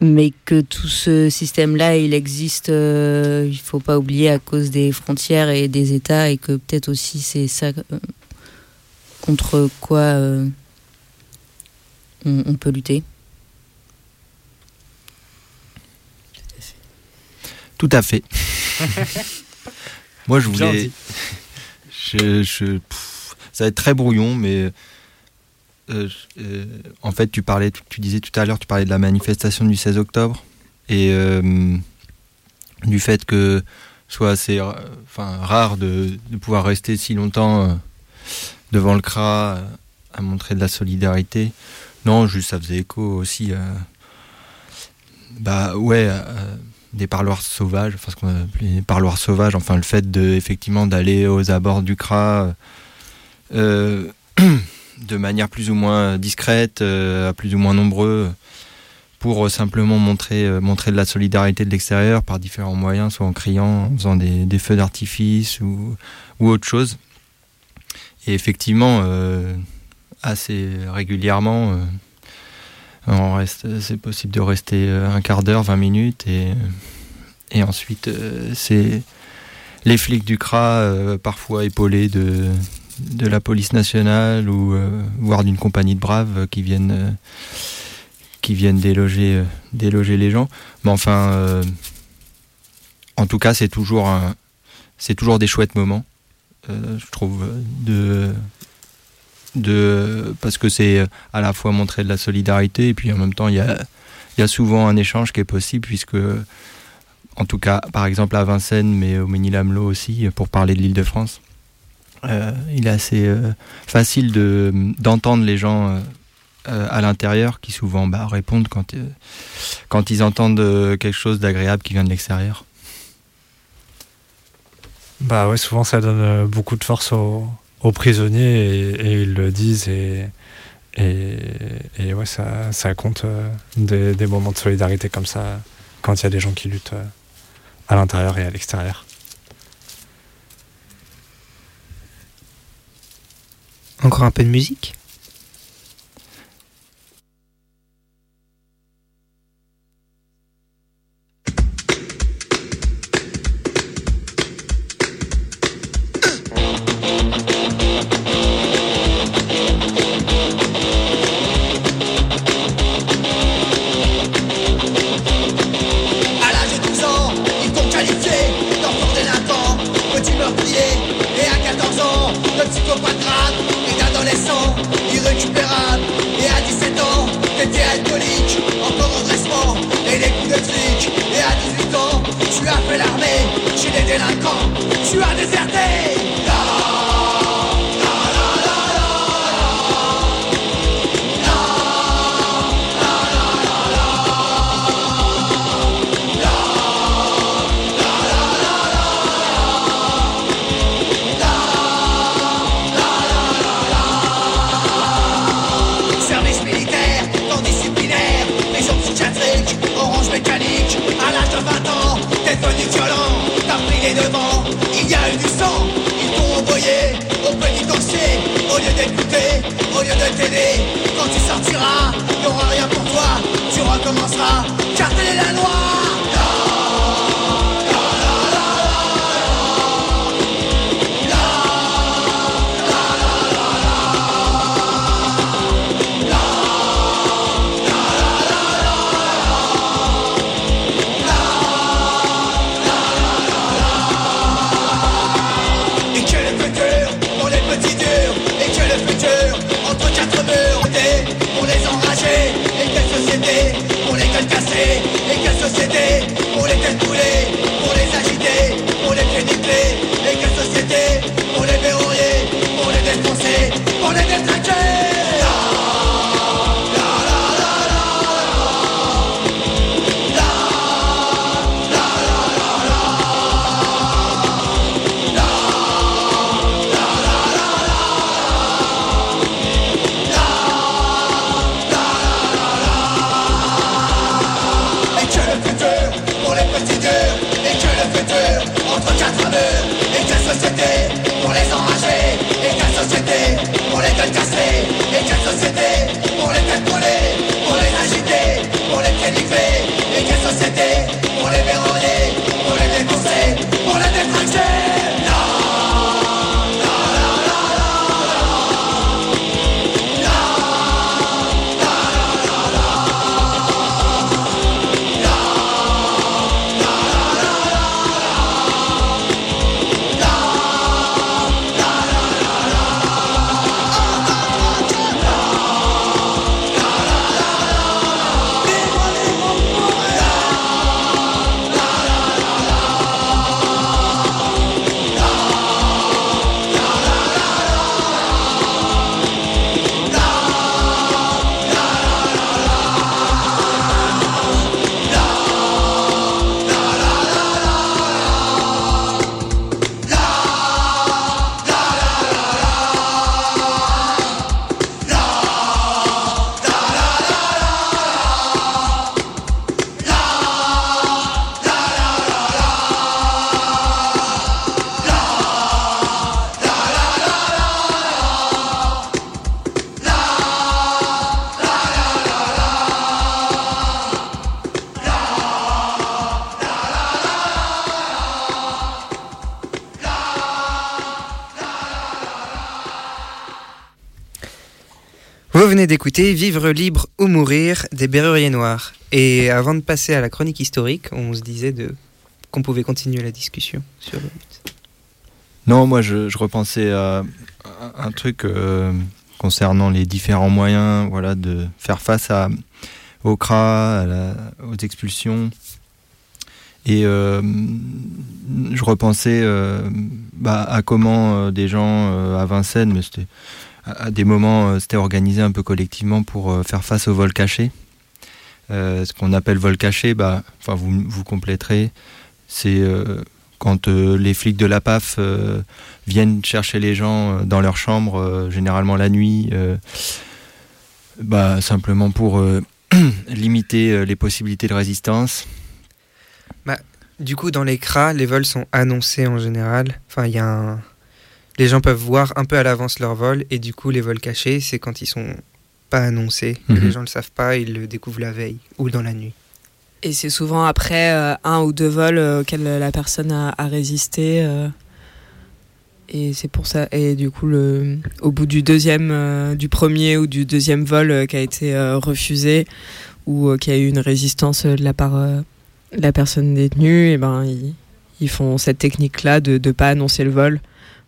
Speaker 9: mais que tout ce système-là, il existe, euh, il faut pas oublier, à cause des frontières et des États, et que peut-être aussi c'est ça euh, contre quoi euh, on, peut lutter.
Speaker 7: Tout à fait. Moi, je voulais. Je, je, ça va être très brouillon, mais euh, euh, en fait, tu parlais, tu, disais tout à l'heure, tu parlais de la manifestation du 16 octobre et euh, du fait que soit assez enfin, rare de, pouvoir rester si longtemps devant le CRA à montrer de la solidarité. Non, juste ça faisait écho aussi bah ouais, des parloirs sauvages, enfin ce qu'on appelle des parloirs sauvages, enfin le fait de effectivement d'aller aux abords du CRA. de manière plus ou moins discrète, euh, à plus ou moins nombreux, pour simplement montrer, euh, de la solidarité de l'extérieur par différents moyens, soit en criant, en faisant des, feux d'artifice ou, autre chose. Et effectivement, euh, assez régulièrement, c'est possible de rester un quart d'heure, 20 minutes, et, et ensuite, c'est les flics du CRA, parfois épaulés de de la police nationale ou euh, voire d'une compagnie de braves qui viennent euh, euh, déloger les gens. Mais enfin en tout cas c'est toujours des chouettes moments je trouve de parce que c'est à la fois montrer de la solidarité et puis en même temps il y a souvent un échange qui est possible puisque en tout cas par exemple à Vincennes mais au Ménil-Amelot aussi pour parler de l'île de France euh, il est assez euh, facile de, d'entendre les gens euh, à l'intérieur qui souvent bah, répondent quand, quand ils entendent quelque chose d'agréable qui vient de l'extérieur.
Speaker 8: Bah ouais, souvent ça donne beaucoup de force aux, prisonniers et, ils le disent et, et, ouais, ça, ça compte des, moments de solidarité comme ça quand il y a des gens qui luttent à l'intérieur et à l'extérieur.
Speaker 3: Encore un peu de musique
Speaker 12: Tu as des Quand tu sortiras, il rien pour toi. Tu recommenceras, car
Speaker 5: la loi. D'écouter Vivre libre ou mourir des Berruriers Noirs. Et avant de passer à la chronique historique, on se disait qu'on pouvait continuer la discussion sur le but.
Speaker 7: Non, moi je, repensais à un truc euh, concernant les différents moyens voilà, de faire face à, au CRA, aux expulsions. Et euh, je repensais euh, bah, à comment des gens à Vincennes, mais c'était à, des moments, euh, c'était organisé un peu collectivement pour euh, faire face au vol caché. Euh, ce qu'on appelle vol caché, bah, enfin vous, vous compléterez, c'est quand les flics de la PAF viennent chercher les gens dans leur chambre, généralement la nuit, bah, simplement pour limiter les possibilités de résistance.
Speaker 5: Bah, du coup, dans les CRA, les vols sont annoncés en général. Enfin, il y a un... Les gens peuvent voir un peu à l'avance leur vol, et du coup, les vols cachés, c'est quand ils sont pas annoncés, que
Speaker 6: Mhm.
Speaker 5: les gens le savent pas, ils le découvrent la veille ou dans la nuit.
Speaker 6: Et c'est souvent après euh, un ou deux vols euh, auxquels la personne a, a résisté. euh, et c'est pour ça. Et du coup, le, au bout du deuxième, euh, du premier ou du deuxième vol euh, qui a été euh, refusé ou euh, qui a eu une résistance de la part euh, de la personne détenue, et ben ils, ils font cette technique-là de ne pas annoncer le vol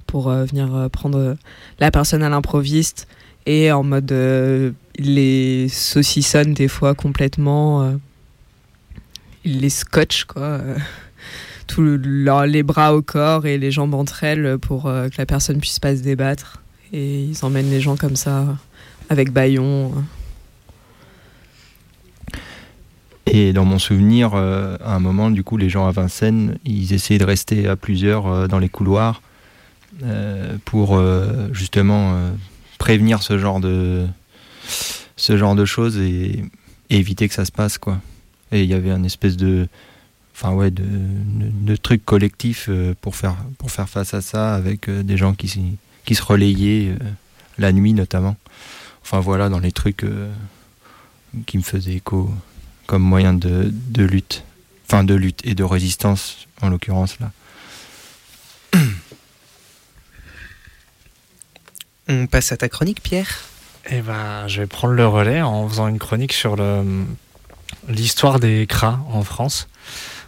Speaker 6: pour euh, venir euh, prendre euh, la personne à l'improviste et en mode les saucissonnent des fois complètement. ils les scotchent quoi. tout les bras au corps et les jambes entre elles pour que la personne puisse pas se débattre. Et ils emmènent les gens comme ça avec baillon.
Speaker 7: Et dans mon souvenir, à un moment, du coup, les gens à Vincennes, ils essayaient de rester à plusieurs dans les couloirs pour euh, justement euh, prévenir ce genre de ce genre de choses et, éviter que ça se passe, quoi. Et il y avait un espèce de enfin ouais de, truc collectif euh, pour faire pour faire face à ça avec euh, des gens qui qui se relayaient euh, la nuit notamment. Enfin voilà dans les trucs euh, qui me faisaient écho comme moyen de, de lutte. Enfin, de lutte et de résistance, en l'occurrence, là.
Speaker 5: On passe à ta chronique, Pierre
Speaker 8: Eh ben, je vais prendre le relais en faisant une chronique sur l'histoire des CRA en France.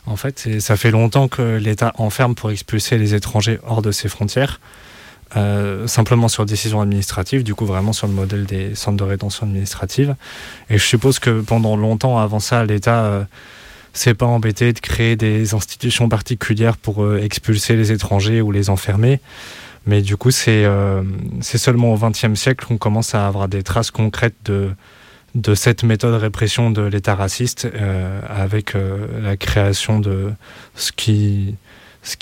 Speaker 8: En fait, ça fait longtemps que l'État enferme pour expulser les étrangers hors de ses frontières. euh, simplement sur décision administrative, du coup vraiment sur le modèle des centres de rétention administrative. Et je suppose que pendant longtemps avant ça, l'État euh, s'est pas embêté de créer des institutions particulières pour euh, expulser les étrangers ou les enfermer. Mais du coup, c'est euh, c'est seulement au XXe siècle qu'on commence à avoir des traces concrètes de, cette méthode de répression de l'État raciste euh, avec euh, la création de ce qui,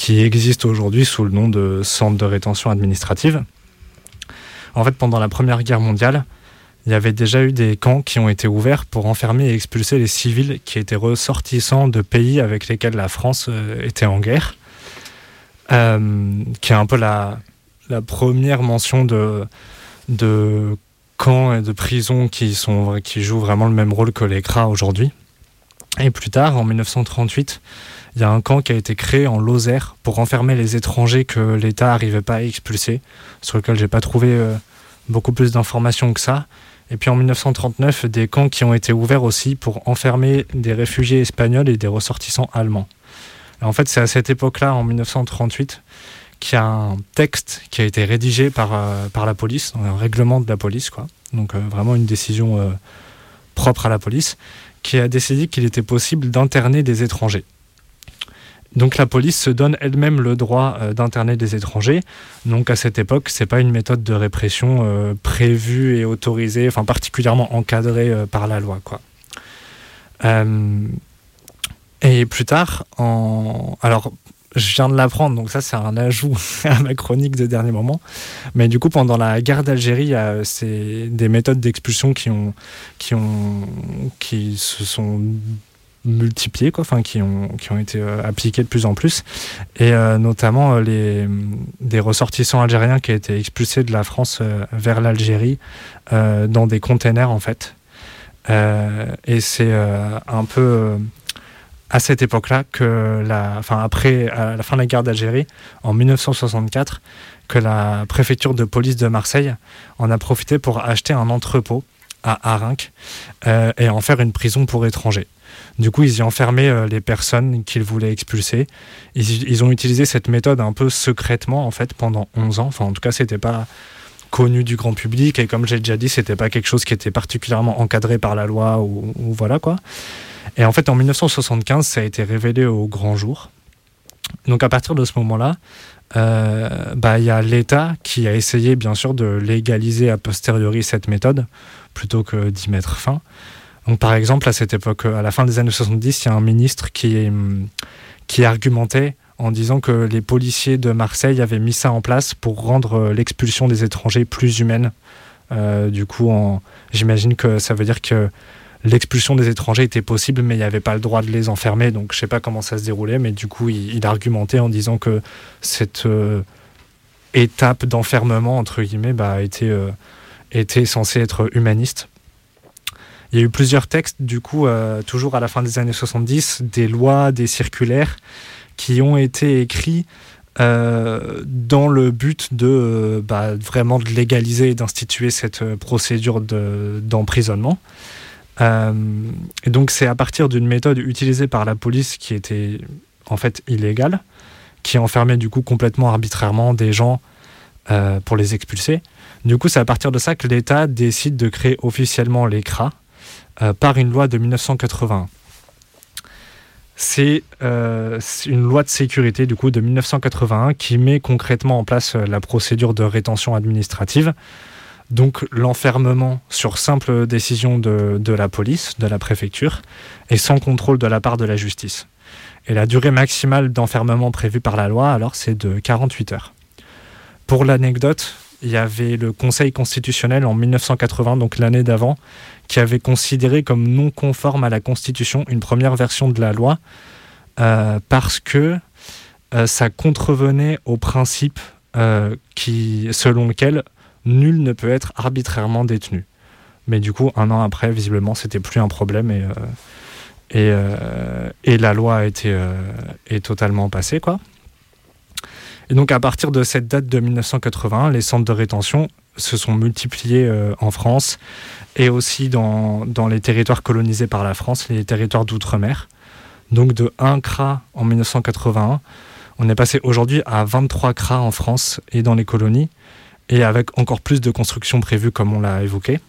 Speaker 8: existe aujourd'hui sous le nom de centre de rétention administrative. En fait, pendant la Première Guerre mondiale, il y avait déjà eu des camps qui ont été ouverts pour enfermer et expulser les civils qui étaient ressortissants de pays avec lesquels la France était en guerre, qui est un peu la, la première mention de, camps et de prisons qui, jouent vraiment le même rôle que les CRA aujourd'hui. Et plus tard, en 1938, il y a un camp qui a été créé en Lozère pour enfermer les étrangers que l'État n'arrivait pas à expulser, sur lequel j'ai pas trouvé euh, beaucoup plus d'informations que ça. Et puis en 1939, des camps qui ont été ouverts aussi pour enfermer des réfugiés espagnols et des ressortissants allemands. En fait, c'est à cette époque-là, en 1938, qu'il y a un texte qui a été rédigé par, euh, par la police, un règlement de la police, quoi. Donc euh, vraiment une décision euh, propre à la police, qui a décidé qu'il était possible d'interner des étrangers. Donc la police se donne elle-même le droit d'interner des étrangers. Donc à cette époque, c'est pas une méthode de répression prévue et autorisée, enfin particulièrement encadrée par la loi, quoi. Et plus tard, en... alors je viens de l'apprendre, donc ça c'est un ajout à ma chronique de dernier moment. Mais du coup, pendant la guerre d'Algérie, il y a ces- des méthodes d'expulsion qui ont, qui ont, qui se sont multipliées, quoi, enfin qui ont, qui ont été euh, appliquées de plus en plus, et euh, notamment euh, les des ressortissants algériens qui été expulsés de la France vers l'Algérie dans des containers en fait. Et c'est un peu à cette époque-là que la, enfin après la fin de la guerre d'Algérie, en 1964, que la préfecture de police de Marseille en a profité pour acheter un entrepôt à Arinque euh, et en faire une prison pour étrangers. Du coup, ils y enfermaient euh, les personnes qu'ils voulaient expulser. Ils, ont utilisé cette méthode un peu secrètement en fait pendant 11 ans. Enfin, en tout cas, c'était pas connu du grand public et comme j'ai déjà dit, c'était pas quelque chose qui était particulièrement encadré par la loi ou voilà quoi. Et en fait, en 1975, ça a été révélé au grand jour. Donc à partir de ce moment-là, euh, bah, il y a l'État qui a essayé bien sûr de légaliser a posteriori cette méthode plutôt que d'y mettre fin. Donc par exemple, à cette époque, à la fin des années 70, il y a un ministre qui, hum, qui argumentait en disant que les policiers de Marseille avaient mis ça en place pour rendre euh, l'expulsion des étrangers plus humaine. Euh, du coup, j'imagine que ça veut dire que l'expulsion des étrangers était possible, mais il n'y avait pas le droit de les enfermer. Donc je sais pas comment ça se déroulait, mais du coup, il, argumentait en disant que cette euh, étape d'enfermement, entre guillemets, bah, était, euh, était censée être humaniste. Il y a eu plusieurs textes, du coup, euh, toujours à la fin des années 70, des lois, des circulaires qui ont été écrits dans le but de bah, vraiment de légaliser et d'instituer cette procédure de- d'emprisonnement. Et donc c'est à partir d'une méthode utilisée par la police qui était en fait illégale, qui enfermait du coup complètement arbitrairement des gens euh, pour les expulser. Du coup c'est à partir de ça que l'État décide de créer officiellement l'ECRA euh, par une loi de 1981. C'est euh, une loi de sécurité du coup de 1981 qui met concrètement en place euh, la procédure de rétention administrative. Donc l'enfermement sur simple décision de, la police, de la préfecture, et sans contrôle de la part de la justice. Et la durée maximale d'enfermement prévue par la loi, alors, c'est de 48 heures. Pour l'anecdote, il y avait le Conseil constitutionnel en 1980, donc l'année d'avant, qui avait considéré comme non conforme à la Constitution une première version de la loi euh, parce que euh, ça contrevenait au principe euh, qui, selon lequel nul ne peut être arbitrairement détenu. Mais du coup, un an après, visiblement, c'était plus un problème et, euh, euh, et la loi a été euh, est totalement passée, quoi. Et donc, à partir de cette date de 1981, les centres de rétention se sont multipliés en France et aussi dans, dans les territoires colonisés par la France, les territoires d'outre-mer. Donc, de 1 CRA en 1981, On est passé aujourd'hui à 23 CRA en France et dans les colonies, et avec encore plus de constructions prévues comme on l'a évoqué.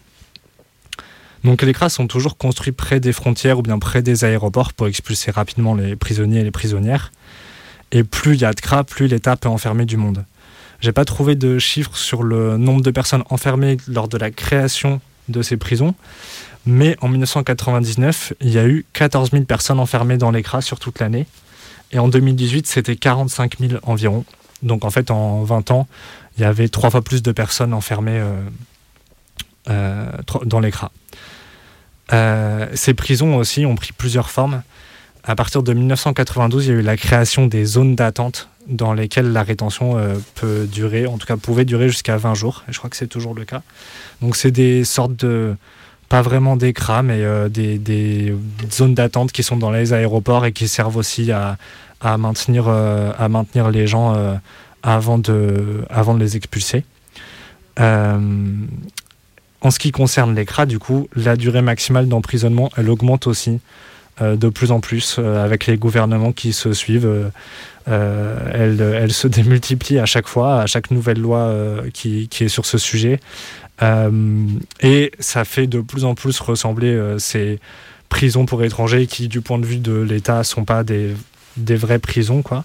Speaker 8: Donc les CRA sont toujours construits près des frontières ou bien près des aéroports pour expulser rapidement les prisonniers et les prisonnières. Et plus il y a de CRA, plus l'État peut enfermer du monde. J'ai pas trouvé de chiffres sur le nombre de personnes enfermées lors de la création de ces prisons, mais en 1999, il y a eu 14 000 personnes enfermées dans les CRA sur toute l'année. Et en 2018, c'était 45 000 environ. Donc en fait, en 20 ans, il y avait trois fois plus de personnes enfermées euh, euh, dans les CRA. Euh, ces prisons aussi ont pris plusieurs formes. À partir de 1992, il y a eu la création des zones d'attente dans lesquelles la rétention peut durer, en tout cas pouvait durer jusqu'à 20 jours. Et je crois que c'est toujours le cas. Donc c'est des sortes de pas vraiment des CRA, mais des, zones d'attente qui sont dans les aéroports et qui servent aussi à maintenir les gens avant de, avant de les expulser. Euh, en ce qui concerne les CRA, du coup, la durée maximale d'emprisonnement, elle augmente aussi euh, de plus en plus euh, avec les gouvernements qui se suivent. elle, elle, se démultiplie à chaque fois, à chaque nouvelle loi qui, qui, est sur ce sujet. et ça fait de plus en plus ressembler ces prisons pour étrangers qui, du point de vue de l'État, sont pas des des vraies prisons, quoi.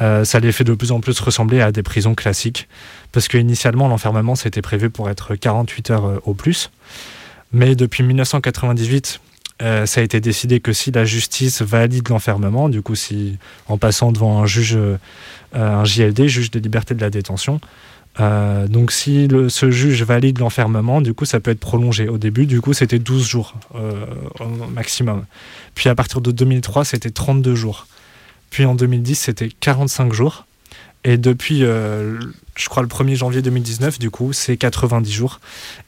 Speaker 8: Euh, ça les fait de plus en plus ressembler à des prisons classiques. Parce que initialement, l'enfermement, c'était prévu pour être 48 heures euh, au plus. Mais depuis 1998, euh, ça a été décidé que si la justice valide l'enfermement, du coup, si en passant devant un juge, un JLD, juge de liberté de la détention, donc si ce juge valide l'enfermement, du coup, ça peut être prolongé. Au début, du coup, c'était 12 jours au maximum. Puis à partir de 2003, c'était 32 jours. Puis en 2010, c'était 45 jours. Et depuis, euh, je crois, le 1er janvier 2019, du coup, c'est 90 jours.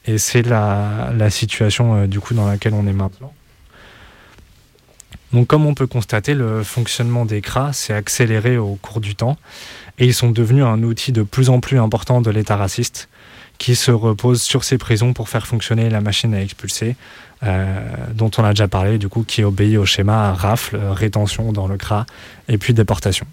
Speaker 8: Et c'est la, situation, euh, du coup, dans laquelle on est maintenant. Donc, comme on peut constater, le fonctionnement des CRA s'est accéléré au cours du temps. Et ils sont devenus un outil de plus en plus important de l'État raciste qui se repose sur ces prisons pour faire fonctionner la machine à expulser, euh, dont on a déjà parlé, du coup, qui obéit au schéma rafle, rétention dans le CRA, et puis déportation.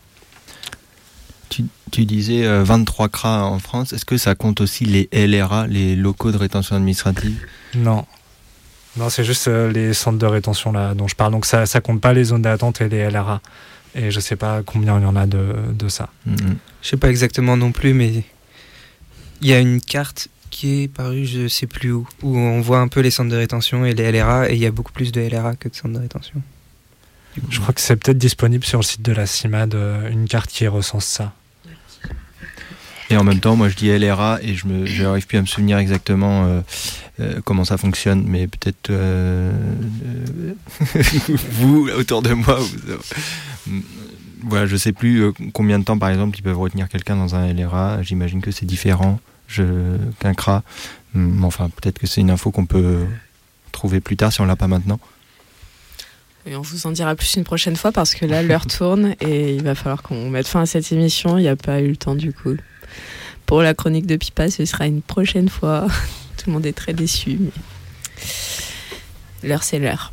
Speaker 7: Tu, disais 23 euh, CRA en France, est-ce que ça compte aussi les LRA, les locaux de rétention administrative?
Speaker 8: Non. Non, c'est juste euh, les centres de rétention là dont je parle. Donc ça ne compte pas les zones d'attente et les LRA. Et je ne sais pas combien il y en a de, de ça.
Speaker 5: Je mm-hmm. ne Je sais pas exactement non plus, mais il y a une carte qui est parue, je sais plus où, où on voit un peu les centres de rétention et les LRA, et il y a beaucoup plus de LRA que de centres de rétention.
Speaker 8: Je crois que c'est peut-être disponible sur le site de la CIMAD, euh, une carte qui recense ça.
Speaker 7: Et en même temps, moi je dis LRA et je n'arrive plus à me souvenir exactement euh, euh, comment ça fonctionne, mais peut-être vous, autour de moi, vous, voilà, je sais plus euh, combien de temps, par exemple, ils peuvent retenir quelqu'un dans un LRA. J'imagine que c'est différent qu'un CRA. Mais enfin, peut-être que c'est une info qu'on peut trouver plus tard si on l'a pas maintenant.
Speaker 6: Et on vous en dira plus une prochaine fois parce que là, l'heure tourne et il va falloir qu'on mette fin à cette émission. Il n'y a pas eu le temps du coup. Pour la chronique de Pipa, ce sera une prochaine fois. Tout le monde est très déçu. Mais l'heure, c'est l'heure.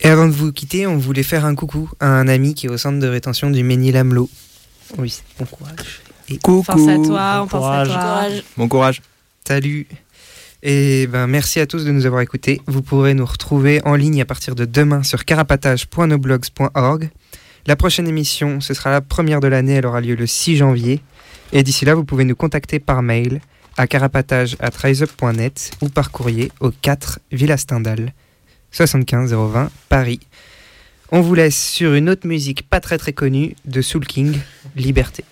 Speaker 5: Et avant de vous quitter, on voulait faire un coucou à un ami qui est au centre de rétention du Ménil-Amelot. Oui, bon courage.
Speaker 6: Et coucou. à toi, on pense à toi.
Speaker 7: Bon courage.
Speaker 5: Salut. Et ben merci à tous de nous avoir écoutés. Vous pourrez nous retrouver en ligne à partir de demain sur carapatage.noblogs.org. La prochaine émission, ce sera la première de l'année, elle aura lieu le 6 janvier. Et d'ici là, vous pouvez nous contacter par mail à carapatage.riseup.net ou par courrier au 4 Villa Stendhal. 75 020 Paris. On vous laisse sur une autre musique pas très très connue de Soul King, Liberté.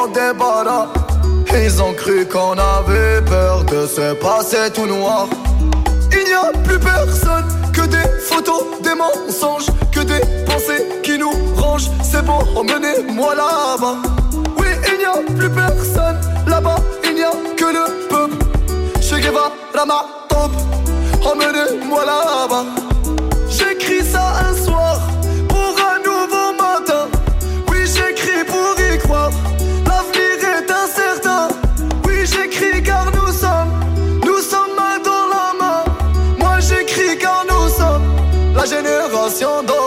Speaker 14: Bon débarras. Ils ont cru qu'on avait peur de se passer tout noir. Il n'y a plus personne que des photos, des mensonges, que des pensées qui nous rangent. C'est bon, emmenez-moi là-bas. Oui, il n'y a plus personne là-bas, il n'y a que le peuple. Che Guevara, ma emmenez-moi là-bas. J'écris ça un soir pour un nouveau matin. Oui, j'écris pour y croire. Dorée.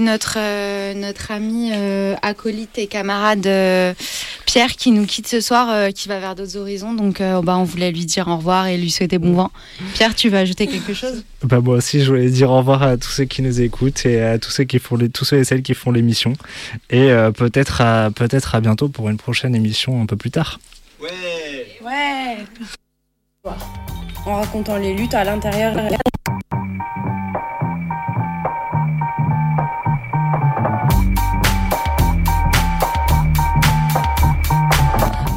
Speaker 2: Ouais, notre, euh, notre ami euh, acolyte et camarade euh, Pierre qui nous quitte ce soir, euh, qui va vers d'autres horizons. Donc, euh, bah, on voulait lui dire au revoir et lui souhaiter bon vent. Pierre, tu veux ajouter quelque chose?
Speaker 8: Bah moi aussi, je voulais dire au revoir à tous ceux qui nous écoutent et à tous ceux qui font les, tous ceux et celles qui font l'émission. Et euh, peut-être à peut-être à bientôt pour une prochaine émission un peu plus tard.
Speaker 4: Ouais En racontant les luttes à l'intérieur.